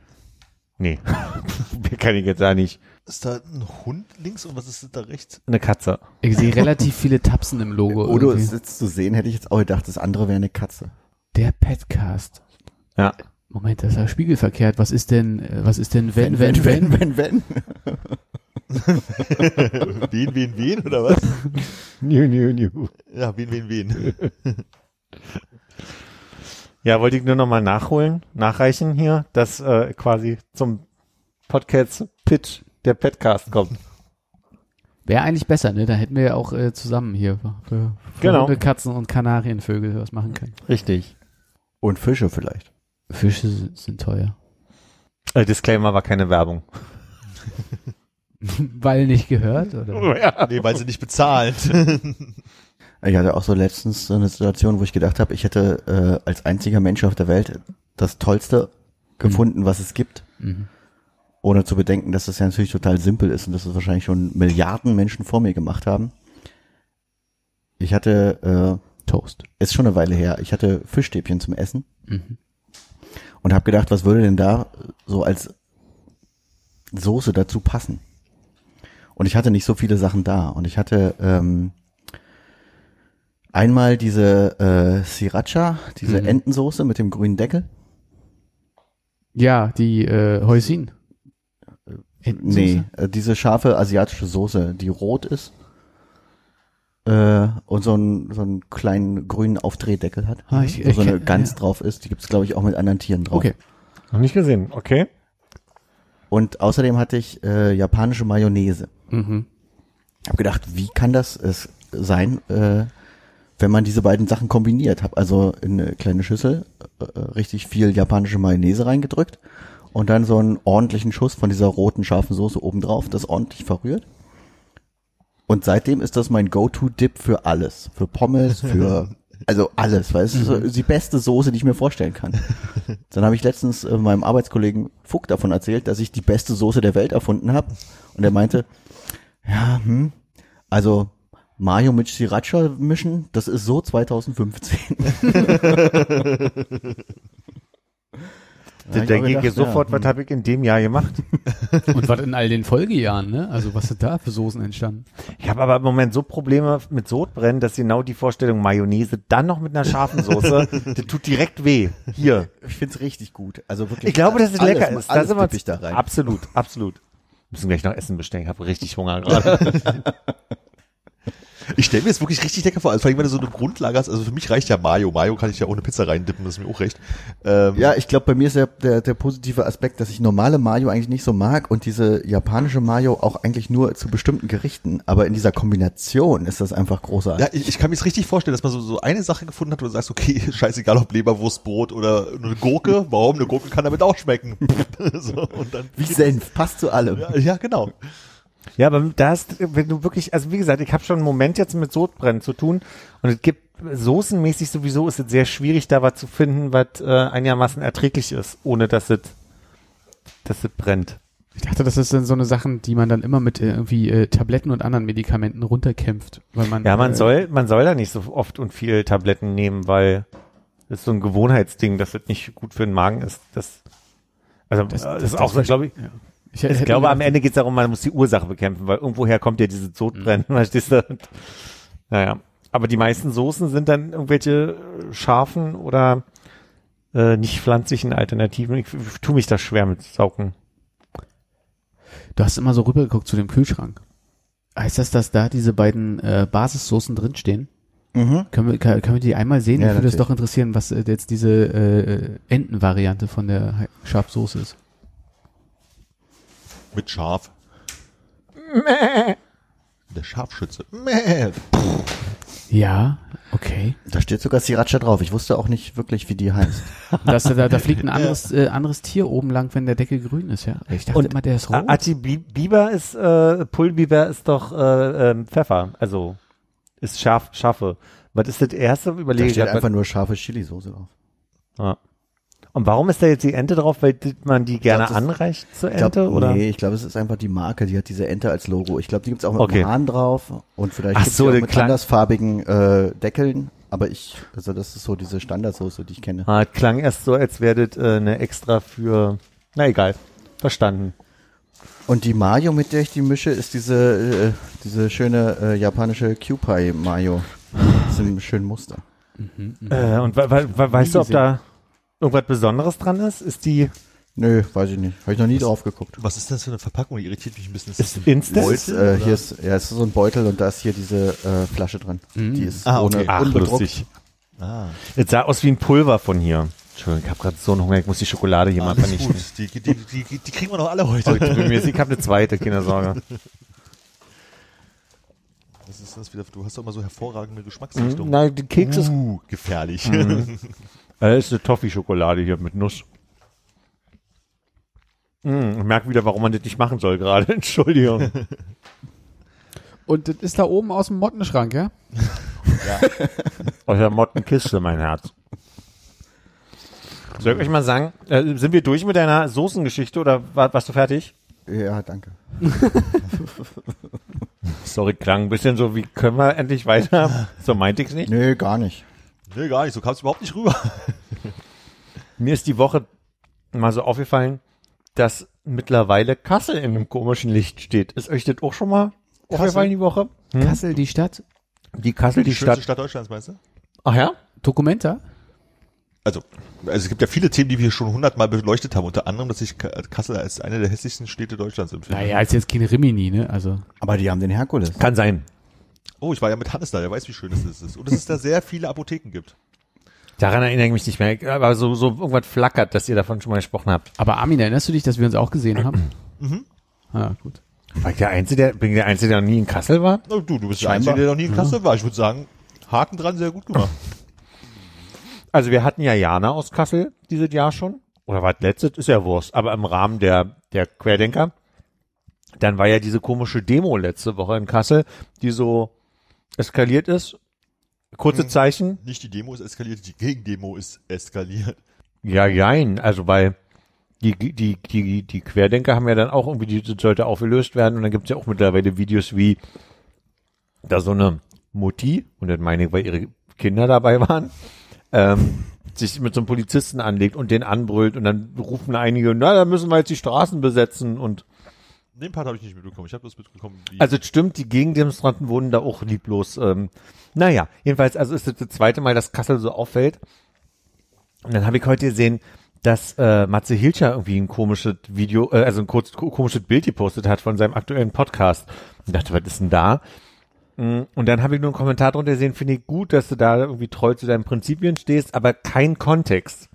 Nee. [laughs] Mir kann ich jetzt da nicht. Ist da ein Hund links und was ist da rechts? Eine Katze. Ich sehe relativ viele Tapsen im Logo. Odo irgendwie. ist jetzt zu sehen, hätte ich jetzt auch gedacht, das andere wäre eine Katze. Der Petcast. Ja. Moment, das ist ja spiegelverkehrt. Was ist denn, äh, was ist denn, wenn, wenn, wenn? wenn, wenn. wen, wen, wen oder was? Nü, nü, nü. Ja, wen, wen, wen. [laughs] Ja, wollte ich nur nochmal nachholen, nachreichen hier, dass äh, quasi zum Podcast-Pitch der Petcast kommt. Wäre eigentlich besser, ne? Da hätten wir ja auch äh, zusammen hier für, für Genau. Hunde, Katzen und Kanarienvögel was machen können. Richtig. Und Fische vielleicht. Fische sind, sind teuer. Äh, Disclaimer war keine Werbung. [laughs] Weil nicht gehört, oder? [laughs] ja. Nee, weil sie nicht bezahlt. [laughs] Ich hatte auch so letztens so eine Situation, wo ich gedacht habe, ich hätte äh, als einziger Mensch auf der Welt das Tollste gefunden, was es gibt. Mhm. Ohne zu bedenken, dass das ja natürlich total simpel ist und dass es wahrscheinlich schon Milliarden Menschen vor mir gemacht haben. Ich hatte, Toast. äh, ist schon eine Weile her, ich hatte Fischstäbchen zum Essen Mhm. und habe gedacht, was würde denn da so als Soße dazu passen? Und ich hatte nicht so viele Sachen da und ich hatte ähm, einmal diese äh, Sriracha, diese Mhm. Entensoße mit dem grünen Deckel. Ja, die äh, Häusin. Entensoße? Nee, äh, diese scharfe asiatische Soße, die rot ist äh, und so einen so einen kleinen grünen Aufdrehdeckel hat, Ah, ich- wo so ich eine kenn- Gans ja. drauf ist. Die gibt's glaube ich auch mit anderen Tieren drauf. Okay. Noch nicht gesehen, okay. Und außerdem hatte ich äh, japanische Mayonnaise. Mhm. Hab gedacht, wie kann das es sein, äh, wenn man diese beiden Sachen kombiniert? Hab also in eine kleine Schüssel äh, richtig viel japanische Mayonnaise reingedrückt und dann so einen ordentlichen Schuss von dieser roten scharfen Soße obendrauf, das ordentlich verrührt. Und seitdem ist das mein Go-To-Dip für alles. Für Pommes, für [laughs] also alles, weil es ist so die beste Soße, die ich mir vorstellen kann. [laughs] Dann habe ich letztens äh, meinem Arbeitskollegen Fuck davon erzählt, dass ich die beste Soße der Welt erfunden habe. Und er meinte, ja, hm, also Mayo mit Sriracha mischen, das ist so 2015. [laughs] Da denke ich mir sofort, was habe ich in dem Jahr gemacht? [laughs] Und was in all den Folgejahren, ne? Also was sind da für Soßen entstanden? Ich habe aber im Moment so Probleme mit Sodbrennen, dass genau die Vorstellung Mayonnaise dann noch mit einer scharfen Soße, [laughs] das tut direkt weh. Hier. Ich find's richtig gut. Also wirklich. Ich glaube, dass es alles, lecker ist. Da Alles sind wir ich da rein. Absolut, absolut. Wir müssen gleich noch Essen bestellen. Ich habe richtig Hunger gerade. Ich stelle mir das wirklich richtig lecker vor. Also vor allem, wenn du so eine Grundlage hast. Also für mich reicht ja Mayo. Mayo kann ich ja ohne Pizza reindippen, das ist mir auch recht. Ähm, Ja, ich glaube, bei mir ist der, der, der positive Aspekt, dass ich normale Mayo eigentlich nicht so mag und diese japanische Mayo auch eigentlich nur zu bestimmten Gerichten. Aber in dieser Kombination ist das einfach großartig. Ja, ich, ich kann mir richtig vorstellen, dass man so, so eine Sache gefunden hat, wo du sagst, okay, [laughs] scheißegal ob Leberwurst, Brot oder eine Gurke, warum? Eine Gurke kann damit auch schmecken. [laughs] so, und dann Wie Senf, passt zu allem. Ja, ja, genau. Ja, aber da ist, wenn du wirklich, also wie gesagt, ich habe schon einen Moment jetzt mit Sodbrennen zu tun und es gibt soßenmäßig sowieso ist es sehr schwierig, da was zu finden, was äh, einigermaßen erträglich ist, ohne dass es, dass es brennt. Ich dachte, das ist dann so eine Sachen, die man dann immer mit äh, irgendwie äh, Tabletten und anderen Medikamenten runterkämpft, weil man Ja, man äh, soll, man soll da nicht so oft und viel Tabletten nehmen, weil das ist so ein Gewohnheitsding, dass das nicht gut für den Magen ist. Das, also Das- das, das- ist auch, das- glaube ich, Ja. Ich, ich glaube, am Ende geht es darum, man muss die Ursache bekämpfen, weil irgendwoher kommt ja dieses Sodbrennen, verstehst du? Naja. Aber die meisten Soßen sind dann irgendwelche äh, scharfen oder äh, nicht pflanzlichen Alternativen. Ich, ich tue mich da schwer mit Saugen. Du hast immer so rübergeguckt zu dem Kühlschrank. Heißt das, dass da diese beiden äh, Basissoßen drinstehen? Mhm. Können wir, kann- können wir die einmal sehen? Ja, Mich würde es doch interessieren, was äh, jetzt diese äh, Entenvariante von der Schafsoße ist. Mit Schaf. Der Scharfschütze. Mäh. Ja, okay. Da steht sogar Sriracha drauf. Ich wusste auch nicht wirklich, wie die heißt. [laughs] Das, da, da fliegt ein anderes, äh, anderes Tier oben lang, wenn der Deckel grün ist, ja. Ich dachte Und immer, der ist rot. Ati Bi- Biber ist, äh, Pullbiber ist doch äh, ähm, Pfeffer, also ist scharf, scharfe. Was ist das erste? Da Überlege ich steht einfach nur scharfe Chili-Soße drauf. Ja. Und warum ist da jetzt die Ente drauf? Weil man die gerne das- anreicht zur Ich glaub, Ente? oder? Nee, ich glaube, es ist einfach die Marke, die hat diese Ente als Logo. Ich glaube, die gibt's auch mit Okay. Hahn drauf und vielleicht gibt's so, die auch mit andersfarbigen äh, Deckeln. Aber ich, also das ist so diese Standardsoße, die ich kenne. Ah, klang erst so, als wäre das äh, eine extra für. Na egal. Verstanden. Und die Mayo, mit der ich die mische, ist diese, äh, diese schöne äh, japanische Kewpie Mayo. Mit diesem schönen Muster. Äh, und we we we weißt du, ob da irgendwas Besonderes dran ist? Ist die Nö, weiß ich nicht. Habe ich noch nie drauf geguckt. Was ist das für eine Verpackung? Die irritiert mich ein bisschen. ist das ein Instant? Beutel, Äh, oder? hier ist, ja, es ist so ein Beutel und da ist hier diese äh, Flasche drin. Die ist Ah, ohne okay. Ach, unbedruckt. lustig. Ah, Es sah aus wie ein Pulver von hier. Entschuldigung, ich habe gerade so einen Hunger, ich muss die Schokolade hier mal alles vernichten. gut. Die, die, die, die, die kriegen wir noch alle heute. Oh, ich habe eine zweite, keine Sorge. Was ist das wieder? Du hast doch immer so hervorragende Geschmacksrichtungen. Nein, die Keks ist, Uh, gefährlich. [laughs] äh, ist eine Toffee-Schokolade hier mit Nuss. Mm, ich merke wieder, warum man das nicht machen soll gerade. [laughs] Entschuldigung. [laughs] Und das ist da oben aus dem Mottenschrank, ja? Aus der Mottenkiste, mein Herz. Soll ich euch mal sagen, äh, sind wir durch mit deiner Soßengeschichte oder war, warst du fertig? Ja, danke. [laughs] Sorry, klang ein bisschen so, wie können wir endlich weiter? So meinte ich's nicht. Nö, gar nicht. Nee, gar nicht. So kam es überhaupt nicht rüber. [laughs] Mir ist die Woche mal so aufgefallen, dass mittlerweile Kassel in einem komischen Licht steht. Ist euch das auch schon mal aufgefallen die Woche? Hm? Kassel, die Stadt. Die Kassel, die, Die schönste Stadt. Stadt Deutschlands, meinst du? Ach ja? Documenta? Also, also es gibt ja viele Themen, die wir schon hundertmal beleuchtet haben. Unter anderem, dass ich Ka- Kassel als eine der hässlichsten Städte Deutschlands empfinde. Naja, ist jetzt keine Rimini, ne? Also. Aber die haben den Herkules. Kann sein. Oh, ich war ja mit Hannes da. Der weiß, wie schön es ist. Und dass es da [laughs] sehr viele Apotheken gibt. Daran erinnere ich mich nicht mehr. Aber so, so irgendwas flackert, dass ihr davon schon mal gesprochen habt. Aber Armin, erinnerst du dich, dass wir uns auch gesehen haben? [clears throat] Mhm. Ah, gut. War ich der Einzige, der, bin ich der Einzige, der noch nie in Kassel war? Du, du bist der. Einzige, der noch nie in Kassel war. Ich würde sagen, Haken dran, sehr gut gemacht. [laughs] Also wir hatten ja Jana aus Kassel dieses Jahr schon. Oder war das letztes? Ist ja Wurst. Aber im Rahmen der, der Querdenker. Dann war ja diese komische Demo letzte Woche in Kassel, die so eskaliert ist. Kurze Mhm. Zeichen. Nicht die Demo ist eskaliert, die Gegendemo ist eskaliert. Ja, jein. Also weil die, die, die, die Querdenker haben ja dann auch irgendwie, die sollte aufgelöst werden. Und dann gibt's ja auch mittlerweile Videos wie da so eine Mutti, und das meine ich, weil ihre Kinder dabei waren, ähm, sich mit so einem Polizisten anlegt und den anbrüllt und dann rufen einige, na, da müssen wir jetzt die Straßen besetzen und Den Part habe ich nicht mitbekommen. Ich habe das mitbekommen, also stimmt, die Gegendemonstranten wurden da auch lieblos. Ähm, naja, jedenfalls, also ist das das zweite Mal, dass Kassel so auffällt. Und dann habe ich heute gesehen, dass äh, Matze Hilscher irgendwie ein komisches Video, äh, also ein kurz, ko- komisches Bild gepostet hat von seinem aktuellen Podcast. Und dachte, was ist denn da? Mm, Und dann habe ich nur einen Kommentar drunter gesehen, finde ich gut, dass du da irgendwie treu zu deinen Prinzipien stehst, aber kein Kontext.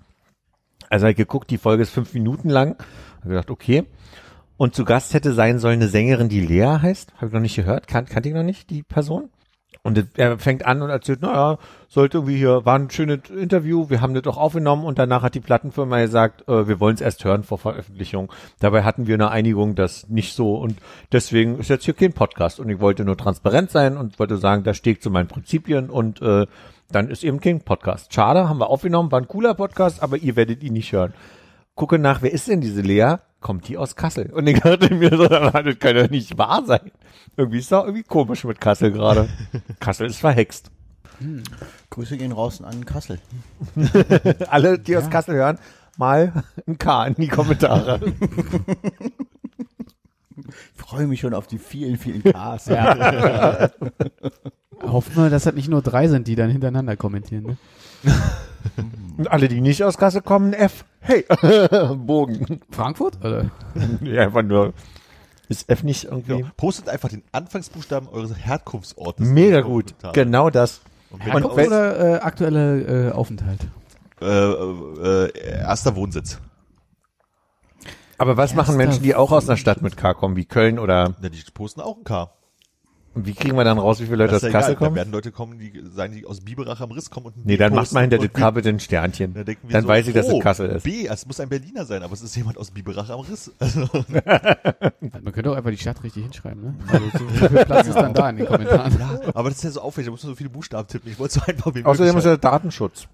Also habe ich geguckt, die Folge ist fünf Minuten lang. Habe gedacht, okay. Und zu Gast hätte sein sollen eine Sängerin, die Lea heißt. Habe ich noch nicht gehört. Kan kannte ich noch nicht, die Person. Und er fängt an und erzählt, naja, sollte irgendwie hier, war ein schönes Interview, wir haben das auch aufgenommen und danach hat die Plattenfirma gesagt, äh, wir wollen es erst hören vor Veröffentlichung. Dabei hatten wir eine Einigung, das nicht so und deswegen ist jetzt hier kein Podcast und ich wollte nur transparent sein und wollte sagen, da stehe ich zu meinen Prinzipien und äh, dann ist eben kein Podcast. Schade, haben wir aufgenommen, war ein cooler Podcast, aber ihr werdet ihn nicht hören. Gucke nach, wer ist denn diese Lea? Kommt die aus Kassel? Und ich dachte mir so, das kann ja nicht wahr sein. Irgendwie ist da irgendwie komisch mit Kassel gerade. [laughs] Kassel ist verhext. Grüße gehen raus an Kassel. [laughs] Alle, die aus Kassel hören, mal ein K in die Kommentare. Ich freue mich schon auf die vielen, vielen Ks. Ja. Hoffen wir, dass das nicht nur drei sind, die dann hintereinander kommentieren. Ne? [laughs] Und alle, die nicht aus Kassel kommen, F. Hey, [laughs] Bogen. Frankfurt? Oder? [laughs] Ja, einfach nur. Ist F nicht irgendwie. Genau. Postet einfach den Anfangsbuchstaben eures Herkunftsortes. Mega gut. Kommentare. Genau das. Und Herkunft aus, oder äh, aktuelle äh, Aufenthalt? äh, äh, erster Wohnsitz. Aber was machen Menschen, die auch aus einer Stadt mit K kommen, wie Köln oder Na, die posten auch ein K. und wie kriegen wir dann raus, wie viele Leute Das aus ja Kassel egal. Da kommen? werden Leute kommen, die sagen, die aus Biberach am Riss kommen und ein Nee, B dann macht man hinter dem K bitte ein Sternchen. Da denken wir Dann so, weiß ich, dass oh, es Kassel ist. B, es muss ein Berliner sein, aber es ist jemand aus Biberach am Riss. [laughs] Also, Man könnte auch einfach die Stadt richtig hinschreiben, ne? Also, so wie viel Platz ist dann da in den Kommentaren? aber das ist ja so aufwendig, da muss man so viele Buchstaben tippen. Ich wollte so einfach wie Außerdem ist ja Datenschutz.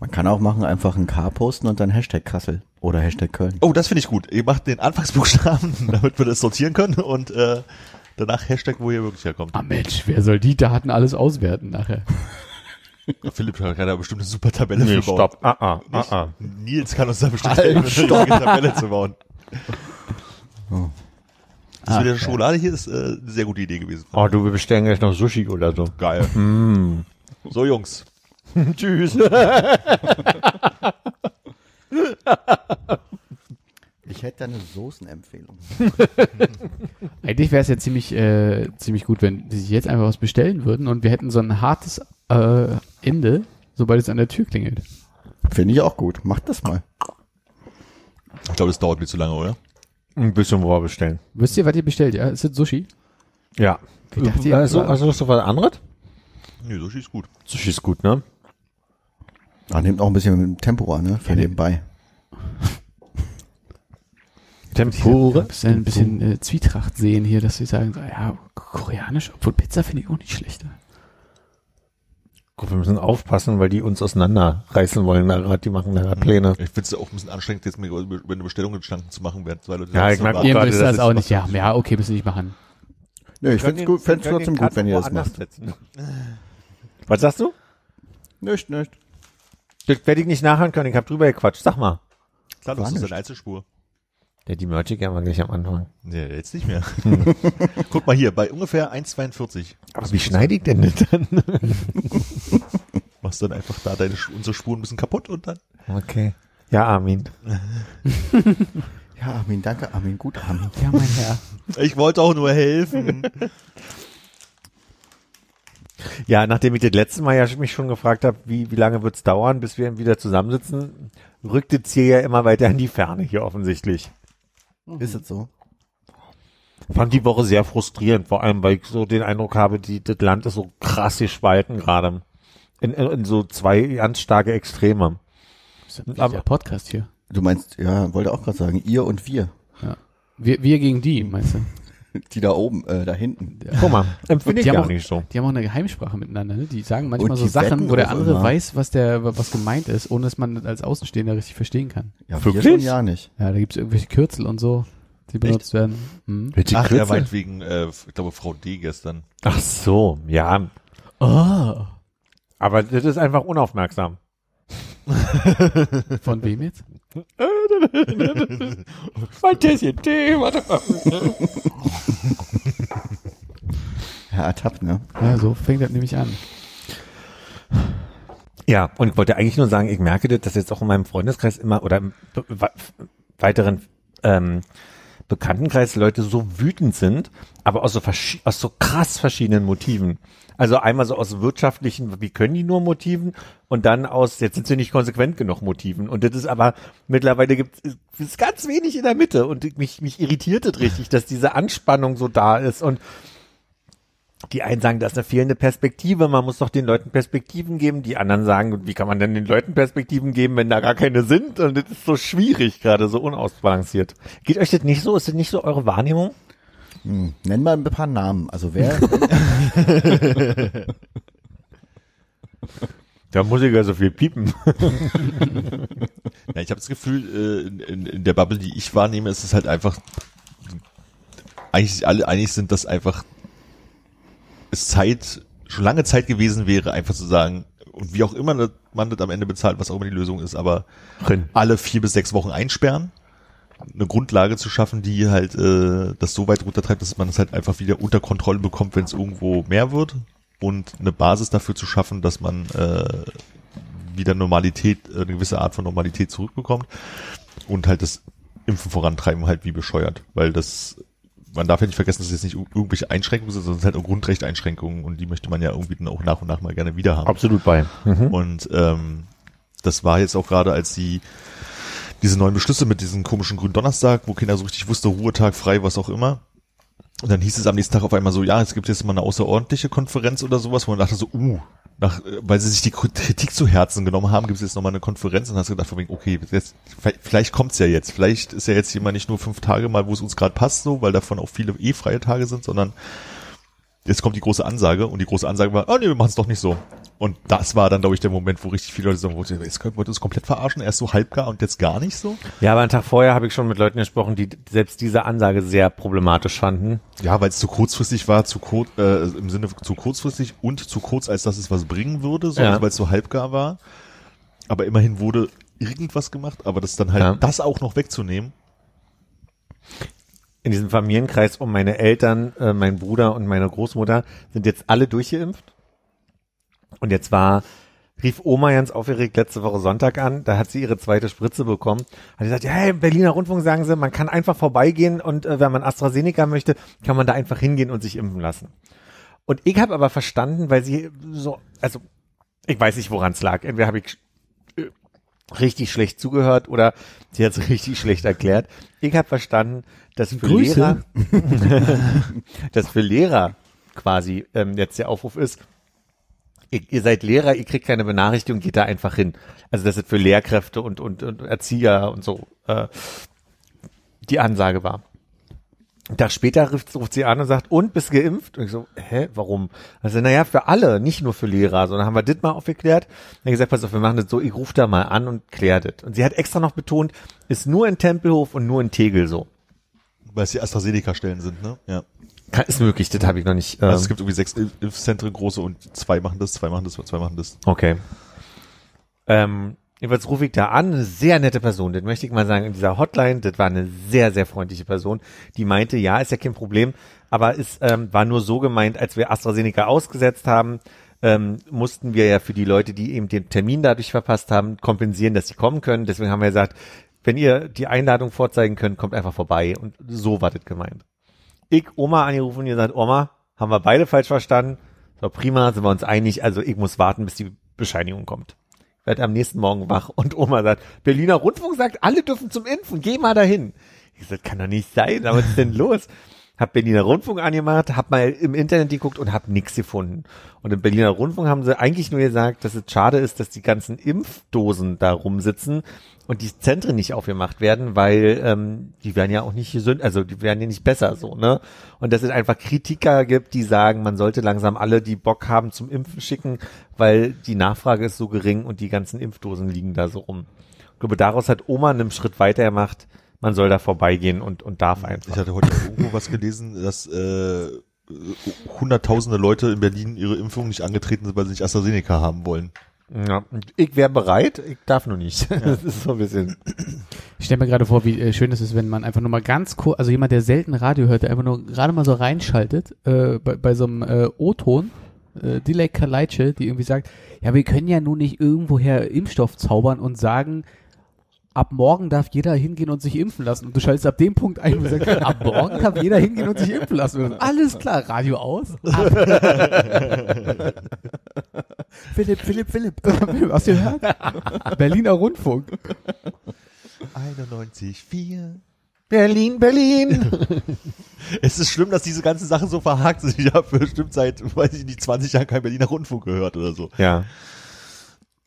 Man kann auch machen, einfach ein K posten und dann Hashtag Kassel oder Hashtag Köln. Oh, das finde ich gut. Ihr macht den Anfangsbuchstaben, [laughs] damit wir das sortieren können und äh, danach Hashtag, wo ihr wirklich herkommt. Ah Mensch, wer soll die Daten alles auswerten nachher? [laughs] Philipp kann da bestimmt eine super Tabelle Nee, für bauen. stopp. Ah, ah, ah, ah. Nils kann uns da bestimmt helfen, eine Tabelle zu bauen. Das mit der Schokolade hier ist äh, eine sehr gute Idee gewesen. Oh, du, wir bestellen gleich noch Sushi oder so. Geil. So, Jungs. [laughs] Tschüss. [laughs] Ich hätte eine Soßenempfehlung. [laughs] Eigentlich wäre es ja ziemlich, äh, ziemlich gut, wenn die sich jetzt einfach was bestellen würden und wir hätten so ein hartes äh, Ende, sobald es an der Tür klingelt. Finde ich auch gut. Macht das mal. Ich glaube, das dauert mir zu lange, oder? Ein bisschen vorbestellen. Wisst ihr, was ihr bestellt? Ja, ist das Sushi? Ja. Ich dachte, ihr- also, also hast du was anderes? Nee, Sushi ist gut. Sushi ist gut, ne? Ah, nehmt auch ein bisschen mit dem Tempo an, ne? Für nebenbei. Tempura. Ein bisschen, ein bisschen äh, Zwietracht sehen hier, dass sie sagen, so, ja, koreanisch, obwohl Pizza finde ich auch nicht schlecht. Gut, wir müssen aufpassen, weil die uns auseinanderreißen wollen. Die machen da Pläne. Ich finde es auch ein bisschen anstrengend, jetzt mir über eine Bestellung Gedanken zu machen, während zwei Leute Ja, ich warten. Ihr gerade, das das auch nicht, ja, ja, okay, müssen wir nicht machen. Nö, ich finde es trotzdem gut, wenn ihr das macht. [laughs] Was sagst du? Nicht, nicht. Das werde ich nicht nachhören können. Ich habe drüber gequatscht. Sag mal. Klar, du hast nicht. eine Einzelspur. Ja, die Merch gerne mal gleich am Anfang. Nee, jetzt nicht mehr. [laughs] Guck mal hier, bei ungefähr 1,42 Aber wie schneide ich denn das dann? [laughs] machst du dann einfach da deine, unsere Spuren ein bisschen kaputt und dann Okay. Ja, Armin. [laughs] Ja, Armin, danke, Armin. Gut, Armin. Ja, mein Herr. Ich wollte auch nur helfen. Ja, nachdem ich das letzte Mal ja mich schon gefragt habe, wie, wie lange wird's dauern, bis wir wieder zusammensitzen, rückt das hier ja immer weiter in die Ferne hier offensichtlich. Ist es so? Fand die Woche sehr frustrierend, vor allem weil ich so den Eindruck habe, die, das Land ist so krass gespalten gerade. In, in, in so zwei ganz starke Extreme. Aber der Podcast hier. Du meinst, ja, wollte auch gerade sagen, ihr und wir. Wir, wir gegen die, meinst du? [laughs] Die da oben, äh, da hinten. Guck mal, empfinde ich Die haben gar auch- nicht so. Die haben auch eine Geheimsprache miteinander, ne? Die sagen manchmal Und so die Sachen, wo der andere immer. weiß, was der, was gemeint ist, ohne dass man das als Außenstehender richtig verstehen kann. Ja, Wirklich? wir schon ja nicht. Ja, da gibt's irgendwelche Kürzel und so, die benutzt werden. Hm. Welche Ach, Kürzel? meint wegen, äh, ich glaube, Frau D gestern. Ach so, ja. Oh. Aber das ist einfach unaufmerksam. Von wem jetzt? [laughs] Mein Tässchen Tee, warte mal. [laughs] Ja, ertappt, ne? Ja, so fängt das nämlich an. Ja, und ich wollte eigentlich nur sagen, ich merke das, dass jetzt auch in meinem Freundeskreis immer oder im weiteren ähm, Bekanntenkreis Leute so wütend sind, aber aus so, aus so krass verschiedenen Motiven. Also einmal so aus wirtschaftlichen, wie können die nur Motiven und dann aus, jetzt sind sie nicht konsequent genug Motiven. Und das ist aber, mittlerweile gibt es ganz wenig in der Mitte und mich, mich irritiert es richtig, dass diese Anspannung so da ist und Die einen sagen, das ist eine fehlende Perspektive, man muss doch den Leuten Perspektiven geben. Die anderen sagen, wie kann man denn den Leuten Perspektiven geben, wenn da gar keine sind? Und das ist so schwierig, gerade so unausbalanciert. Geht euch das nicht so? Ist das nicht so eure Wahrnehmung? Hm, nenn mal ein paar Namen. Also wer? [laughs] Da muss ich ja so viel piepen. Ja, ich habe das Gefühl, äh, in, in, in der Bubble, die ich wahrnehme, ist es halt einfach, eigentlich alle einig sind, dass einfach es Zeit, schon lange Zeit gewesen wäre, einfach zu sagen, und wie auch immer man das am Ende bezahlt, was auch immer die Lösung ist, aber Drin. alle vier bis sechs Wochen einsperren, eine Grundlage zu schaffen, die halt äh, das so weit runtertreibt, dass man es halt einfach wieder unter Kontrolle bekommt, wenn es irgendwo mehr wird und eine Basis dafür zu schaffen, dass man äh, wieder Normalität, äh, eine gewisse Art von Normalität zurückbekommt und halt das Impfen vorantreiben halt wie bescheuert, weil das man darf ja nicht vergessen, dass es jetzt nicht ir- irgendwelche Einschränkungen sind, sondern es sind halt auch Grundrechteinschränkungen und die möchte man ja irgendwie dann auch nach und nach mal gerne wieder haben. Absolut bei. Mhm. Und ähm, das war jetzt auch gerade, als die diese neuen Beschlüsse mit diesem komischen grünen Donnerstag, wo keiner so richtig wusste, Ruhetag, frei, was auch immer. Und dann hieß es am nächsten Tag auf einmal so, ja, es gibt jetzt mal eine außerordentliche Konferenz oder sowas, wo man dachte so, uh, nach, weil sie sich die Kritik zu Herzen genommen haben, gibt es jetzt nochmal eine Konferenz und hast gedacht, von wegen, okay, jetzt, vielleicht kommt's ja jetzt. Vielleicht ist ja jetzt jemand nicht nur fünf Tage mal, wo es uns gerade passt, so, weil davon auch viele eh freie Tage sind, sondern jetzt kommt die große Ansage und die große Ansage war, oh nee, wir machen es doch nicht so. Und das war dann, glaube ich, der Moment, wo richtig viele Leute sagen, jetzt können wir uns komplett verarschen, erst so halbgar und jetzt gar nicht so. Ja, aber einen Tag vorher habe ich schon mit Leuten gesprochen, die selbst diese Ansage sehr problematisch fanden. Ja, weil es zu kurzfristig war, zu kurz, äh, im Sinne zu kurzfristig und zu kurz, als dass es was bringen würde, so, Ja. also weil es so halbgar war. Aber immerhin wurde irgendwas gemacht, aber das dann halt, Ja. das auch noch wegzunehmen. In diesem Familienkreis um meine Eltern, äh, mein Bruder und meine Großmutter sind jetzt alle durchgeimpft. Und jetzt war, rief Oma ganz aufgeregt letzte Woche Sonntag an, da hat sie ihre zweite Spritze bekommen. Hat gesagt, ja, hey, Berliner Rundfunk sagen sie, man kann einfach vorbeigehen und äh, wenn man AstraZeneca möchte, kann man da einfach hingehen und sich impfen lassen. Und ich habe aber verstanden, weil sie so, also ich weiß nicht, woran es lag. Entweder habe ich äh, richtig schlecht zugehört oder sie hat es [laughs] richtig schlecht erklärt. Ich habe verstanden, dass für Grüße. Lehrer, [laughs] dass für Lehrer quasi ähm, jetzt der Aufruf ist, ihr, ihr seid Lehrer, ihr kriegt keine Benachrichtigung, geht da einfach hin. Also das ist für Lehrkräfte und, und, und Erzieher und so äh, die Ansage war. Einen Tag später ruft, ruft sie an und sagt, und bist geimpft? Und ich so, hä, warum? Also, naja, für alle, nicht nur für Lehrer. So, dann haben wir das mal aufgeklärt. Dann gesagt, pass auf, wir machen das so, ich rufe da mal an und klär das. Und sie hat extra noch betont, ist nur in Tempelhof und nur in Tegel so. Weil es die AstraZeneca-Stellen sind, ne? Ja. Kann, ist möglich, das habe ich noch nicht. Ähm, Also es gibt irgendwie sechs Impf- Impfzentren große und zwei machen das, zwei machen das, zwei machen das. Okay. Ähm, jedenfalls rufe ich da an, eine sehr nette Person, das möchte ich mal sagen, in dieser Hotline, das war eine sehr, sehr freundliche Person, die meinte, ja, ist ja kein Problem, aber es ähm, war nur so gemeint, als wir AstraZeneca ausgesetzt haben, ähm, mussten wir ja für die Leute, die eben den Termin dadurch verpasst haben, kompensieren, dass sie kommen können. Deswegen haben wir gesagt, wenn ihr die Einladung vorzeigen könnt, kommt einfach vorbei. Und so war das gemeint. Ich, Oma angerufen und gesagt, Oma, haben wir beide falsch verstanden. So, prima, sind wir uns einig. Also ich muss warten, bis die Bescheinigung kommt. Werd am nächsten Morgen wach und Oma sagt, Berliner Rundfunk sagt, alle dürfen zum Impfen, geh mal dahin. Ich sag, kann doch nicht sein, aber was ist denn los? Hab Berliner Rundfunk angemacht, hab mal im Internet geguckt und hab nichts gefunden. Und im Berliner Rundfunk haben sie eigentlich nur gesagt, dass es schade ist, dass die ganzen Impfdosen da rumsitzen und die Zentren nicht aufgemacht werden, weil ähm, die werden ja auch nicht gesund, also die werden ja nicht besser so, ne? Und dass es einfach Kritiker gibt, die sagen, man sollte langsam alle, die Bock haben, zum Impfen schicken, weil die Nachfrage ist so gering und die ganzen Impfdosen liegen da so rum. Ich glaube, daraus hat Oma einen Schritt weiter gemacht, man soll da vorbeigehen und, und darf einfach. Ich hatte heute irgendwo was gelesen, dass äh, hunderttausende Leute in Berlin ihre Impfung nicht angetreten sind, weil sie nicht AstraZeneca haben wollen. Ja, ich wäre bereit, ich darf nur nicht. [laughs] Das ist so ein bisschen. Ich stelle mir gerade vor, wie äh, schön es ist, wenn man einfach nur mal ganz kurz, also jemand, der selten Radio hört, der einfach nur gerade mal so reinschaltet, äh, bei, bei so einem äh, O-Ton, äh, Delay Kaleitsche, die irgendwie sagt, ja, wir können ja nun nicht irgendwoher Impfstoff zaubern und sagen, ab morgen darf jeder hingehen und sich impfen lassen. Und du schaltest ab dem Punkt ein und sagst, [laughs] ab morgen darf jeder hingehen und sich impfen lassen. Und [laughs] alles klar, Radio aus. [laughs] Ab. Philipp, Philipp, Philipp. Hast du gehört? Berliner Rundfunk. 91,4 Berlin, Berlin. Es ist schlimm, dass diese ganzen Sachen so verhakt sind. Ich habe bestimmt seit, weiß ich nicht, 20 Jahren kein Berliner Rundfunk gehört oder so. ja.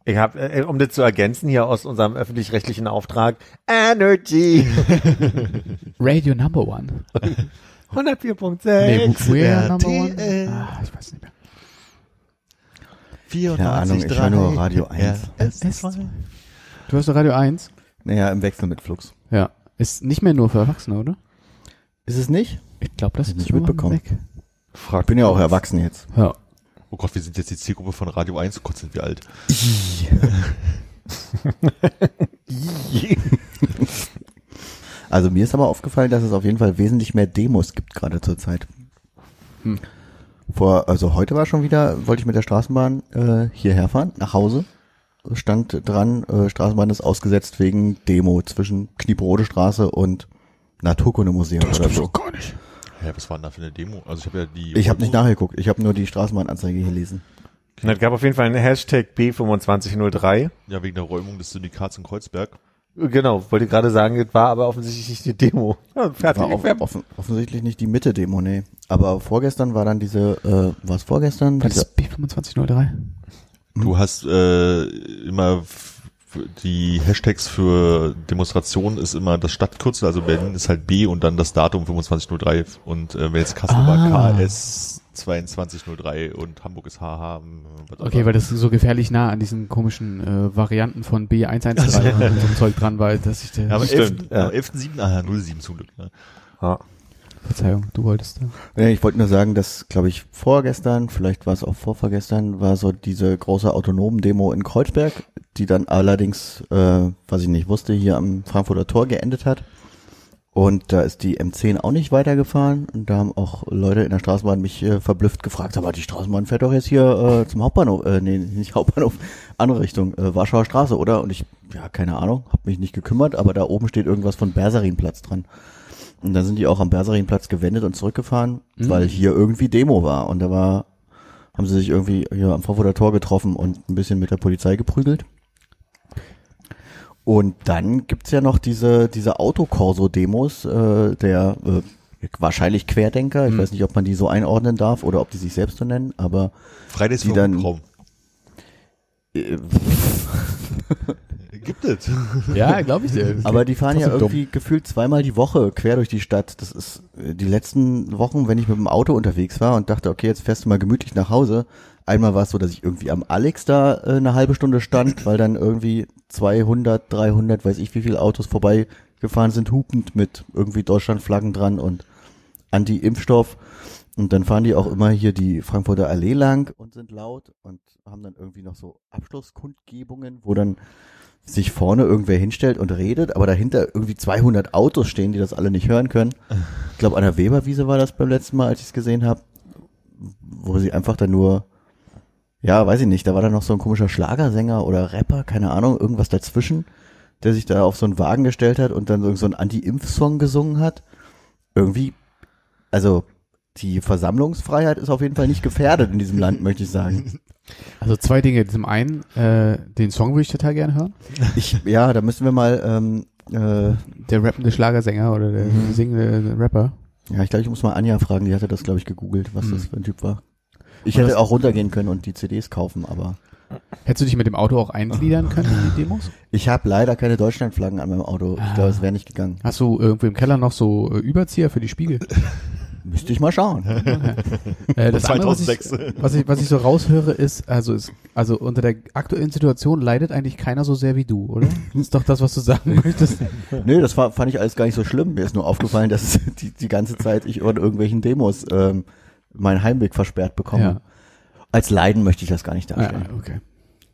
Ich habe, äh, um das zu ergänzen, hier aus unserem öffentlich-rechtlichen Auftrag, Energy [laughs] Radio Number One. [laughs] 104.6. Nee, We're Number. One. Ah, ich weiß nicht mehr. 94, Keine Ahnung, ich höre nur Radio 1. RS2. Du hast Radio 1? Naja, im Wechsel mit Flux. Ja. Ist nicht mehr nur für Erwachsene, oder? Ist es nicht? Ich glaube, das ist nicht mitbekommen. Weg. Ich bin ja auch erwachsen jetzt. Ja. Oh Gott, wir sind jetzt die Zielgruppe von Radio 1. Oh Gott, sind wir alt. [laughs] Also mir ist aber aufgefallen, dass es auf jeden Fall wesentlich mehr Demos gibt gerade zur Zeit. Hm. Vor, also heute war schon wieder, wollte ich mit der Straßenbahn äh, hierher fahren, nach Hause. Stand dran, äh, Straßenbahn ist ausgesetzt wegen Demo zwischen Knieperode Straße und Naturkundemuseum oder so. gar nicht. Hä, was war denn da für eine Demo? Also ich habe ja die. Ich habe nicht nachgeguckt, ich habe nur die Straßenbahnanzeige gelesen. Und es gab auf jeden Fall einen Hashtag B2503. Ja, wegen der Räumung des Syndikats in Kreuzberg. Genau, wollte gerade sagen, es war aber offensichtlich nicht die Demo. Ja, fertig. War off offen, offensichtlich nicht die Mitte-Demo, nee. Aber vorgestern war dann diese, äh, was vorgestern? Was Diese, ist B2503? Du hast äh, immer die Hashtags für Demonstrationen ist immer das Stadtkürzel, also Berlin ist halt B und dann das Datum 2503 und äh, Welskassel Ah. war KS 2203 und Hamburg ist HH. Okay, weil das so gefährlich nah an diesen komischen äh, Varianten von B113 [laughs] und so einem Zeug dran war, dass ich der, ja, am Stimmt, 11. ja. am 11.7. Ah, 07 zum Glück. Ne? Ja. Verzeihung, du wolltest da. Ich wollte nur sagen, dass, glaube ich, vorgestern, vielleicht war es auch vorvergestern, war so diese große autonomen Demo in Kreuzberg, die dann allerdings, äh, was ich nicht wusste, hier am Frankfurter Tor geendet hat. Und da ist die M10 auch nicht weitergefahren. Und da haben auch Leute in der Straßenbahn mich äh, verblüfft gefragt, aber die Straßenbahn fährt doch jetzt hier äh, zum Hauptbahnhof, äh, nee, nicht Hauptbahnhof, andere Richtung, äh, Warschauer Straße, oder? Und ich, ja, keine Ahnung, hab mich nicht gekümmert, aber da oben steht irgendwas von Berserinplatz dran. Und dann sind die auch am Berserinplatz gewendet und zurückgefahren, Mhm. weil hier irgendwie Demo war. Und da war, haben sie sich irgendwie hier am Frankfurter Tor getroffen und ein bisschen mit der Polizei geprügelt. Und dann gibt's ja noch diese, diese Autokorso-Demos, äh, der äh, wahrscheinlich Querdenker. Ich Mhm. weiß nicht, ob man die so einordnen darf oder ob die sich selbst so nennen, aber Fridays Die dann- Raum. äh, [laughs] [laughs] Gibt es. [laughs] Ja, glaube ich dir. Aber die fahren ja Trotzdem dumm. irgendwie gefühlt zweimal die Woche quer durch die Stadt. Das ist äh, die letzten Wochen, wenn ich mit dem Auto unterwegs war und dachte, okay, jetzt fährst du mal gemütlich nach Hause. Einmal war es so, dass ich irgendwie am Alex da äh, eine halbe Stunde stand, weil dann irgendwie 200, 300, weiß ich wie viele Autos vorbeigefahren sind, hupend mit irgendwie Deutschlandflaggen dran und Anti-Impfstoff. Und dann fahren die auch immer hier die Frankfurter Allee lang und sind laut und haben dann irgendwie noch so Abschlusskundgebungen, wo dann sich vorne irgendwer hinstellt und redet, aber dahinter irgendwie 200 Autos stehen, die das alle nicht hören können. Ich glaube, an der Weberwiese war das beim letzten Mal, als ich es gesehen habe, wo sie einfach dann nur, ja, weiß ich nicht, da war dann noch so ein komischer Schlagersänger oder Rapper, keine Ahnung, irgendwas dazwischen, der sich da auf so einen Wagen gestellt hat und dann so einen Anti-Impf-Song gesungen hat. Irgendwie, also die Versammlungsfreiheit ist auf jeden Fall nicht gefährdet in diesem Land, möchte ich sagen. [laughs] Also zwei Dinge. Zum einen, äh, den Song würde ich total gerne hören. Ich, ja, da müssen wir mal, ähm, äh, Der rappende Schlagersänger oder der Mhm. singende Rapper. Ja, ich glaube, ich muss mal Anja fragen, die hatte das, glaube ich, gegoogelt, was Hm. das für ein Typ war. Ich Und hätte auch runtergehen können und die CDs kaufen, aber Hättest du dich mit dem Auto auch eingliedern können in die Demos? ich habe leider keine Deutschlandflaggen an meinem Auto. Ich glaube, es wäre nicht gegangen. Hast du irgendwo im Keller noch so äh, Überzieher für die Spiegel? [laughs] Müsste ich mal schauen. [laughs] Äh, das andere, was ich, 2006. was, ich, was ich so raushöre, ist, also ist, also unter der aktuellen Situation leidet eigentlich keiner so sehr wie du, oder? Das ist doch das, was du sagen [laughs] möchtest. Nö, das war, fand ich alles gar nicht so schlimm. Mir ist nur aufgefallen, dass [laughs] die, die ganze Zeit ich an irgendwelchen Demos ähm, meinen Heimweg versperrt bekomme. Ja. Als Leiden möchte ich das gar nicht Ja, darstellen. okay.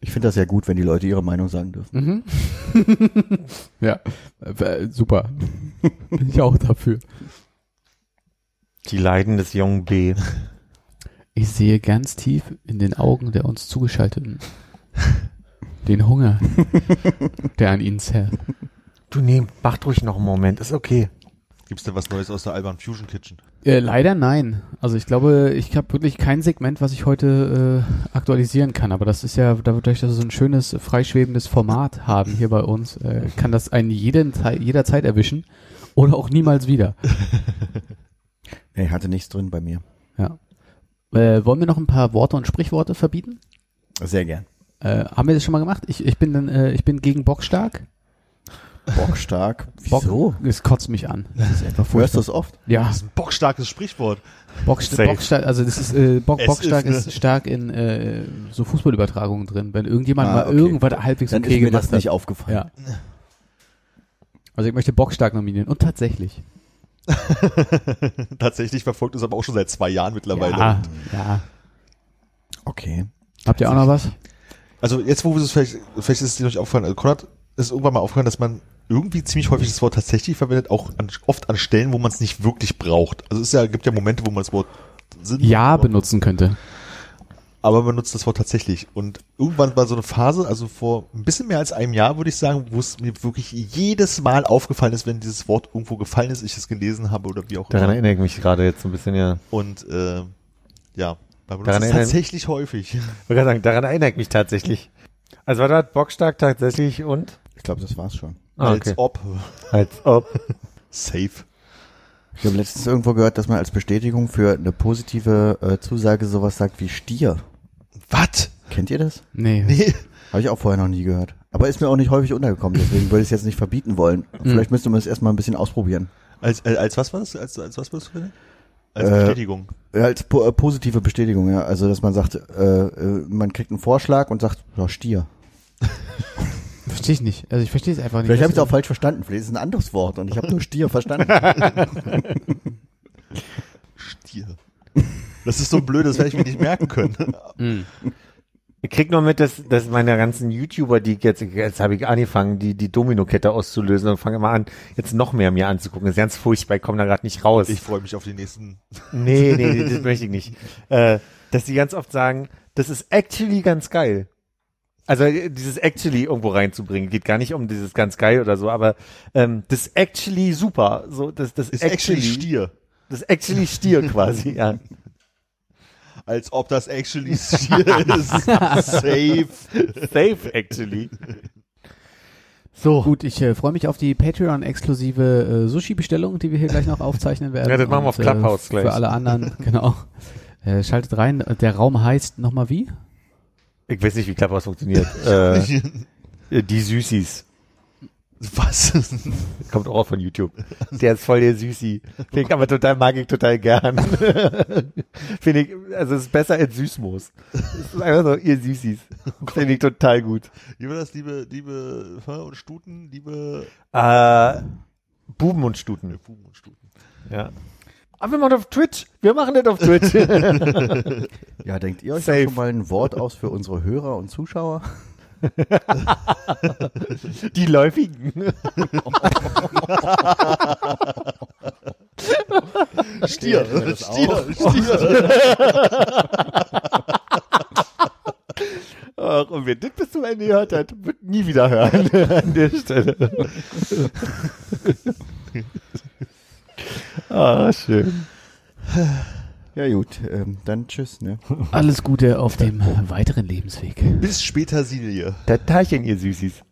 Ich finde das ja gut, wenn die Leute ihre Meinung sagen dürfen. Mhm. ja, äh, super. Bin ich auch dafür. Die Leiden des jungen B. Ich sehe ganz tief in den Augen der uns Zugeschalteten [laughs] den Hunger, der an ihnen zerrt. Du nee, macht ruhig noch einen Moment, ist okay. Gibt's denn was Neues aus der Alban Fusion Kitchen? Äh, leider nein. Also ich glaube, ich habe wirklich kein Segment, was ich heute äh, aktualisieren kann. Aber das ist ja dadurch, dass wir so ein schönes, freischwebendes Format haben hier bei uns, äh, kann das einen jeden Zei- jederzeit erwischen. Oder auch niemals wieder. [laughs] Nee, hatte nichts drin bei mir. Ja. Äh, wollen wir noch ein paar Worte und Sprichworte verbieten? Sehr gern. Äh, haben wir das schon mal gemacht? Ich, ich bin dann, äh, ich bin gegen bockstark. Bockstark. Bock, Wieso? Es kotzt mich an. Das ist einfach Hörst du es oft? Ja, Das ist ein bockstarkes Sprichwort. Bockst Safe. bockstark, also das ist, äh, Bock, Es bockstark ist, ist, stark in äh, so Fußballübertragungen drin. Wenn irgendjemand Ah, mal okay. irgendwas halbwegs Dann okay ist mir gemacht das hat. nicht aufgefallen. Ja. Also ich möchte bockstark nominieren. Und tatsächlich. [laughs] Tatsächlich verfolgt es aber auch schon seit zwei Jahren mittlerweile. Ja, ja. Okay. Habt ihr auch noch was? Also jetzt, wo wir es vielleicht, vielleicht ist es dir noch nicht aufgefallen, also Konrad ist irgendwann mal aufgefallen, dass man irgendwie ziemlich häufig das Wort tatsächlich verwendet, auch an, oft an Stellen, wo man es nicht wirklich braucht. Also es ist ja, gibt ja Momente, wo man das Wort Sinn Ja benutzen könnte. Aber man nutzt das Wort tatsächlich. Und irgendwann war so eine Phase, also vor ein bisschen mehr als einem Jahr, würde ich sagen, wo es mir wirklich jedes Mal aufgefallen ist, wenn dieses Wort irgendwo gefallen ist, ich es gelesen habe oder wie auch Daran immer. erinnere ich mich gerade jetzt so ein bisschen, ja. Und äh, ja, man benutzt Daran es tatsächlich häufig. Ich wollte gerade sagen, daran erinnere ich mich tatsächlich. Also war das Bockstark tatsächlich und? Ich glaube, das war's schon. Ah, okay. Als ob. Als ob. [laughs] Safe. Ich habe letztens irgendwo gehört, dass man als Bestätigung für eine positive äh, Zusage sowas sagt wie Stier. Was? Kennt ihr das? Nee. [laughs] Nee. Habe ich auch vorher noch nie gehört. Aber ist mir auch nicht häufig untergekommen, deswegen würde ich es jetzt nicht verbieten wollen. Vielleicht müsste man es erstmal ein bisschen ausprobieren. Als, als, als was war das? Als, als was war das für eine? Als Äh, Bestätigung. Ja, als po äh, positive Bestätigung, ja. Also, dass man sagt, äh, äh, man kriegt einen Vorschlag und sagt, ja, Stier. [laughs] Verstehe ich nicht. Also ich verstehe es einfach nicht. Vielleicht habe ich es Das- auch falsch verstanden. Vielleicht ist es ein anderes Wort und ich habe nur Stier verstanden. [laughs] Stier. Das ist so blöd, das werde ich mir nicht merken können. Mhm. Ich krieg nur mit, dass, dass meine ganzen YouTuber, die jetzt, jetzt habe ich angefangen, die, die Domino-Kette auszulösen und fange immer an, jetzt noch mehr mir anzugucken. Das ist ganz furchtbar, ich komme da gerade nicht raus. Ich freue mich auf die nächsten. nee, nee, das möchte ich nicht. Äh, dass die ganz oft sagen, das ist actually ganz geil. Also äh, dieses actually irgendwo reinzubringen, geht gar nicht um dieses ganz geil oder so, aber ähm, das ist actually super. So, das, das Ist actually Stier. Das ist actually Stier quasi, ja. Als ob das actually Stier [laughs] ist. Safe. Safe actually. So. Gut, ich äh, freue mich auf die Patreon-exklusive äh, Sushi-Bestellung, die wir hier gleich noch aufzeichnen werden. Ja, das machen wir auf Und, Clubhouse äh, gleich. Für alle anderen, [laughs] genau. Äh, schaltet rein. Der Raum heißt nochmal wie? Ich weiß nicht, wie Clubhouse funktioniert. äh, [laughs] die Süßis. Was? [laughs] Kommt auch von YouTube. Der ist voll der Süßi. Finde ich aber total, mag ich total gern. [laughs] Finde ich, also es ist besser als Süßmoos. Es ist einfach so, ihr Süßis. Finde ich total gut. Wie war das, liebe, liebe hä, und Stuten, liebe Äh, Buben und Stuten. Buben und Stuten. Ja. Aber wir machen das auf Twitch. Wir machen das auf Twitch. [laughs] Ja, denkt ihr euch Safe. schon mal ein Wort aus für unsere Hörer und Zuschauer? [laughs] Die Läufigen. Stier. Stier. Stier. Ach, und wer das bis zum Ende gehört hat, wird nie wieder hören [laughs] an der Stelle. [laughs] Ah, schön. Ja gut, ähm, dann tschüss. Ne? Alles Gute auf dem weiteren Lebensweg. Bis später, Silje. Der Teilchen, ihr Süßis.